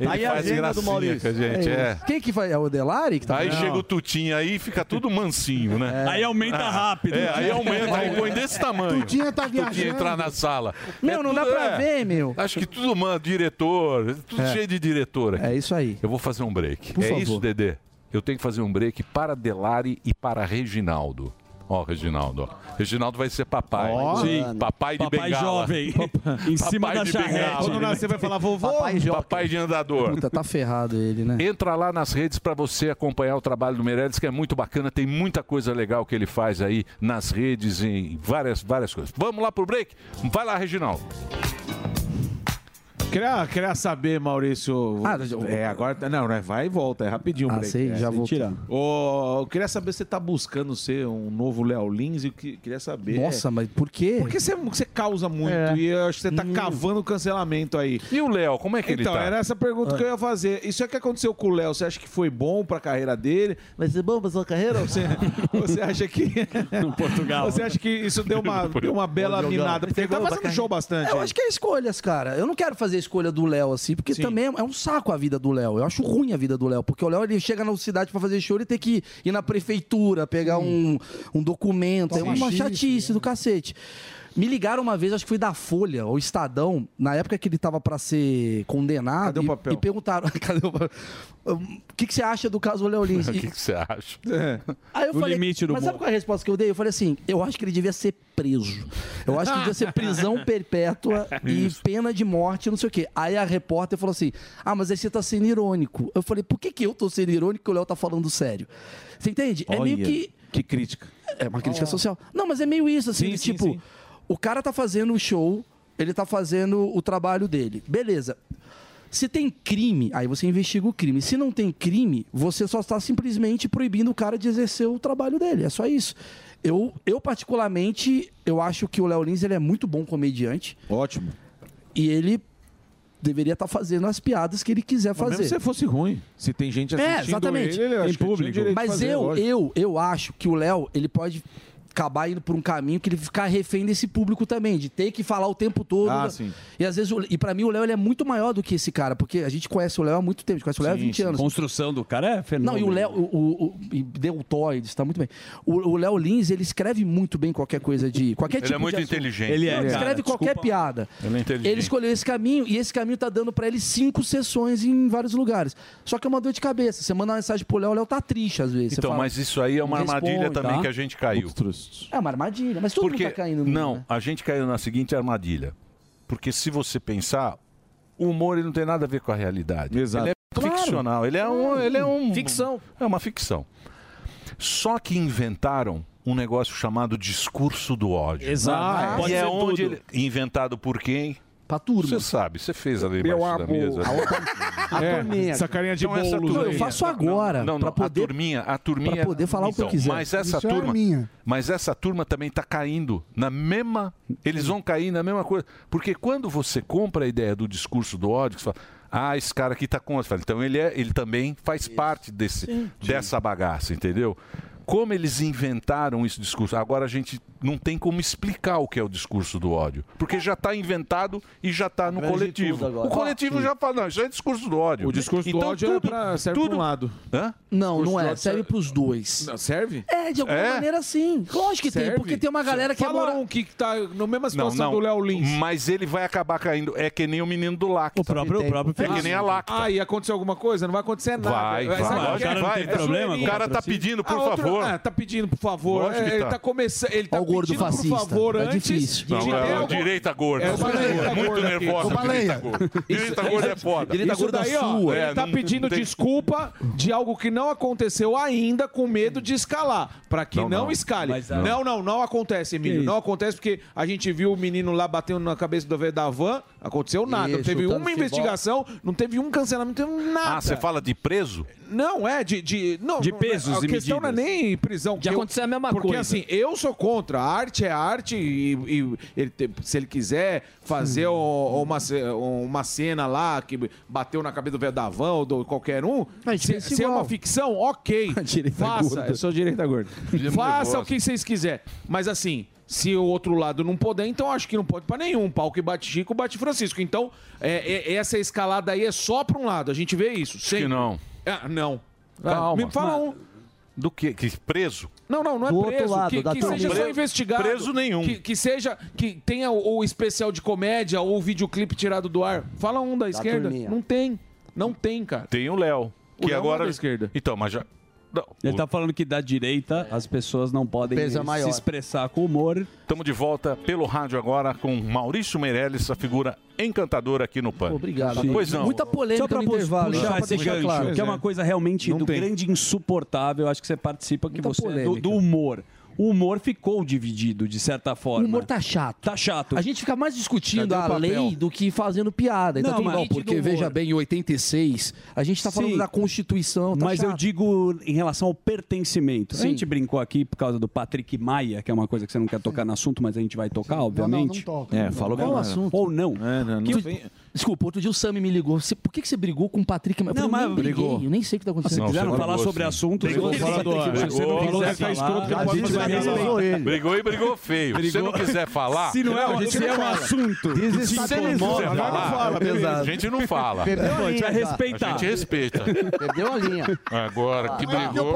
B: Ele
P: Aí a
B: faz
P: agenda
B: gracinha
P: do Maurício.
B: com a gente, é.
P: Quem que faz? É o Delari? Que tá
B: Aí chega o Tutinho aí e fica tudo mansinho, né?
C: Aí aumenta
B: Ah,
C: rápido.
B: É, aí aumenta, aí põe desse tamanho.
G: Tutinha tá viajando.
B: entrar na sala.
P: Meu,
B: É
P: não dá pra
B: é.
P: ver, meu.
B: Acho que tudo, mano, diretor, tudo
P: É.
B: cheio de diretor aqui.
P: É isso aí.
B: Eu vou fazer um break.
P: Por
B: é
P: favor.
B: isso, Dedê? Eu tenho que fazer um break para Delari e para Reginaldo. Ó, Reginaldo. ó. Reginaldo vai ser papai.
C: Ó. Sim.
B: Papai de
C: Papai
B: bengala.
C: jovem. [laughs] Em cima
B: Papai
C: da
B: de
C: charrete.
B: bengala.
C: Quando nascer vai falar, vovô.
B: Papai, papai de andador.
P: Puta, tá ferrado ele, né?
B: Entra lá nas redes para você acompanhar o trabalho do Meirelles, que é muito bacana. Tem muita coisa legal que ele faz aí nas redes, em várias, várias coisas. Vamos lá pro break? Vai lá, Reginaldo.
E: Queria, queria saber, Maurício. é, agora. tá- Não, né? Vai e volta, é rapidinho
P: Ah,
E: break.
P: sei,
E: é,
P: já voltou.
E: tirar. Ô, eu queria saber se você tá buscando ser um novo Léo Lins e que- queria saber.
P: Nossa, mas por quê?
E: Porque você, você causa muito
P: É.
E: e eu acho que você tá cavando o cancelamento aí.
B: E o Léo, como é que ele
E: então,
B: tá?
E: era essa pergunta que eu ia fazer. Isso é que aconteceu com o Léo. Você acha que foi bom pra carreira dele? Vai ser bom pra sua carreira? Ou você, [laughs] você acha que.
C: No Portugal.
E: Você acha que isso deu uma, [laughs] deu uma bela minada? Porque ele tá fazendo show bastante.
P: Eu acho que é escolhas, cara. Eu não quero fazer escolha do Léo assim, porque também é um saco a vida do Léo. Eu acho ruim a vida do Léo, porque o Léo ele chega na cidade pra fazer show e tem que ir na prefeitura, pegar um, um documento. É uma
G: Sim.
P: chatice do cacete. Me ligaram uma vez, acho que foi da Folha, ou Estadão, na época que ele tava pra ser condenado.
E: Cadê o
P: e-
E: papel?
P: E, perguntaram: [laughs] cadê o papel? O que, que você acha do caso Léo Lins? [laughs]
B: O que que você acha?
P: Aí eu
C: O
P: falei,
C: limite do
P: mas sabe qual é a resposta que eu dei? Eu falei assim, eu acho que ele devia ser preso. Eu acho que devia ser prisão [laughs] perpétua e pena de morte, não sei o quê. Aí a repórter falou assim, ah, mas aí você tá sendo irônico. Eu falei, por que, que eu tô sendo irônico e o Léo tá falando sério? Você entende? É meio
E: Olha,
P: que...
E: Que crítica.
P: É uma crítica social. Não, mas é meio isso, assim,
E: Sim,
P: de
E: sim,
P: tipo,
E: sim.
P: O cara tá fazendo o show, ele tá fazendo o trabalho dele. Beleza. Se tem crime, aí você investiga o crime. Se não tem crime, você só está simplesmente proibindo o cara de exercer o trabalho dele. É só isso. Eu, eu particularmente, eu acho que o Léo Lins ele é muito bom comediante.
E: Ótimo.
P: E ele deveria estar fazendo as piadas que ele quiser
E: Mas
P: fazer.
E: mesmo se fosse ruim, se tem gente assistindo
P: É, exatamente.
E: ele, ele eu acho que ele tinha o direito de
P: Mas
E: fazer,
P: eu,
E: lógico.
P: eu, eu acho que o Léo, ele pode acabar indo por um caminho que ele ficar refém desse público também, de ter que falar o tempo todo.
E: Ah, sim.
P: E às vezes, e pra mim o Léo ele é muito maior do que esse cara, porque a gente conhece o Léo há muito tempo, a gente conhece o Léo há
C: Sim,
P: 20
C: sim.
P: anos.
C: Construção do cara é
P: Não,
C: fenômeno.
P: e o Léo, o, o, o e deltoides, está muito bem. O o Léo Lins, ele escreve muito bem qualquer coisa de. Qualquer
B: Ele
P: tipo
B: é muito
P: de
B: inteligente.
C: Ele é,
P: Ele
C: cara,
P: escreve qualquer
C: desculpa.
P: piada.
B: Ele é inteligente.
P: Ele escolheu esse caminho e esse caminho tá dando pra ele cinco sessões em vários lugares. Só que é uma dor de cabeça. Você manda uma mensagem pro Léo, o Léo tá triste às vezes.
B: Então,
P: fala,
B: mas isso aí é uma
P: "Me
B: armadilha
P: responde",
B: também
P: tá?
B: que a gente caiu.
P: É uma armadilha, mas todo
B: Porque,
P: mundo tá caindo.
B: não,
P: né?
B: a gente caiu na seguinte armadilha. Porque se você pensar, o humor ele não tem nada a ver com a realidade.
E: Exato.
B: Ele é
P: Claro.
B: ficcional, ele é um, ele é um
O: Ficção.
B: É uma ficção. Só que inventaram um negócio chamado discurso do ódio.
C: Exato.
B: Ah,
C: Pode
B: e é
C: ser
B: onde
C: tudo.
B: ele inventado por quem?
P: Pra turma.
B: Você sabe, você fez ali
E: Meu
B: embaixo da
E: amor.
B: mesa.
P: A
E: É,
P: turminha.
E: essa carinha de
B: Então, turminha-
P: Eu faço agora,
B: Não, não, a
P: poder-
B: turminha, a turminha.
P: pra poder falar o que eu
B: Então,
P: quiser.
B: Mas essa
G: Isso é
B: turma,
G: minha.
B: mas essa turma também está caindo na mesma, eles vão cair na mesma coisa, porque quando você compra a ideia do discurso do ódio, que você fala, ah, esse cara aqui está contra, Você fala, então ele é, ele também faz parte desse, dessa bagaça, entendeu? Como eles inventaram esse discurso, agora a gente não tem como explicar o que é o discurso do ódio. Porque já está inventado e já está no coletivo.
P: tudo.
B: O coletivo
P: Sim.
B: já fala, não, isso é discurso do ódio.
E: O discurso do
B: Então,
E: ódio é pra- serve pra um lado.
B: Hã?
P: Não, não
E: do
P: é. Serve pros dois.
E: Não, serve?
P: É, de alguma
B: É?
P: maneira sim. Lógico que tem,
E: Serve?
P: porque tem uma galera que
E: Fala
P: agora.
E: um que tá na mesma
B: Não,
E: situação
B: não.
E: do Léo Lins.
B: Mas ele vai acabar caindo. É que nem o menino do Lacta. O
C: próprio- o próprio
B: É que nem a Lacta.
E: Ah, e aconteceu alguma coisa? Não vai acontecer nada.
B: Vai, vai.
E: sabe o é?
B: que vai.
E: É
B: problema. O cara tá pedindo, por
E: Ah, outro-
B: favor.
E: Ah, tá pedindo, por favor.
B: Lógico que
E: É, ele
B: tá.
E: tá começando. Ele tá
P: gordo fascista.
E: por favor, antes.
P: difícil.
E: de
B: Não,
E: ter
B: é direita gorda.
E: É o direita
B: Muito
E: gorda aqui.
B: nervosa.
E: Baleia.
B: Direita gorda. Direita gorda é foda.
E: Daí, ó,
B: É,
E: ele tá
B: não
E: pedindo desculpa de algo que não aconteceu ainda, com medo de escalar. Pra que
B: Não,
E: não,
B: não.
E: escale. Não.
B: não.
E: não, não, acontece, Emílio. Não acontece porque a gente viu o menino lá batendo na cabeça do velho da van. Aconteceu nada. não
P: Isso,
E: teve
P: chutando
E: uma
P: futebol.
E: investigação, não teve um cancelamento, não teve nada.
B: Ah, você fala de preso?
E: Não, é de. de não,
C: De
E: não,
C: pesos
E: A
C: e
E: questão
C: medidas.
E: não é nem prisão.
O: De
E: que eu-
O: acontecer a mesma
E: porque,
O: coisa.
E: assim, eu sou contra. A arte é arte e, e ele te- se ele quiser fazer o- uma, uma cena lá que bateu na cabeça do velho da van ou do qualquer um,
P: Mas
E: se, se é uma ficção, ok. [laughs]
P: Direita
E: Faça.
P: gorda.
E: Eu sou direita gorda.
B: Fizemos
E: Faça o que vocês quiserem. Mas assim. Se o outro lado não puder, então acho que não pode pra nenhum. Pau que bate Chico, bate Francisco. Então, é, é- essa escalada aí é só pra um lado. A gente vê isso. Sempre.
B: Que não.
E: Ah, não.
B: Calma.
E: Me fala um.
B: Do que? Que preso?
E: Não, não, não é
I: Do outro
E: preso.
I: lado,
E: que
I: da
E: que seja só investigado.
B: preso nenhum.
E: Que, que seja. Que tenha o, o especial de comédia ou o videoclipe tirado do ar. Fala um da, esquerda.
I: turminha.
E: Não tem. Não tem, cara.
B: Tem o Léo.
E: O
B: Que
E: Léo
B: agora.
E: não é da esquerda.
B: Então, mas já. Não,
C: Ele
B: o-
C: tá falando que da direita as pessoas não podem
I: é
C: se expressar com humor.
B: Estamos de volta pelo rádio agora com Maurício Meirelles, essa figura encantadora aqui no PAN.
P: Obrigado.
B: Pois não.
P: Muita polêmica
C: Só pra
P: no intervalo.
C: puxar esse
P: deixar
C: gancho,
P: claro.
C: que é uma coisa realmente
E: Não
C: do
E: tem.
C: grande insuportável. Acho que você participa, que
P: Muita
C: você é do, do humor. O humor ficou dividido, de certa
P: O
C: forma.
P: humor tá chato.
C: Tá chato.
P: A gente fica mais discutindo
E: o
P: a lei do que fazendo piada. Então,
C: Não, mas-
P: bom, porque veja bem, em 86, a gente tá falando
C: Sim.
P: da Constituição. Tá
C: Mas eu
P: chato.
C: digo em relação ao pertencimento. A
P: Sim.
C: gente brincou aqui por causa do Patrick Maia, que é uma coisa que você não quer tocar no assunto, mas a gente vai tocar,
G: Não, não,
C: obviamente.
G: não toca.
E: É,
G: Não,
E: falou
G: não.
E: que
P: Qual o
E: não.
P: assunto?
C: Ou não.
E: É, não, não
P: Que- Desculpa, outro dia o Sammy me ligou. Você- por que, que você brigou com o Patrick? Eu
C: Não,
P: falei,
C: mas
P: eu nem briguei,
E: brigou.
P: eu nem sei o que tá
C: Se
P: acontecendo.
C: quiser não
B: você
C: falar
B: brigou,
C: sobre
B: sim.
C: assuntos,
E: Brigou fora do ar.
C: se você não
E: Brigou.
C: quiser
E: Tá escroto que pode
I: respeitar.
B: Brigou e brigou feio. Se você não quiser falar.
C: Se não é,
E: Não, a gente
C: se é um assunto.
B: Se você não quiser falar, a gente não fala.
I: A
C: gente vai
I: já.
B: A
C: respeitar.
B: gente respeita.
I: Perdeu a linha.
B: Agora, que brigou.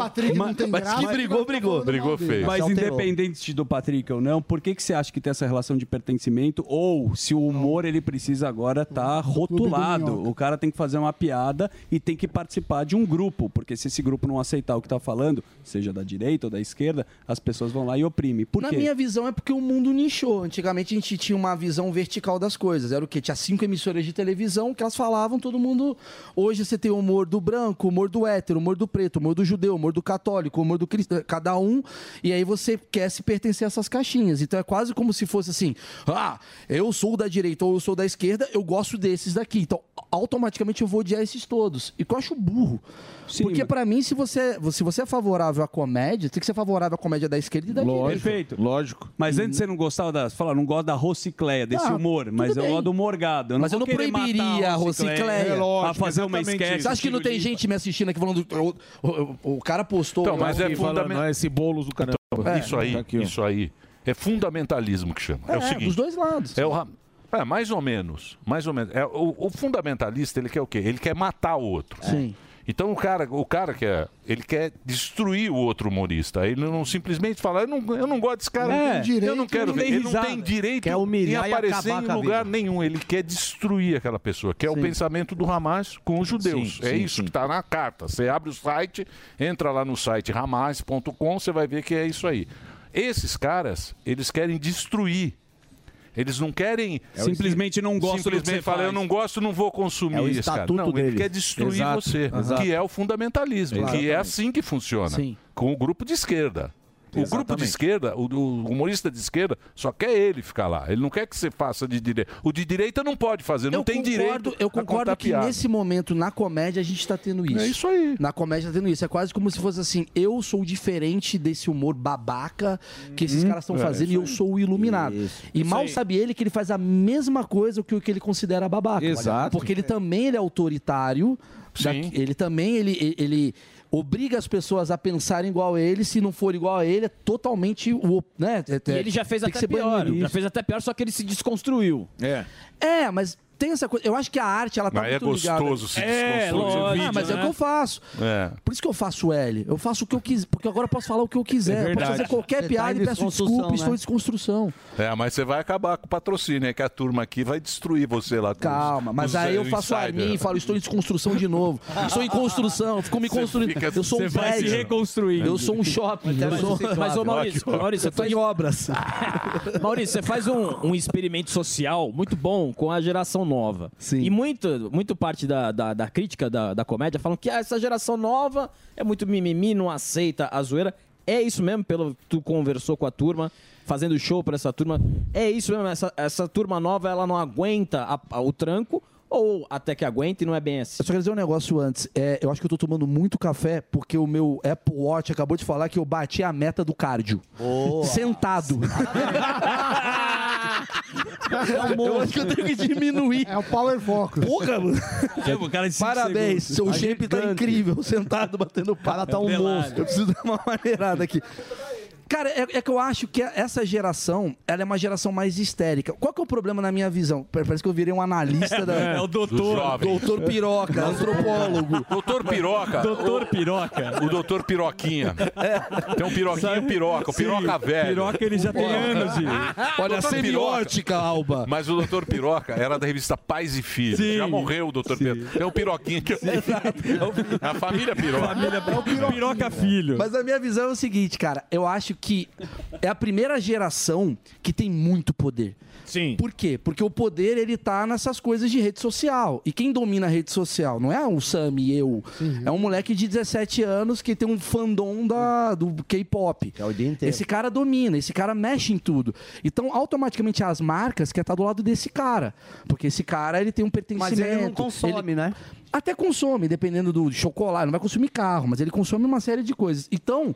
P: Mas que brigou, brigou.
B: Brigou feio.
C: Mas
I: alterou.
C: independente do Patrick ou não, por que, que você acha que tem essa relação de pertencimento? Ou se o humor ele precisa agora estar rotulado?
G: minhoca.
C: O cara tem que fazer uma piada e tem que participar de um grupo. Porque se esse grupo não aceitar o que tá falando, seja da direita ou da esquerda, as pessoas vão lá e oprimem. Por
P: Na
C: quê?
P: minha visão é porque o mundo nichou. Antigamente a gente tinha uma visão vertical das coisas. Era o quê? Tinha cinco emissoras de televisão que elas falavam, todo mundo. Hoje você tem o humor do branco, o humor do hétero, o humor do preto, o humor do judeu, o humor do católico, o humor do cristão, cada um. E aí você quer se pertencer a essas caixinhas. Então é quase como se fosse assim: ah, eu sou da direita ou eu sou da esquerda, eu gosto desses daqui. Então automaticamente eu vou odiar esses todos. E que eu acho burro.
C: Sim,
P: Porque
C: mas-
P: pra mim, se você, se você é favorável à comédia, tem que ser favorável à comédia da esquerda e da direita.
C: Perfeito.
E: Lógico.
C: Mas antes você não gostava da. Você fala, não gosta da Rocicleia, desse
P: Ah,
C: humor, mas
P: tudo
C: eu
P: bem.
C: gosto do Morgado. Eu
P: Mas eu não proibiria a Rocicleia.
E: É lógico,
C: a fazer uma
E: isso.
P: Você acha que não tem gente me assistindo aqui falando. O, o- o cara postou.
B: Então, mas é fundamental.
E: Esse bolos do caramba.
P: É,
B: Isso aí,
E: tá aqui,
B: isso aí. É fundamentalismo que chama. É,
P: É,
B: o seguinte.
P: dos dois lados.
B: É o é, mais ou menos. Mais ou menos. É, o, o fundamentalista, ele quer o quê? Ele quer matar o outro.
P: Sim.
B: Então o cara, o cara quer, ele quer destruir o outro humorista. Ele não simplesmente fala, eu não, eu não gosto desse cara,
C: É,
B: eu não quero ver. Ele não tem direito
I: Quer humilhar
B: em
I: e
B: aparecer em lugar nenhum. Ele quer destruir aquela pessoa, que é o pensamento do Hamas com os judeus.
E: Sim,
B: é
E: sim,
B: isso
E: sim.
B: que está na carta. Você abre o site, entra lá no site hamas.com, você vai ver que é isso aí. Esses caras, eles querem destruir. Eles não querem
C: Simplesmente não gostam
B: simplesmente falar, eu não gosto, não vou consumir
I: É o
B: esse cara.
I: estatuto
B: Não, ele
I: deles.
B: quer destruir
E: Exato,
B: você,
E: exato.
B: que é o fundamentalismo, que é assim que funciona,
P: Sim.
B: com o grupo de esquerda. O grupo de esquerda, o, o humorista de esquerda, só quer ele ficar lá. Ele não quer que você faça de direita. O de direita não pode fazer, não
P: eu
B: tem
P: concordo,
B: direito.
P: Eu concordo que
B: piada.
P: nesse momento, na comédia, a gente está tendo isso.
B: É isso aí.
P: Na comédia tá tendo isso. É quase como se fosse assim: eu sou diferente desse humor babaca que esses caras estão
B: é,
P: fazendo e eu sou o iluminado. E mal
E: aí.
P: sabe ele que ele faz a mesma coisa que o que ele considera babaca.
E: Exato.
P: Porque ele também ele é autoritário.
B: Sim.
P: ele também ele, ele- obriga as pessoas a pensarem igual a ele, se não for igual a ele, é totalmente o. Né? É-
O: ele já fez até pior.
P: banido.
O: Já fez até pior, só que ele se desconstruiu.
E: É.
P: É, mas tem essa coisa. Eu acho que a arte, ela tá
B: Mas é
P: muito ligada.
B: gostoso se
P: É,
B: desconstruir.
P: lógico. Ah, mas é o que eu faço.
B: É.
P: Por isso que eu faço L. Eu faço o que eu quiser, porque agora eu posso falar o que eu quiser.
B: É
P: eu posso fazer qualquer
B: Você tá
P: piada
B: em
P: e peço desculpa,
B: né?
P: estou em desconstrução.
B: É, mas você vai acabar com o patrocínio, é que a turma aqui vai destruir você lá.
P: Calma, mas aí eu faço a mim e falo, estou em desconstrução de novo. Estou em construção, fico me
B: Você
P: construindo.
B: fica-
P: Eu sou um
B: você vai se
P: prédio.
B: reconstruindo.
P: Eu sou um shopping. Eu
O: Mas,
P: sou...
O: mas, ô Maurício, Maurício,
P: eu tô em obras. [laughs]
O: Maurício, você faz um, um experimento social muito bom com a geração nova. Sim. E muito, muito parte da, da, da crítica da, da comédia falam que ah, essa geração nova é muito mimimi, não aceita a zoeira. É isso mesmo, pelo que tu conversou com a turma, fazendo show pra essa turma. É isso mesmo, essa, essa turma nova, ela não aguenta a- a- o tranco ou até que aguenta e não é bem assim.
P: Eu só quero dizer um negócio antes. É, eu acho que eu tô tomando muito café porque o meu Apple Watch acabou de falar que eu bati a meta do cardio. Sentado. [laughs] eu acho que eu tenho que diminuir.
G: É o Power Focus.
P: Porra, mano. Parabéns, seu
G: Tá
P: shape tá incrível. Sentado, batendo.
G: Cara, tá um monstro.
P: Eu preciso dar uma maneirada aqui. Cara, é, é que eu acho que essa geração, ela é uma geração mais histérica. Qual que é o problema na minha visão? Parece que eu virei um analista da... [laughs]
L: É o doutor.
B: Do.
P: Doutor Piroca, antropólogo.
B: Doutor Piroca.
L: Doutor Piroca.
B: O doutor Piroquinha. Tem um piroquinha piroca, o piroca velho.
L: Piroca, ele já tem anos de-
P: Olha,
B: Doutor
P: semiótica, Alba.
B: Mas o doutor Piroca era da revista Pais e Filhos.
L: Sim.
B: Já morreu o doutor Piroca. Tem um piroquinha que [laughs] eu... A família Piroca.
L: Família Piroca Filho.
P: Mas a minha visão é o seguinte, cara. Eu acho que é a primeira geração que tem muito poder.
L: Sim.
P: Por quê? Porque o poder, ele tá nessas coisas de rede social. E quem domina a rede social? Não é o Sam e eu. É um moleque de 17 anos que tem um fandom da, do K-pop.
I: É o dia inteiro.
P: Esse cara domina, esse cara mexe em tudo. Então, automaticamente, as marcas querem estar do lado desse cara. Porque esse cara, ele tem um pertencimento.
I: Mas ele não consome, né?
P: Até consome, dependendo do chocolate. Não vai consumir carro, mas ele consome uma série de coisas. Então,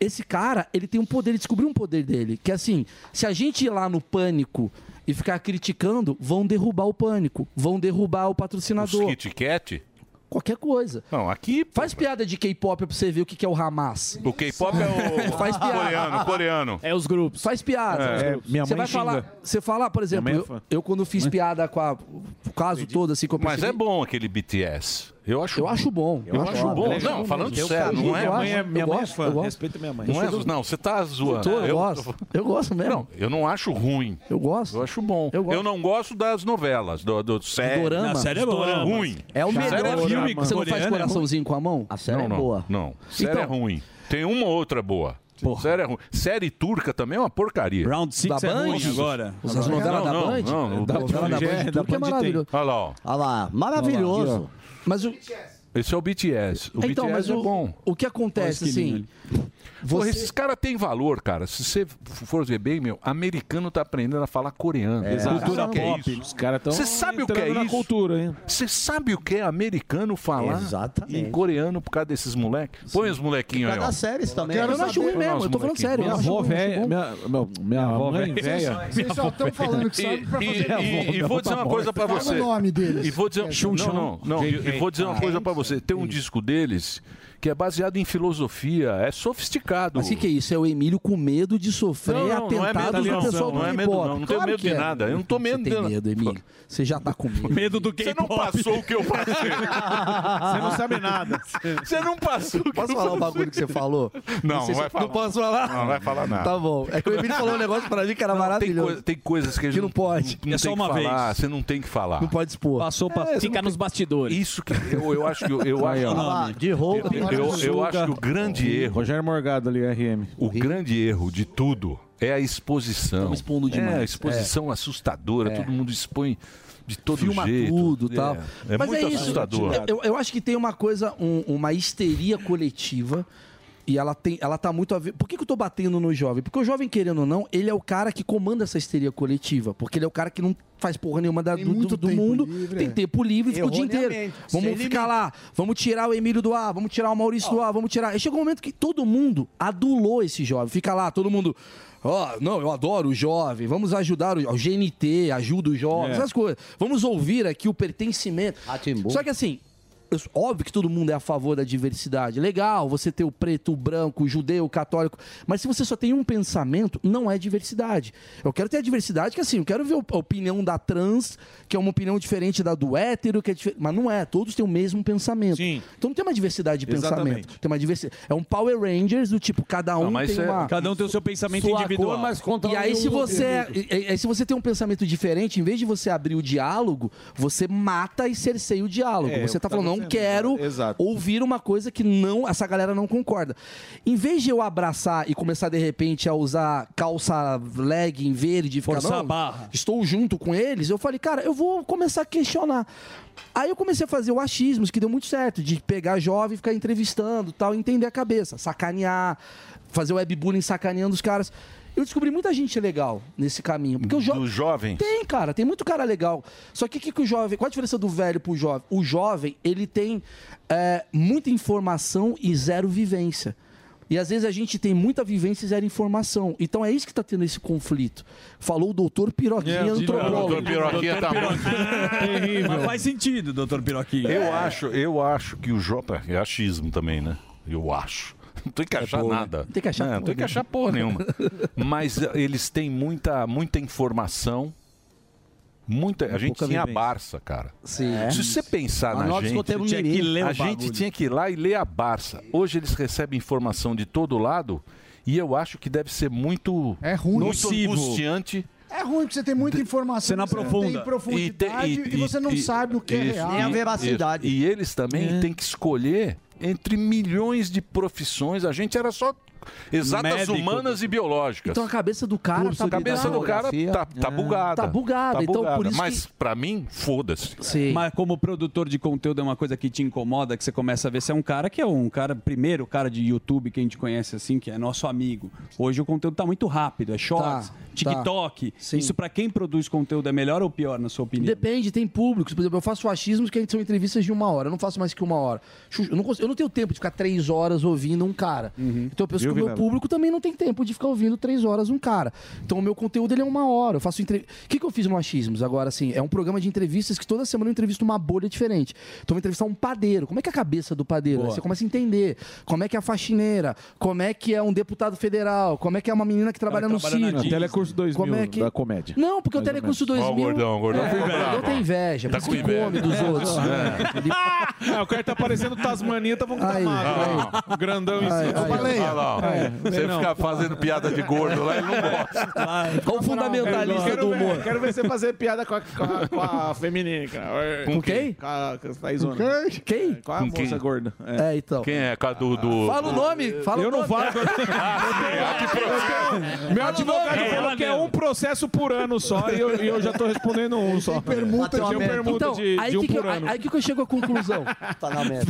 P: esse cara, ele tem um poder, ele descobriu um poder dele. Que é assim, se a gente ir lá no pânico e ficar criticando, vão derrubar o pânico. Vão derrubar o
B: Os
P: patrocinador.
B: Kit Kat?
P: Qualquer coisa.
B: Não, aqui...
P: Faz piada de K-pop pra você ver o que que é o Hamas.
B: O K-pop é o [laughs]
P: Faz piada.
B: coreano, coreano.
O: É os grupos.
P: Faz piada.
B: É. É,
P: grupos.
B: minha
P: você
B: mãe
P: vai
B: xinga.
P: falar, você fala, por exemplo,
B: mãe é
P: eu, eu quando fiz piada com a- o caso todo assim que eu
B: Mas é bom aquele BTS. Eu acho
P: Eu acho bom.
B: Eu, acho bom.
P: Legal
B: Não, falando
P: mesmo.
B: sério, não é?
P: Eu acho,
L: minha
P: eu
L: mãe é fã,
P: eu
L: respeita minha mãe.
B: Não, é,
P: Eu
B: não, você tá zoando.
P: Eu, eu gosto. Eu gosto mesmo.
B: Não, eu não acho ruim.
P: Eu gosto.
B: Eu acho bom.
P: Eu
B: Eu, não gosto das novelas, do, do série.
P: Dorama?
L: A série é boa.
B: Ruim.
P: É o
B: Série
P: melhor
B: ruim.
L: filme
P: Você não faz
L: é
P: coraçãozinho com a mão?
I: A série
B: não,
I: é boa.
B: Não, série
P: Então-
B: é ruim. Tem uma ou outra boa. Série é ruim. Série turca também é uma porcaria.
L: Round 6
P: Da
L: é ruim
P: Band?
L: agora.
P: As novelas da
B: não,
P: Band?
B: não, não.
P: Da da
L: Band é,
P: Band,
L: da
P: que é
L: Band tem.
P: maravilhoso.
B: Olha lá, ó.
I: Olha lá, maravilhoso.
P: Mas o,
B: Esse é o BTS. O
P: então,
B: BTS
P: mas
B: é
P: o,
B: bom.
P: o que acontece, assim...
B: Porra,
P: Você...
B: esses caras têm valor, cara. Se você for ver bem, meu, americano tá aprendendo a falar coreano.
L: Exato.
B: Sabe o que é
L: Pop.
B: isso?
H: Os caras estão
B: Você sabe o que é
H: na
B: isso?
H: cultura, hein?
B: Você sabe o que é americano falar
I: Exatamente.
B: em coreano por causa desses moleques? Põe os molequinhos aí,
I: Cada
B: ó.
I: séries também.
P: Eu não acho ruim mesmo, eu tô falando sério.
H: Minha avó velha, minha,
L: avó
H: mãe
L: velha.
G: Vocês só estão falando que sabe pra
B: E,
G: fazer.
B: e- e vou dizer uma coisa pra você.
G: o nome deles.
B: E vou dizer, não, não, não, e e vou dizer uma coisa pra você. Tem um disco deles que é baseado em filosofia, é sofisticado.
P: Mas o que, que é isso? É o Emílio com medo de sofrer
B: Não, não, não é
P: atentados
B: medo,
P: do
B: não,
P: pessoal do
B: não é medo, não, não tenho
P: Claro
B: medo
P: que
B: de
P: é.
B: nada, eu não tô medo
P: Você tem
B: de-
P: medo, Emílio. Você já tá com medo.
L: Medo do
B: Você não passou o que eu passei. [laughs]
E: Você não sabe nada.
B: Você não passou o que
P: Posso
B: eu
P: falar um
B: passei.
P: bagulho que você falou?
B: Não, não vai falar.
P: Não posso falar?
B: Não vai falar nada.
P: Tá bom. É que o Emílio falou um negócio pra mim que era
B: Não, tem,
P: maravilhoso.
B: coi- tem coisas que a gente
P: Que não pode.
B: Não,
L: É só
B: tem
L: uma
B: que
L: vez.
B: falar, você não tem que falar.
P: Não pode expor.
L: Passou pra...
B: É, você
O: Fica
B: não
O: nos bastidores.
B: Isso que eu, eu acho que eu, acho,
I: de roupa.
B: Eu, eu, acho que o grande erro,
H: Rogério Morgado ali, RM.
B: o grande erro de tudo é a exposição.
P: Estamos expondo demais.
B: É, a exposição assustadora,
P: É.
B: todo mundo expõe de todo
P: Filma
B: jeito.
P: tudo e tal.
B: É, é
P: Mas
B: muito
P: é isso.
B: assustador.
P: Eu, eu acho que tem uma coisa, um- uma histeria coletiva. E ela tem, ela tá muito a ver. Por que, que eu tô batendo no jovem? Porque o jovem, querendo ou não, ele é o cara que comanda essa histeria coletiva. Porque ele é o cara que não faz porra nenhuma da- do,
G: muito
P: do- do mundo.
G: livre,
P: tem
G: é.
P: tempo livre e fica o dia inteiro. Vamos
I: sem
P: ficar lá, vamos tirar o Emílio do ar, vamos tirar o Maurício do ar, vamos tirar. Aí chegou um momento que todo mundo adulou esse jovem. Fica lá, todo mundo. Ó, não, eu adoro o jovem. Vamos ajudar o, o GNT, ajuda o jovem,
L: É.
P: essas coisas. Vamos ouvir aqui o pertencimento.
I: Ratimbu.
P: Só que assim, óbvio que todo mundo é a favor da diversidade. Legal, você ter o preto, o branco, o judeu, o católico. Mas se você só tem um pensamento, não é diversidade. Eu quero ter a diversidade que, assim, eu quero ver a opinião da trans, que é uma opinião diferente da do hétero, que é diferente. Mas não é, todos têm o mesmo pensamento. Então não tem uma diversidade de
C: Exatamente.
P: pensamento. Tem uma diversidade. É um Power Rangers do tipo, cada um
C: Não, mas
P: tem
C: é-
P: uma.
C: cada um tem o seu pensamento
P: sua
C: individual.
P: cor, E aí, se você, é- e- se você tem um pensamento diferente, em vez de você abrir o diálogo, você mata e cerceia o diálogo.
E: É,
P: você tá
E: tava
P: falando, não quero
E: Exato.
P: ouvir uma coisa que não essa galera não concorda. Em vez de eu abraçar e começar de repente a usar calça legging verde, ficar,
C: Forçar
P: não,
C: a barra.
P: estou junto com eles, eu falei, cara, eu vou começar a questionar. Aí eu comecei a fazer o achismos, que deu muito certo, de pegar jovem e ficar entrevistando, tal, entender a cabeça, sacanear, fazer webbullying sacaneando os caras. Eu descobri muita gente legal nesse caminho. Porque o jo...
B: Dos jovens?
P: Tem, cara, tem muito cara legal. Só que o que, que o jovem. Qual a diferença do velho pro jovem? O jovem, ele tem é, muita informação e zero vivência. E às vezes a gente tem muita vivência e zero informação. Então é isso que está tendo esse conflito. Falou o doutor Piroquinha,
B: É,
P: antropólogo.
B: doutor Piroquinha tá muito-
C: Mas faz sentido, doutor Piroquinha.
B: Eu acho, eu acho que o Jota é achismo também, né? Eu acho. Não tem que achar
P: porra.
B: nada.
P: Não tem que achar
B: Não,
P: porra
B: tem que achar porra nenhuma. [laughs] Mas eh, eles têm muita, muita informação. Muita, a gente tinha a. Barça, cara.
P: Sim.
B: Se você pensar na
P: Anote
B: gente,
P: Tinha que ler
B: a gente
P: bagulho.
B: tinha que ir lá e ler a Barça. Hoje eles recebem informação de todo lado e eu acho que deve ser muito,
G: É ruim.
B: muito
G: Nocivo.
B: angustiante.
G: É ruim porque você tem muita informação.
B: Você não
G: Tem
B: aprofunda.
G: profundidade e,
B: E te- e-
G: você não
B: e-
G: sabe o que é
B: isso,
G: real.
B: e- isso. E eles também têm que escolher entre milhões de profissões. A gente era só exatas
P: Médico.
B: humanas e biológicas.
P: Então a cabeça do cara
B: Curso
P: tá
B: a cabeça do cara tá, tá bugada.
P: Tá bugada, então
B: bugada.
P: por isso
B: Mas
P: que-
B: pra mim, foda-se.
C: Mas como produtor de conteúdo é uma coisa que te incomoda, que você começa a ver, você é um cara que é um cara, primeiro cara de YouTube que a gente conhece assim, que é nosso amigo. Hoje o conteúdo tá muito rápido, é shorts,
P: Tá,
C: TikTok. Isso pra quem produz conteúdo é melhor ou pior, na sua opinião?
P: Depende, tem públicos. Por exemplo, eu faço achismos que são entrevistas de uma hora. Eu não faço mais que uma hora. Eu não, consigo- eu não tenho tempo de ficar três horas ouvindo um cara. Então eu penso
E: Viu,
P: o meu público também não tem tempo de ficar ouvindo três horas um cara. Então o meu conteúdo ele é uma hora. Eu faço entre... O que, que eu fiz no Achismos agora, assim? É um programa de entrevistas que toda semana eu entrevisto uma bolha diferente. Então eu vou entrevistar um padeiro. Como é que é a cabeça do padeiro?
H: Boa.
P: Aí você começa a entender como é que é a faxineira, como é que é um deputado federal, como é que é uma menina que trabalha no
H: trabalha na
P: circo.
H: Telecurso 2000
P: Como é que...
H: da comédia.
P: Não, porque o
H: Mais ou
P: Telecurso
H: menos.
P: 2000...
H: Ó, o gordão, o gordão
P: É, o
H: bravo,
P: gordão tem inveja,
H: Tá com inveja.
P: come dos outros. [laughs]
H: É.
P: Ele-
E: Ah, o cara tá parecendo Tasmania, tá falando que tá
P: Aí,
E: ó. Grandão em
P: Aí,
E: cima.
P: aí,
E: Baleia.
B: Olha ó.
E: É,
B: Você
E: não.
B: fica fazendo piada de gordo lá, ele não gosta.
P: Qual o fundamentalista
E: Quero
P: do
E: ver-
P: humor?
E: Quero ver você fazer piada com a, com a, com a [laughs] feminina, cara.
P: Com quem?
E: Com a, com a Thaisona.
P: Quem?
E: É a
B: Com
E: moça
B: quem?
E: gorda?
P: É, então.
B: Quem é? Com a do, do-
P: Fala o nome, fala
E: eu
P: o
E: não
P: nome.
E: falo. Meu advogado
P: É,
E: falou que é um processo por ano só e eu, e eu já tô respondendo um só.
G: permuta
E: Tem
G: de-
E: permuta
P: Então,
E: de,
P: aí
E: de um
P: que, que,
E: por
P: eu-
E: ano.
P: aí que que eu chego à conclusão. [laughs]
I: Tá na meta.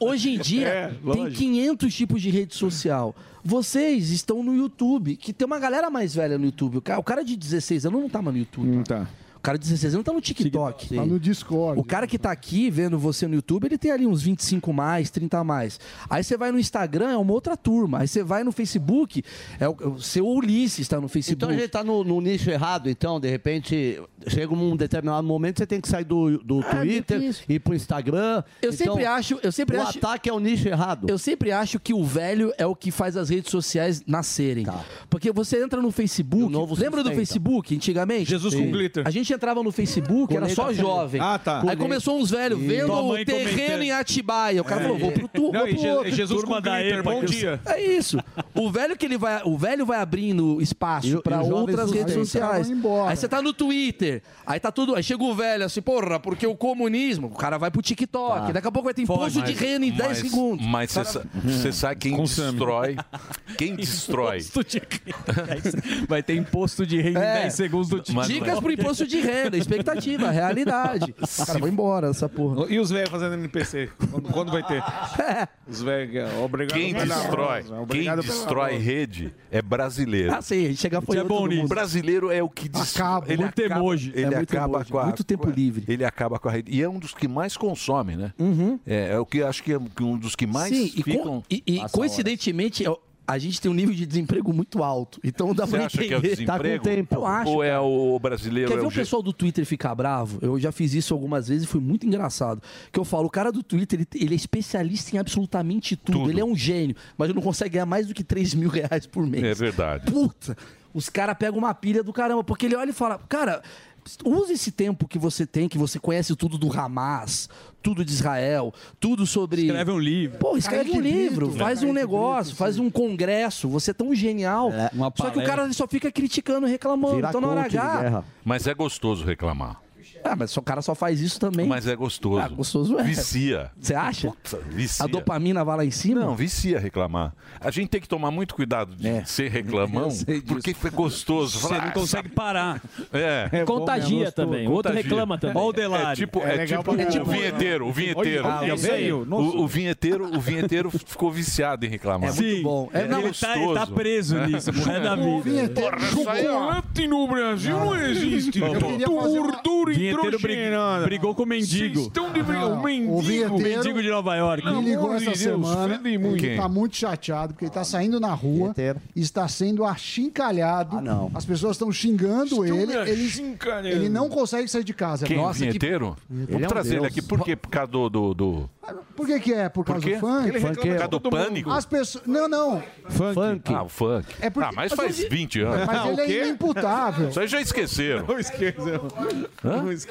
P: Hoje em dia,
E: É,
P: tem
E: lógico.
P: 500 tipos de rede social. Vocês estão no YouTube, que tem uma galera mais velha no YouTube. O cara, de 16 anos não tá mais no YouTube.
E: tá.
P: O cara de 16 anos tá no TikTok.
G: Tá no Discord.
P: O cara que tá aqui vendo você no YouTube, ele tem ali uns 25 mais, 30 a mais. Aí você vai no Instagram, é uma outra turma. Aí você vai no Facebook, é o, o seu Ulisses tá no Facebook.
I: Então a gente tá no, no nicho errado, então, de repente, chega um determinado momento, você tem que sair do, do Twitter,
P: difícil.
I: ir pro Instagram.
P: Eu
I: Então,
P: sempre acho, eu sempre
I: o
P: acho.
I: ataque é o nicho errado.
P: Eu sempre acho que o velho é o que faz as redes sociais nascerem. Porque você entra no Facebook. Lembra do
I: sustenta.
P: Facebook antigamente?
E: Jesus com glitter.
P: A gente entrava no Facebook, era só jovem.
E: Ah, tá.
P: Aí começou uns velhos
E: E-
P: vendo o terreno
E: comentando.
P: em Atibaia. O cara falou, vou pro tu, vou pro outro.
E: Jesus
P: Turma
E: com
P: da Epa,
E: bom dia.
P: É isso. O velho que ele vai, o velho vai abrindo espaço
I: jovens
P: outras redes sociais. Aí você tá no Twitter, aí tá tudo, aí chega o velho assim, porra, porque o comunismo, o cara vai pro TikTok, daqui a pouco [laughs] [laughs] vai ter imposto de renda em 10
B: mas-
P: segundos.
B: Mas você sabe quem destrói. Quem destrói.
C: Vai ter imposto de renda
P: É.
C: em 10 segundos do TikTok.
P: Dicas pro imposto de renda, expectativa, realidade. [laughs] Cara, vou embora essa porra.
E: E os velhos fazendo NPC? Quando, quando vai ter? [laughs]
P: É.
E: Os velhos, é, obrigado
B: Quem
E: pela
B: destrói,
E: rosa,
B: quem
E: obrigado pela
B: destrói
E: rosa.
B: rede é brasileiro.
P: Ah, sim, a gente chega foi
B: é bom
P: mundo.
B: O brasileiro é o que destrói.
P: Acaba,
B: ele
P: muito
B: acaba,
P: emoji.
B: Ele
P: É muito
B: acaba
P: emoji,
B: com a,
P: muito tempo livre.
B: Ele acaba com a rede. E é um dos que mais consome, né? É, é o que acho que é um dos que mais
P: Sim, e,
B: ficam.
P: com- e- e coincidentemente, é o- a gente tem um nível de desemprego muito alto. Então dá
B: Você
P: pra
B: acha que é o
P: entender. Tá
B: desemprego?
P: Eu acho.
B: Ou é o brasileiro?
P: Quer
B: é
P: ver
B: o
P: pessoal do Twitter ficar bravo? Eu já fiz isso algumas vezes e foi muito engraçado. Que eu falo, o cara do Twitter, ele, ele é especialista em absolutamente tudo.
B: Tudo.
P: Ele é um gênio, mas ele não consegue ganhar mais do que 3 mil reais por mês.
B: É verdade.
P: Puta! Os caras pegam uma pilha do caramba, porque ele olha e fala, cara, use esse tempo que você tem, que você conhece tudo do Hamas, tudo de Israel, tudo sobre.
C: Escreve um livro.
P: Pô, escreve um
C: Kaique
P: livro,
C: Brito,
P: faz
C: né?
P: um negócio, faz um congresso. Você é tão genial.
C: uma
P: só que o cara só fica criticando, reclamando. então na hora H.
B: Mas é gostoso reclamar.
P: Ah, mas o cara só faz isso também.
B: Mas é gostoso.
P: Ah, gostoso é.
B: Vicia.
P: Você acha?
B: Puta, vicia.
P: A dopamina vai lá em cima?
B: Não, vicia reclamar. A gente tem que tomar muito cuidado de ser reclamão, [laughs] porque foi gostoso.
C: Você não consegue parar. [laughs]
B: É.
C: É bom,
O: Contagia
C: é gostoso.
O: também. O outro
C: Contagia.
O: reclama também.
C: Ó o Delari.
B: É tipo,
C: É
B: é tipo o
C: caramba.
B: vinheteiro, o vinheteiro.
C: Olha,
B: Ah, o, o vinheteiro, o vinheteiro ficou viciado em reclamar.
P: É muito bom. É, não,
C: ele, tá, ele tá preso nisso, resto da vida.
A: Chocolate no Brasil não existe.
C: Eu queria Vinheteiro brig- brigou com o mendigo.
A: Vocês estão de
G: Não,
A: o mendigo.
G: o vinheteiro-
C: mendigo de Nova York.
G: Me ligou essa
A: Deus,
G: semana.
A: muito.
G: Ele tá muito chateado porque ele tá saindo na rua e está sendo achincalhado. As pessoas estão xingando
B: Estão
G: ele. Ele, ele não consegue sair de casa.
B: Quem?
G: Nossa, que-
B: vinheteiro?
G: Ele
B: Vamos
G: é um
B: trazer ele aqui. Por quê? Por causa do... do, do-
G: Por que, que é? Por causa do funk?
B: Ele reclama Por causa do pânico?
G: As pessoas. Não, não.
B: Funk. Ah, o funk.
G: É porque-
B: ah, mas faz
G: ele-
B: 20 anos.
G: Mas ele é inimputável.
B: Isso aí já esqueceram.
E: Não. Não esqueçam.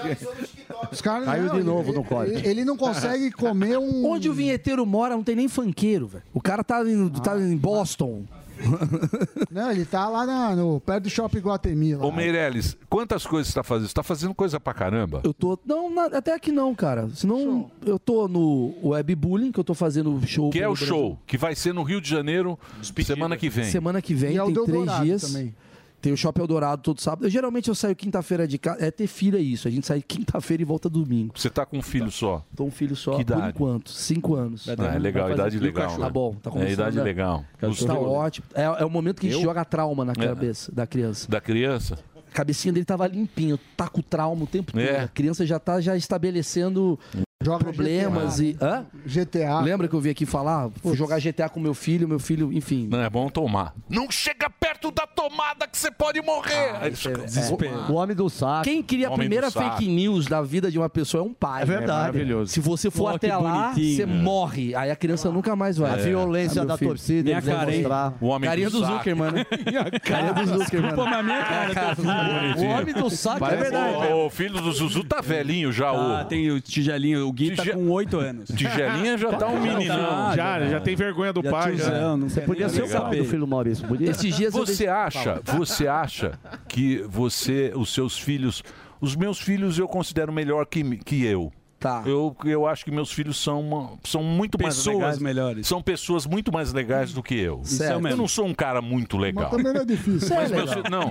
G: Os caras,
P: Caiu
G: não,
P: de novo
G: ele,
P: no corte.
G: Ele, ele não consegue [laughs] comer um.
P: Onde o vinheteiro mora não tem nem funkeiro, velho. O cara tá em, tá em Boston. [laughs]
G: Não, ele tá lá na- no, perto do Shopping Guatemi. Lá.
B: Ô Meirelles, quantas coisas você tá fazendo? Você tá fazendo coisa pra caramba?
P: Eu tô. Não, na- até aqui não, cara. Senão eu tô no Webbullying, que eu tô fazendo show.
B: Que é o show, que vai ser no Rio de Janeiro semana que vem.
P: Semana que vem,
G: E é o
P: tem três
G: Eldorado
P: dias.
G: também.
P: Tem o Shopping Eldorado todo sábado. Eu, geralmente eu saio quinta-feira de casa. É ter filho, é isso. A gente sai quinta-feira e volta domingo.
B: Você tá com um filho só?
P: Tô um filho só,
B: Que
P: por
B: idade?
P: enquanto. Cinco anos.
B: Ah, é legal, idade legal.
P: Tá
B: né?
P: bom, tá
B: É
P: começando.
B: idade
P: a-
B: legal.
P: Tá
B: Gostou?
P: ótimo. É, é o momento que a gente
B: Eu?
P: joga trauma na
B: É.
P: cabeça da criança.
B: Da criança?
P: A cabecinha dele tava limpinho, tá com trauma o tempo todo.
B: É.
P: A criança já tá já estabelecendo problemas
G: GTA.
P: e. Hã?
G: GTA.
P: Lembra que eu vim aqui falar? Fui jogar GTA com meu filho, meu filho, enfim.
B: Não é bom tomar. Não chega perto da tomada que você pode morrer. Aí ele fica desesperado.
I: O homem do saco.
P: Quem cria a
B: Homem do
P: primeira
B: saco.
P: fake news da vida de uma pessoa é um pai.
I: É verdade. É maravilhoso.
P: Se você for
I: Pô,
P: até lá,
I: bonitinho.
P: você
I: É.
P: morre. Aí a criança nunca mais vai.
I: A violência
P: Ah, meu
I: da
P: filho.
I: torcida,
P: Minha
I: eles vão
P: hein?
I: mostrar.
B: O homem
P: Carinha
B: do
P: do
B: saco.
P: Zuckerman, né? [laughs] Carinha do Zuckerman.
C: Pô, mas minha cara, tá
I: O homem do saco é verdade.
B: O, o filho do Zuzu tá velhinho já.
C: Ah, tem o tigelinho. O Gui tá
B: Tige-
C: com 8 anos.
B: Tigelinha já tá um meninão.
A: Já, já tem vergonha do
C: Já
A: pai. Já.
C: tiozão, não
I: Você
C: quer
I: podia
C: nem
I: ser o
C: saber.
I: pai do filho Maurício, podia?
P: Esses dias eu
B: Você acha, você acha que você, os seus filhos, os meus filhos eu considero melhor que, que eu.
P: Tá.
B: Eu, eu acho que meus filhos são, uma- são muito
C: Pessoas
B: mais legais.
C: melhores.
B: São pessoas muito mais legais do que eu.
P: Certo.
B: Eu
C: mesmo.
B: não sou um cara muito legal.
G: Mas também não é difícil.
B: Mas meus, fi- não,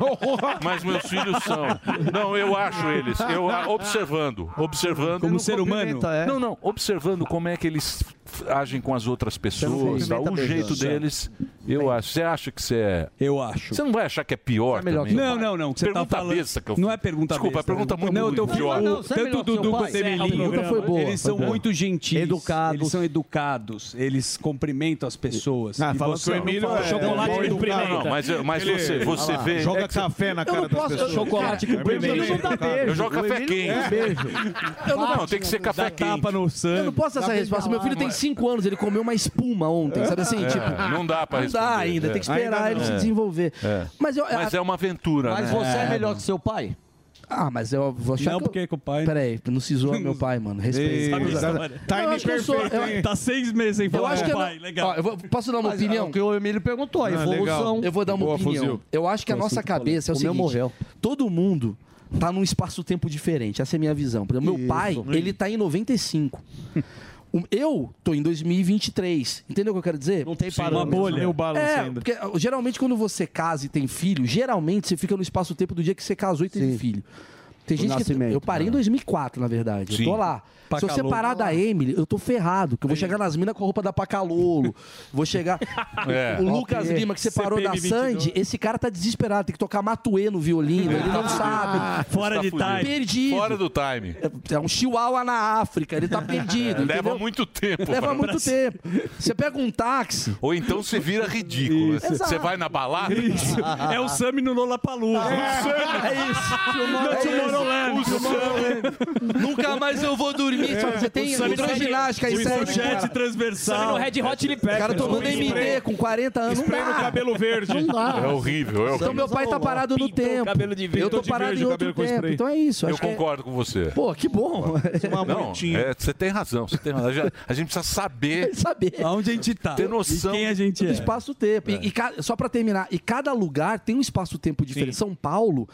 B: mas meus filhos são. Não, eu acho eles. Eu observando, observando.
C: Como ser humano?
I: é.
B: Não, não, observando como é que eles agem com as outras pessoas, tá?
I: cumprimenta
B: o jeito deles. Eu acho. Você acha que você é?
C: Eu acho.
B: Você não vai achar que é pior
I: É melhor
B: também?
C: Não, não, não. Você tá
B: Pergunta
C: falando...
B: besta que eu
C: Não é pergunta
B: Desculpa,
C: besta.
B: é pergunta muito
C: Não, teu filho,
B: idiota.
I: Não, é
C: tanto o Dudu quanto o
P: pergunta foi boa,
C: eles são muito gentis.
I: Educados.
C: Eles são educados. Eles cumprimentam as pessoas.
E: Ah,
C: você
E: que o Emílio
C: não fala
E: é-
C: chocolate
E: é-
C: cumprimenta.
B: Não, não, mas, mas
E: Ele-
B: você, você vê.
E: Joga
B: é
E: café na
G: Eu
E: cara
G: não
E: das
G: posso.
E: pessoas.
C: Chocolate cumprimenta.
G: não dá.
B: Eu jogo café
G: não dá
B: quente.
G: beijo.
P: Eu não,
B: Não, tem que ser café
C: Dá
B: quente.
C: tapa no sangue.
P: eu não posso dar essa resposta. Meu filho tem 5 anos, ele comeu uma espuma ontem, sabe assim?
B: É,
P: tipo,
B: não dá pra
P: não dá ainda,
B: É.
P: tem que esperar
E: Ainda
P: ele
E: não.
P: se
B: É.
P: desenvolver.
B: É.
P: Mas, eu,
B: Mas é uma aventura,
I: Mas
B: né?
I: você é melhor que seu pai?
P: Ah, mas eu vou achar
C: Não,
P: que eu-
C: porque com o pai...
P: Peraí, não se zoa meu pai, mano. [laughs] Respeita.
C: Sabe essa
E: Tá-?
P: Eu acho que eu sou-
E: perfeito,
P: eu-?
C: Tá seis meses sem
P: Eu
C: falar
P: acho
C: com
P: que
C: o
P: eu
C: pai.
P: não-
C: Legal.
P: Ó, eu vou- posso dar uma
I: Mas,
P: opinião?
I: é o que o Emílio perguntou, a
E: Ah, legal.
I: evolução.
P: Eu vou dar uma
E: Boa,
P: opinião.
E: fuzil.
P: Eu acho que a
C: Foi assim
P: nossa
C: que falou.
P: cabeça é o
I: O meu
P: seguinte:
I: morreu.
P: todo mundo tá num espaço-tempo diferente. Essa é a minha visão. Por exemplo, meu pai, ele tá em 95. Eu tô em 2023. Entendeu o que eu quero dizer?
I: Não tem
C: Uma
I: parâmetro.
C: bolha.
A: Meu balanço
P: É,
A: ainda.
P: porque geralmente quando você casa e tem filho, geralmente você fica no espaço-tempo do dia que você casou e teve
I: Sim.
P: filho. Tem
I: do
P: gente que.
I: Nascimento.
P: Eu parei em 2004, na verdade.
I: Sim.
P: Eu tô lá. Se eu separar da Emily, eu tô ferrado. Que eu vou chegar nas minas com a roupa da Pacalolo. Vou chegar. [laughs]
B: É.
P: O Lucas. Lima, que separou da
B: CPM
P: Sandy, esse cara tá desesperado. Tem que tocar Matuê no violino. Ele não [laughs] sabe.
B: Tá fudido.
P: Perdido.
B: Fora do time.
P: É um chihuahua na África. Ele tá [laughs] perdido.
B: Leva muito tempo.
P: Leva muito tempo. Você pega um táxi.
B: Ou então você vira ridículo.
P: Isso.
B: Você vai na balada.
C: Isso. É o Sami no Lollapalooza.
P: É isso.
C: Não,
P: É isso.
C: Tomorrowland.
P: Nunca mais eu vou dormir. Só que Você tem hidroginástica aí,
C: o
P: sério.
C: Pochete transversal.
O: Red Hot Chili Peppers.
P: O cara tomando MD com 40 anos. Não
O: Spray
P: dá.
O: no cabelo verde.
P: Não dá.
B: É horrível, é horrível.
P: Então meu pai tá parado no tempo.
O: cabelo de verde.
P: Eu tô parado em
O: o
P: outro
O: cabelo com
P: tempo. Então é isso.
B: Eu
P: acho que é-
B: concordo com você.
P: Pô, que bom. [laughs]
B: Não, é, você tem razão, você tem razão. A gente- precisa saber. [laughs]
P: saber.
C: Aonde a gente tá.
B: Ter noção.
C: E quem a gente
P: do
C: é.
P: espaço-tempo. E- E, só pra terminar, e cada lugar tem um espaço-tempo diferente. São Paulo,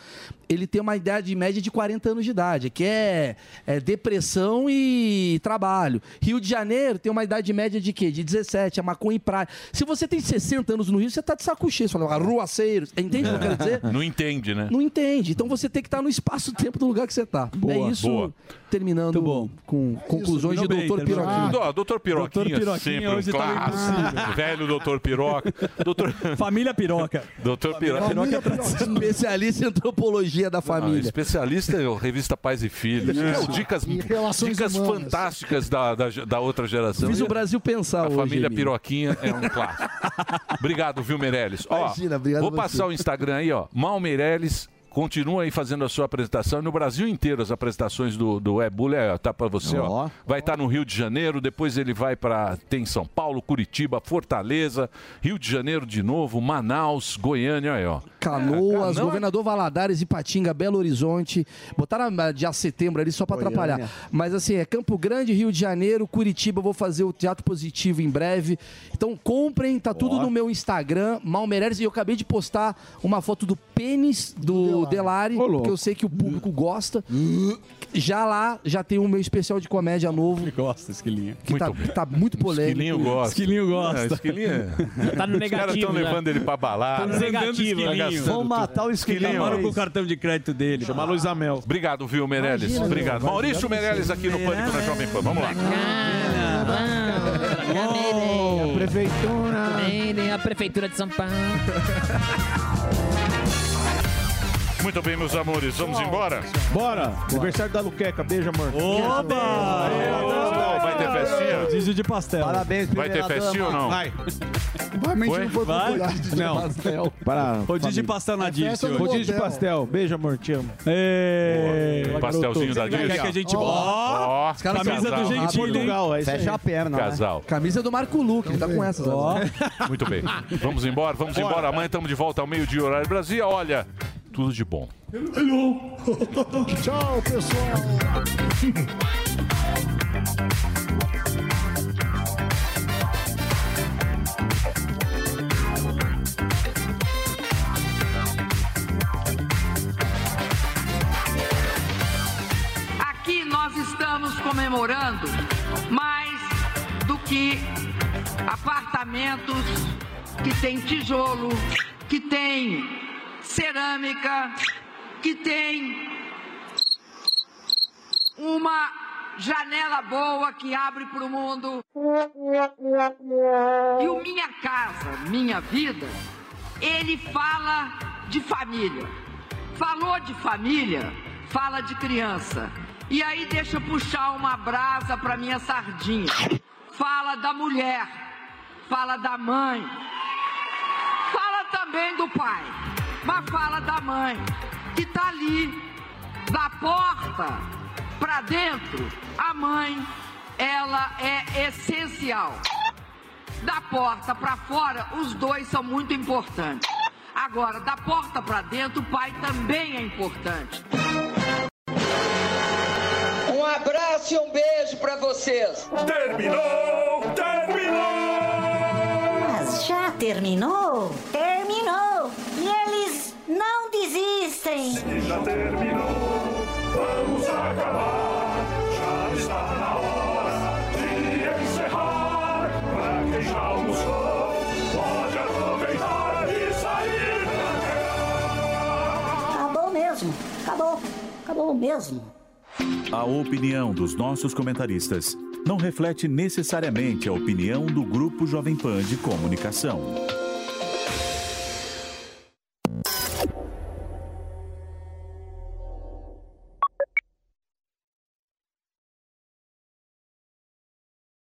P: ele tem uma idade média de 40 anos de idade, que é, é depressão e trabalho. Rio de Janeiro tem uma idade média de quê? De 17, é maconha e praia. Se você tem 60 anos no Rio, você tá de saco cheio. Você fala, arruaceiros. Entende o que eu quero dizer?
B: Não entende, né?
P: Não entende. Então você tem que estar no espaço-tempo do lugar que você tá.
B: Boa,
P: é isso.
B: boa.
P: Terminando com conclusões de
B: Terminou bem,
P: Doutor Piroquinha.
B: Ó, Doutor Piroquinha,
C: Doutor Piroquinha
B: sempre um
C: hoje tá
B: clássico.
C: impossível.
B: Velho Doutor Piroca. Doutor...
C: Família Piroca.
B: Doutor Piroca.
P: Especialista em antropologia da
B: Não,
P: família.
B: especialista é o revista Pais e Filhos. Dicas
P: relações
B: dicas
P: humanas.
B: fantásticas da, da, da outra geração.
P: Fiz o Brasil pensar
B: A
P: hoje,
B: família. Piroquinha é um clássico. [laughs] obrigado, viu, Meirelles? Ó,
P: Imagina, obrigado
B: vou passar o Instagram aí, ó. Mal Meirelles. Continua aí fazendo a sua apresentação. No Brasil inteiro, as apresentações do, do Ebule, é, tá para você, ó. Vai estar no Rio de Janeiro, depois ele vai para tem São Paulo, Curitiba, Fortaleza, Rio de Janeiro de novo, Manaus, Goiânia, aí, ó.
P: Canoas,
B: é-
P: Governador Valadares, Ipatinga, Belo Horizonte. Botaram a dia setembro ali só pra
I: Goiânia.
P: atrapalhar. Mas assim, é Campo Grande, Rio de Janeiro, Curitiba. Vou fazer o Teatro Positivo em breve. Então comprem, tá tudo no meu Instagram, Malmereres. E eu acabei de postar uma foto do pênis do Delari, porque eu sei que o público gosta. Já lá, já tem o meu especial de comédia novo. Ele
C: gosta, Esquilinho.
P: Que tá, tá muito polêmico.
B: Esquilinho gosta.
C: Esquilinho gosta.
B: É, esquilinho é-
O: Tá no
B: Os caras
O: negativo,
B: estão
O: já.
B: levando ele pra balada.
O: Tá no negativo,
B: Tá
O: Vamos
B: tudo.
O: matar o Esquilinho.
C: Acabaram com o cartão de crédito dele.
B: Chama Luiz Amel. Obrigado, viu, Meirelles?
C: Imagina,
B: Obrigado.
C: meu.
B: Maurício Meirelles aqui no Pânico na Jovem Pan. Vamos lá.
O: A
T: prefeitura.
O: A prefeitura de São Paulo. [laughs]
B: Muito bem, meus amores. Vamos embora?
E: Bora! Aniversário da Luqueca. Beijo, amor.
C: Oba!
B: Vai ter festinha?
C: Rodízio de pastel.
I: Parabéns,
B: Vai ter festinha ou não?
E: Vai.
G: Provavelmente
B: Foi?
G: não foi
C: Vai?
G: popular de
E: Não.
G: pastel.
E: Para.
C: Rodízio de pastel na Dirce
G: do
C: hoje.
E: Rodízio de pastel. Beijo, amor. Te amo.
B: Pastelzinho da
C: Você quer
B: Dirce?
C: que a gente...
G: Ó,
C: camisa do Gentil,
E: Portugal, é isso
I: Fecha
E: aí.
I: a perna, né?
B: Casal.
P: Camisa do Marco Luque, ele tá com essas.
C: Ó.
B: Muito bem. Vamos embora, vamos embora. Amanhã estamos de volta ao meio-dia, horário Brasil. Olha, tudo de bom. [laughs]
G: Tchau, pessoal.
U: Aqui nós estamos comemorando mais do que apartamentos que tem tijolo, que tem cerâmica, que tem uma janela boa que abre para o mundo. E o Minha Casa, Minha Vida, ele fala de família. Falou de família, fala de criança. E aí deixa eu puxar uma brasa para minha sardinha. Fala da mulher, fala da mãe, fala também do pai, mas fala da mãe, que tá ali, da porta para dentro. A mãe, ela é essencial. Da porta para fora, os dois são muito importantes. Agora, da porta para dentro, o pai também é importante. Um abraço e um beijo para vocês.
Q: Terminou! Terminou!
V: Mas já terminou? Terminou! Não desistem!
Q: Se já terminou, vamos acabar. Já está na hora de encerrar. Pra quem já almoçou, pode aproveitar e sair pra cá.
V: Acabou mesmo! Acabou! Acabou! Mesmo.
W: A opinião dos nossos comentaristas não reflete necessariamente a opinião do Grupo Jovem Pan de Comunicação.